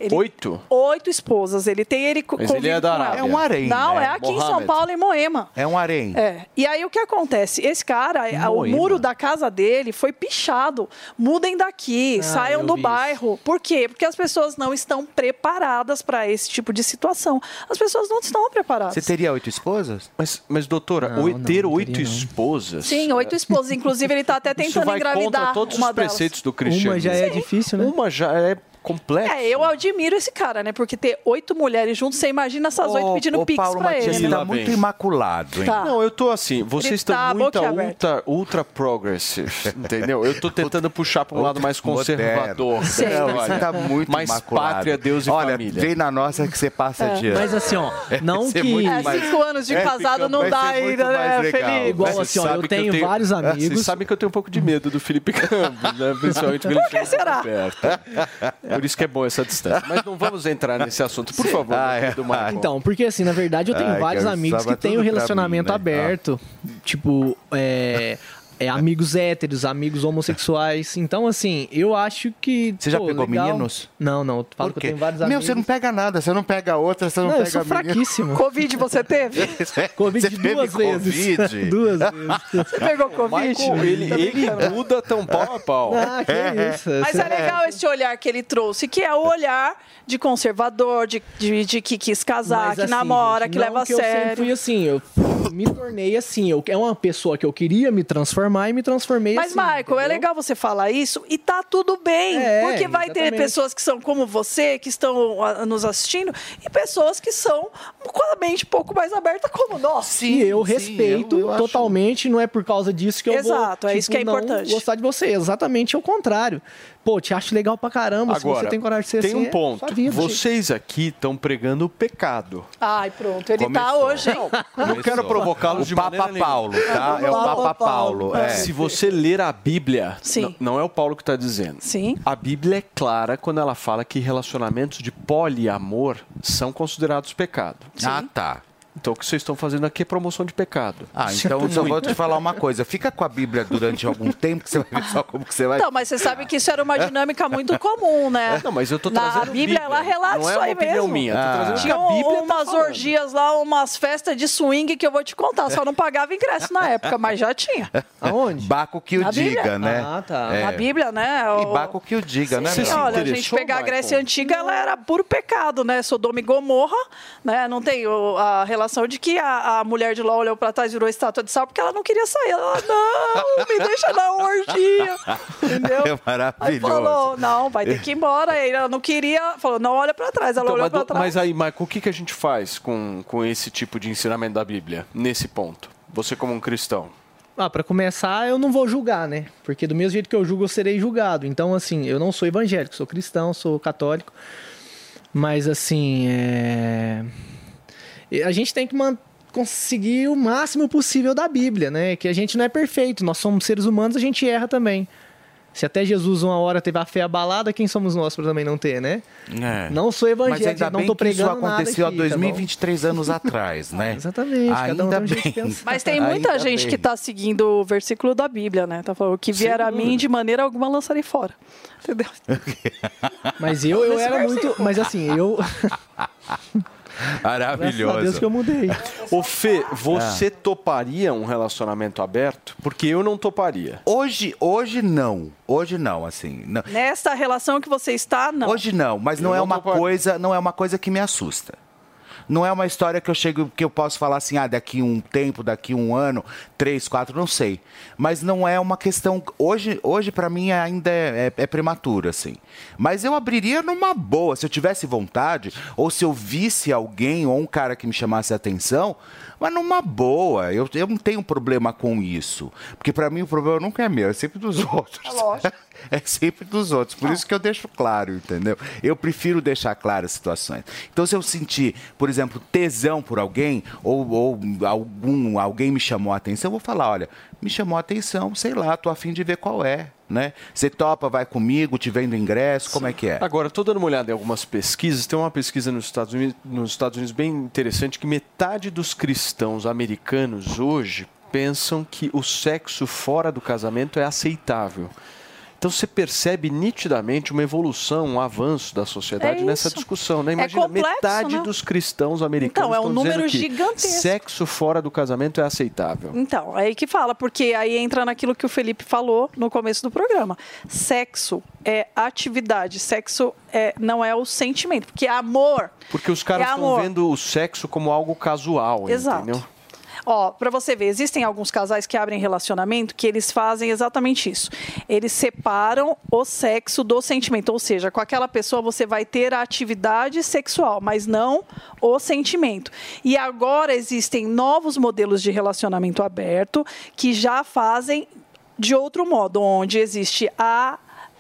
Ele- Oito? Oito esposas. Ele tem ele co- Mas ele é da com. Arábia. É um harém, Não, né? é aqui em. São Paulo, em Moema. É um harém. É. E aí o que acontece? Esse cara, a- o Moema. muro da casa dele foi pichado. Mudem daqui, Ah, saiam do bairro. Por quê? Porque as pessoas não estão preparadas para esse tipo de situação. As pessoas não estão preparadas. Você teria oito esposas? Mas, mas doutora, Não, oi- não, ter não oito esposas. Sim, oito esposas. Inclusive, ele está até Isso tentando vai contra engravidar todos uma os delas. preceitos do cristianismo. já é Sim. difícil, né? Uma já é complexo. É, eu admiro esse cara, né? Porque ter oito mulheres juntos, você imagina essas oito Ô, pedindo ô, pix Paulo pra Matias, ele. você né? tá muito imaculado, hein? Tá. Não, eu tô assim, vocês estão tá muito ultra, ultra progressive, entendeu? Eu tô tentando puxar para um lado mais conservador. Moderno. Sei. Não, Olha, você tá muito mais imaculado. pátria, Deus e Olha, família. vem na nossa que você passa É. de ano. Mas assim, ó, não Vai ser que- É, mais- cinco anos de É, casado não dá ainda, né. Felipe? Igual assim, ó, eu tenho vários amigos. Vocês sabem que eu tenho um pouco de medo do Felipe Campos, né? Principalmente quando ele Por que chega será? perto. Por isso que é bom essa distância. Mas não vamos entrar nesse assunto, por favor. Ah, é. Marcon. Então, porque assim, na verdade eu tenho Ai, vários amigos que têm um tudo pra relacionamento mim, né? aberto. Tipo, é, é, amigos héteros, amigos homossexuais. Então, assim, eu acho que. Você já pô, pegou legal. meninos? Não, não. Falo que eu tenho vários Meu, amigos. você não pega nada, você não pega outra, você não, Não, pega eu sou menino. fraquíssimo. Covid você teve? Covid Você teve duas vezes. Covid? duas vezes. Você pegou Covid? Michael, ele, ele muda tão pau a pau. Ah, que isso. Mas é legal esse olhar que ele trouxe, que é o olhar de conservador, de, de, de que quis casar, Mas, que assim, namora, gente, que leva a que Eu sempre sério. fui assim, eu me tornei assim. Eu, é uma pessoa que eu queria me transformar e me transformei Mas, assim. Michael, é entendeu? legal você falar isso e tá tudo bem. É, porque vai ter exatamente. pessoas que são como você, que estão ah, nos assistindo, e pessoas que são com a mente um pouco mais aberta como nós. E eu respeito totalmente, não é por causa disso que eu vou Exato, é isso que é não importante. gostar de você. Exatamente o contrário. Pô, te acho legal pra caramba. se Agora, você tem coragem de ser tem assim, um é ponto. vida, gente. Vocês aqui estão pregando o pecado. Ai, pronto, ele tá Começou. hoje, hein? Não quero provocá-los de O Papa maneira. Paulo, tá? É o Papa Paulo. É. Se você ler a Bíblia, Sim. não é o Paulo que está dizendo. Sim. A Bíblia é clara quando ela fala que relacionamentos de poliamor são considerados pecado. Ah, tá. Então o que vocês estão fazendo aqui é promoção de pecado. Ah, então eu só vou te falar uma coisa. Fica com a Bíblia durante algum tempo que você vai ver só como que você vai... Então, mas você sabe que isso era uma dinâmica muito comum, né? Não, mas eu tô Na trazendo Bíblia, ela relata Não é isso uma aí mesmo. minha, que Tinha a Bíblia tá umas falando. orgias lá, umas festas de swing que eu vou te contar. Só não pagava ingresso na época, mas já tinha. Aonde? Baco que o Na diga, Bíblia. né? Ah, tá. É. A Bíblia, né? E o- Baco que o diga, né? Sim, olha, a gente pegar a? Grécia Antiga, ela era puro pecado, né? Sodoma e Gomorra, né? Não tem a relação de que a, a mulher de Ló olhou pra trás e virou estátua de sal porque ela não queria sair. Ela, não, me deixa na orgia. Entendeu? É Aí maravilhoso. falou, não, vai ter que ir embora. Aí ela não queria, falou, não olha pra trás. Ela Então, olhou mas, pra trás. mas aí, Michael, o que, que a gente faz com, com esse tipo de ensinamento da Bíblia, nesse ponto? Você como um cristão. Ah, pra começar, eu não vou julgar, né? Porque do mesmo jeito que eu julgo, eu serei julgado. Então, assim, eu não sou evangélico, sou cristão, sou católico. Mas, assim, é... a gente tem que conseguir o máximo possível da Bíblia, né? Que a gente não é perfeito, nós somos seres humanos, a gente erra também. Se até Jesus uma hora teve a fé abalada, quem somos nós para também não ter, né? É. Não sou evangélico, Mas ainda não isso pregando nada aconteceu aqui, há tá bom? 2023 anos atrás, né? Exatamente, um Ainda tem um bem. pensar. Mas tem muita Ainda gente bem. que tá seguindo o versículo da Bíblia, né? Tá falando, o que vier a mim, de maneira alguma lançarei fora. Entendeu? Mas eu, eu era muito. Mas assim, eu. A Deus Maravilhoso. que eu mudei. Ô Fê, Ah. você toparia um relacionamento aberto? Porque eu não toparia. Hoje, hoje não. Hoje não, assim. Não. Nesta relação que você está, não. Hoje não, mas não Eu é não uma toparia. coisa, não é uma coisa que me assusta. Não é uma história que eu chego, que eu posso falar assim, ah, daqui um tempo, daqui um ano, três, quatro, não sei. Mas não é uma questão. Hoje, hoje para mim, ainda é, é, é prematuro, assim. Mas eu abriria numa boa. Se eu tivesse vontade, ou se eu visse alguém ou um cara que me chamasse a atenção, mas numa boa. Eu, eu não tenho problema com isso. Porque para mim o problema nunca é meu, é sempre dos outros. É lógico. É sempre dos outros. Por isso que eu deixo claro, entendeu? Eu prefiro deixar claras as situações. Então, se eu sentir, por exemplo, tesão por alguém, ou, ou algum, alguém me chamou a atenção, eu vou falar: olha, me chamou a atenção, sei lá, tô afim de ver qual é. Né? Você topa, vai comigo, te vendo ingresso, como é que é? Agora, estou dando uma olhada em algumas pesquisas. Tem uma pesquisa nos Estados, Unidos, nos Estados Unidos bem interessante que metade dos cristãos americanos hoje pensam que o sexo fora do casamento é aceitável. Então você percebe nitidamente uma evolução, um avanço da sociedade É nessa discussão. Né? É Imagina, complexo, metade né? dos cristãos americanos Então, é um número que gigantesco. sexo fora do casamento é aceitável. Então, é aí que fala, porque aí entra naquilo que o Felipe falou no começo do programa. Sexo é atividade, sexo é, não é o sentimento, porque amor. Porque os caras É estão amor. vendo o sexo como algo casual, Exato. entendeu? Ó, pra você ver, existem alguns casais que abrem relacionamento que eles fazem exatamente isso. Eles separam o sexo do sentimento, ou seja, com aquela pessoa você vai ter a atividade sexual, mas não o sentimento. E agora existem novos modelos de relacionamento aberto que já fazem de outro modo, onde existe a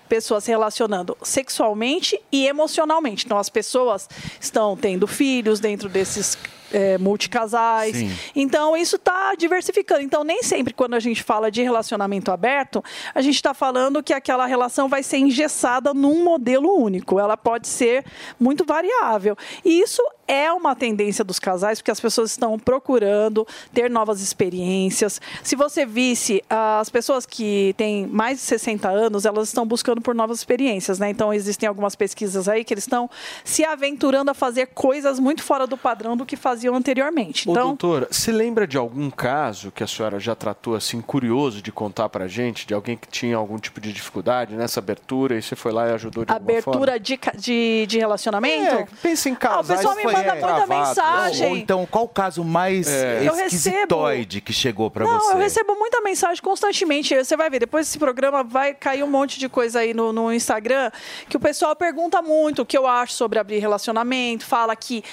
pessoa se relacionando sexualmente e emocionalmente. Então, as pessoas estão tendo filhos dentro desses é, multicasais. Sim. Então, isso está diversificando. Então, nem sempre quando a gente fala de relacionamento aberto, a gente está falando que aquela relação vai ser engessada num modelo único. Ela pode ser muito variável. E isso é uma tendência dos casais, porque as pessoas estão procurando ter novas experiências. Se você visse, as pessoas que têm mais de 60 anos, elas estão buscando por novas experiências, né? Então, existem algumas pesquisas aí que eles estão se aventurando a fazer coisas muito fora do padrão do que faziam anteriormente. Ô, Então, doutora, você lembra de algum caso que a senhora já tratou assim, curioso de contar pra gente, de alguém que tinha algum tipo de dificuldade nessa abertura e você foi lá e ajudou de alguma forma? abertura de, de, de relacionamento? É, pensa em Ah, o pessoal me manda é, muita travado. mensagem. Ou então, qual o caso mais É. Esquisitoide que chegou pra Não, você? eu recebo muita mensagem constantemente. Você vai ver, depois desse programa vai cair um monte de coisa aí no, no Instagram que o pessoal pergunta muito o que eu acho sobre abrir relacionamento, fala que.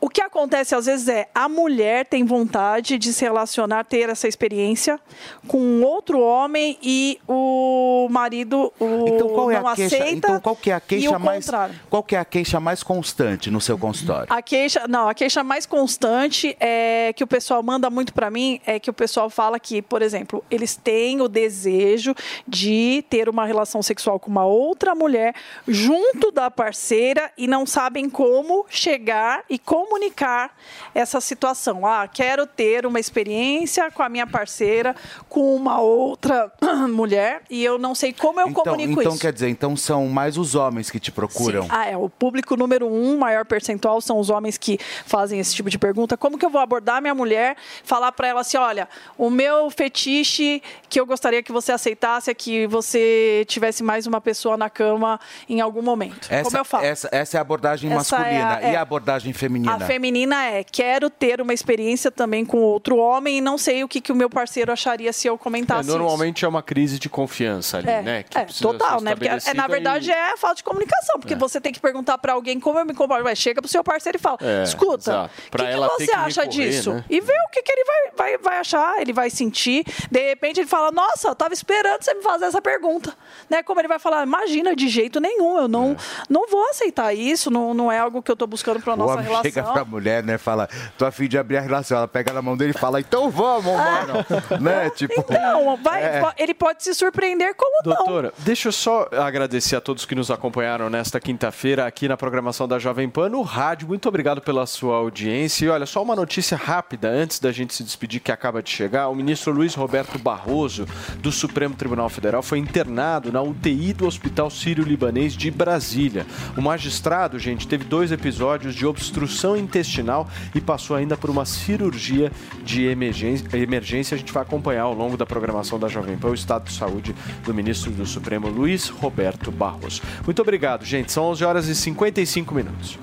O que acontece às vezes é a mulher tem vontade de se relacionar, ter essa experiência com outro homem e o marido o Então qual é não a queixa? aceita. Então qual que é a queixa mais contrário. qual que é a queixa mais constante no seu consultório? A queixa, não, a queixa mais constante é que o pessoal manda muito pra mim é que o pessoal fala que, por exemplo, eles têm o desejo de ter uma relação sexual com uma outra mulher junto da parceira e não sabem como chegar e comunicar essa situação. Ah, quero ter uma experiência com a minha parceira com uma outra mulher e eu não sei como eu Então, comunico então isso. quer dizer, então são mais os homens que te procuram. Sim. Ah, é. O público número um, maior percentual, são os homens que fazem esse tipo de pergunta. Como que eu vou abordar minha mulher? Falar pra ela assim: olha, o meu fetiche que eu gostaria que você aceitasse é que você tivesse mais uma pessoa na cama em algum momento. Como Essa, eu falo. essa, essa é a abordagem Essa é masculina. a- é. E a abordagem feminina? A feminina é: quero ter uma experiência também com outro homem e não sei o que, que o meu parceiro acharia se eu É, comentasse isso. normalmente é uma crise de confiança ali, É, né? Que é, total, né? Porque, é, na verdade, e- é falta de comunicação. Porque você tem que perguntar pra alguém como eu me comporto. Vai, chega pro seu parceiro e fala: É, escuta, o que, que você que acha recorrer, disso? né? E vê o que, que ele vai, vai, vai achar, ele vai sentir. De repente, ele fala: Nossa, eu tava esperando você me fazer essa pergunta. Né? Como ele vai falar: Imagina, de jeito nenhum, eu não, não vou aceitar isso, não, não é algo que eu tô buscando pra O nossa relação. chega pra mulher, né? Fala, tô a fim de abrir a relação. Ela pega na mão dele e fala, então vamos, mano. né? Tipo. Não, vai, É. ele pode se surpreender como não. Doutora, deixa eu só agradecer a todos que nos acompanharam nesta quinta-feira aqui na programação da Jovem Pan no rádio. Muito obrigado pela sua audiência. E olha, só uma notícia rápida antes da gente se despedir que acaba de chegar. O ministro Luiz Roberto Barroso, do Supremo Tribunal Federal, foi internado na UTI do Hospital Sírio-Libanês de Brasília. O magistrado, gente, teve dois episódios de obstrução intestinal e passou ainda por uma cirurgia de emergência. emergência. A gente vai acompanhar ao longo da programação da Jovem Pan o estado de saúde do ministro do Supremo, Luiz Roberto Barroso. Muito obrigado, gente. São 11 horas e 55 minutos.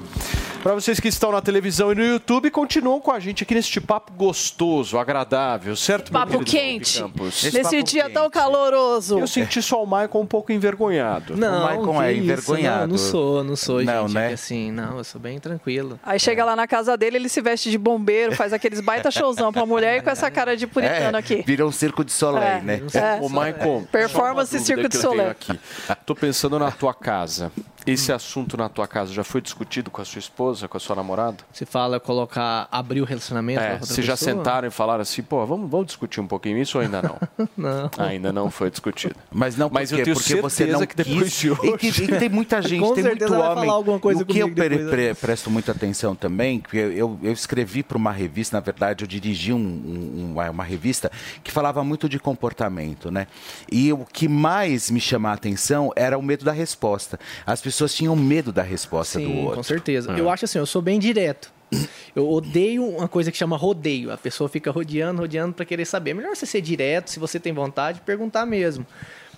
Para vocês que estão na televisão e no YouTube, continuam com a gente aqui neste papo gostoso, agradável, certo? meu Papo quente. Nesse dia tão caloroso. Eu senti só o Maicon um pouco envergonhado. Não, Maicon que é envergonhado. Não, não sou, não sou, Não, gente. né? É que assim, não, eu sou bem tranquilo. Aí chega lá na casa dele, ele se veste de bombeiro, faz aqueles baita showzão pra mulher e com essa cara de puritano É, aqui. Virou um circo de Soleil, É, né? é. Ô, Maicon, Performance Circo de Soleil. aqui. Tô pensando na tua casa. Esse assunto na tua casa já foi discutido com a sua esposa, com a sua namorada? Você fala colocar, abrir o relacionamento É, vocês já sentaram e falaram assim, pô, vamos, vamos discutir um pouquinho isso ou ainda não? Não. Ainda não foi discutido. Mas não Mas por eu quê? tenho porque você certeza não que depois quis. de hoje- E, que- e tem muita gente, Com tem muito homem. falar alguma coisa o que eu pre- depois, pre- né? presto muita atenção também, que eu, eu, eu escrevi para uma revista, na verdade, eu dirigi um- um- uma, uma revista que falava muito de comportamento, né? E o que mais me chamava a atenção era o medo da resposta. As pessoas tinham medo da resposta do Sim, outro. com certeza. Ah. Eu acho assim, eu sou bem direto. Eu odeio uma coisa que chama rodeio. A pessoa fica rodeando, rodeando para querer saber. É melhor você ser direto, se você tem vontade, perguntar mesmo.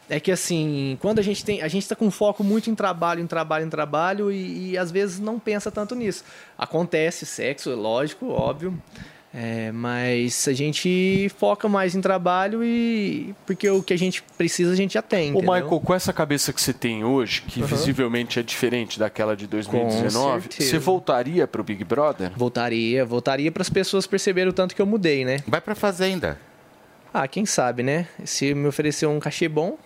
É que assim, quando a gente tem, a gente está com foco muito em trabalho, em trabalho, em trabalho e, e às vezes não pensa tanto nisso. Acontece sexo, é lógico, óbvio. É, mas a gente foca mais em trabalho e porque o que a gente precisa a gente já tem. Ô, entendeu? Michael, com essa cabeça que você tem hoje, que Uhum. visivelmente é diferente daquela de 2019, certeza. você voltaria pro Big Brother? Voltaria, voltaria para as pessoas perceberem o tanto que eu mudei, né? Vai pra fazenda. Ah, quem sabe, né? Se me oferecer um cachê bom,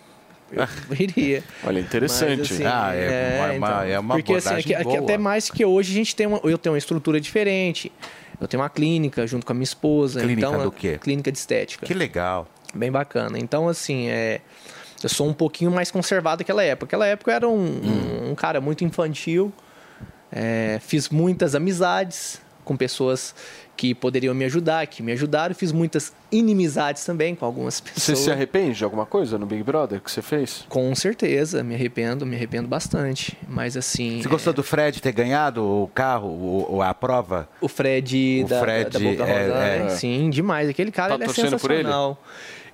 eu iria. Olha, interessante. Mas, assim, Ah, é uma- é uma Porque assim, abordagem aqui- aqui boa. até mais que hoje a gente tem uma, eu tenho uma estrutura diferente. Eu tenho uma clínica junto com a minha esposa. Clínica então, do quê? Clínica de estética. Que legal. Bem bacana. Então, assim, é, eu sou um pouquinho mais conservado daquela época. Aquela época eu era um, um- um cara muito infantil. É, fiz muitas amizades com pessoas que poderiam me ajudar, que me ajudaram. Fiz muitas inimizades também com algumas Você pessoas. se arrepende de alguma coisa no Big Brother que você fez? Com certeza, me arrependo, me arrependo bastante. Mas assim. Você gostou do Fred ter ganhado o carro, o, o- a prova? O Fred, O da, Fred, da Boca é, Rosa, é. Sim, demais. Aquele cara Tá ele é torcendo por ele?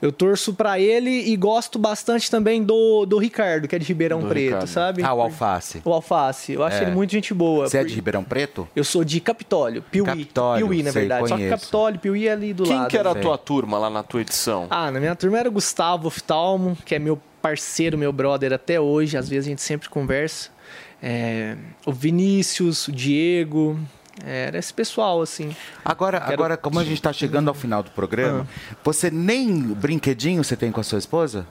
Eu torço pra ele e gosto bastante também do, do Ricardo, que é de Ribeirão Do Preto, Ricardo. sabe? Ah, o Alface. O Alface. Eu acho É. ele muito gente boa. Você é por- de Ribeirão Preto? Eu sou de Capitólio, Piuí. Capitólio, Piuí, na sei, verdade. Só que conheço. Capitólio, Piuí é ali do Quem lado. que era a né? tua turma lá na tua edição? Ah, na minha turma era o Gustavo Oftalmo, que é meu parceiro, meu brother até hoje. Às vezes a gente sempre conversa. É, o Vinícius, o Diego. Era esse pessoal, assim. Agora, Quero- agora como a gente está chegando ao final do programa, você nem brinquedinho você tem com a sua esposa?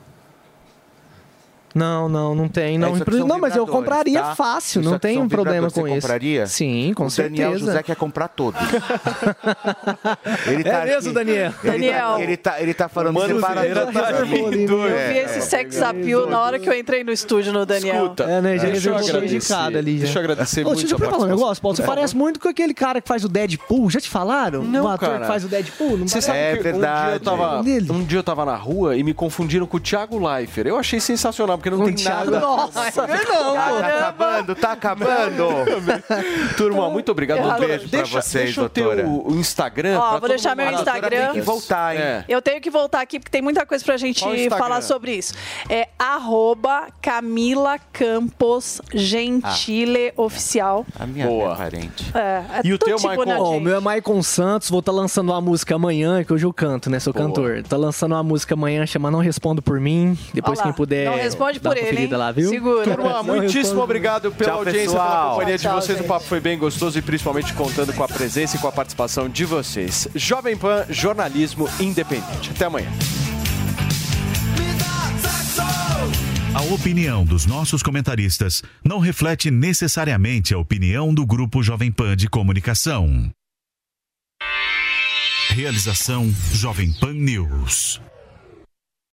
Não, não, não tem. Não, É, não mas eu compraria tá? fácil, Isso não aqui tem um problema com você isso. compraria? Sim, com o certeza. Daniel José quer comprar todos. ele É mesmo, Daniel? Ele Daniel. Tá, ele, tá, ele tá falando Mano, separador. Tá. Eu vi É, esse sex appeal na hora que eu entrei no estúdio no Daniel. Escuta, É, né? Já deixa eu agradecer, ali. Já. deixa eu agradecer Ô, muito Deixa eu a falar um negócio, Paulo. Você parece muito com aquele cara que faz o Deadpool. Já te falaram? Não, o ator cara. que faz o Deadpool? Não Você sabe É que verdade. um dia, eu tava, um dia eu tava na rua e me confundiram com o Thiago Leifert. Eu achei sensacional, porque não tem nada. Nossa, não, Tá, pô. tá acabando, tá acabando. Turma, muito obrigado. Um beijo pra deixa, vocês, deixa doutora. o, o Instagram. Ó, pra vou deixar meu Instagram. tem que voltar, hein? É. Eu tenho que voltar aqui porque tem muita coisa pra gente falar sobre isso. É arroba Camila Campos Gentile Oficial. A minha Boa. parente. É, é E o teu, tipo, Michael? Ó, o meu é Maicon Santos, vou estar lançando uma música amanhã, que hoje eu canto, né? Sou Boa. cantor. Tá lançando uma música amanhã, chama Não Respondo Por Mim. Depois Ó lá, quem puder. não responde dar por ele, hein? lá, viu? Segura. Turma, muitíssimo obrigado pela Tchau, audiência, pela pessoal. companhia de Tchau, vocês. gente. O papo foi bem gostoso e principalmente contando com a presença e com a participação de vocês. Jovem Pan, jornalismo independente. Até amanhã. A opinião dos nossos comentaristas não reflete necessariamente a opinião do Grupo Jovem Pan de Comunicação. Realização Jovem Pan News.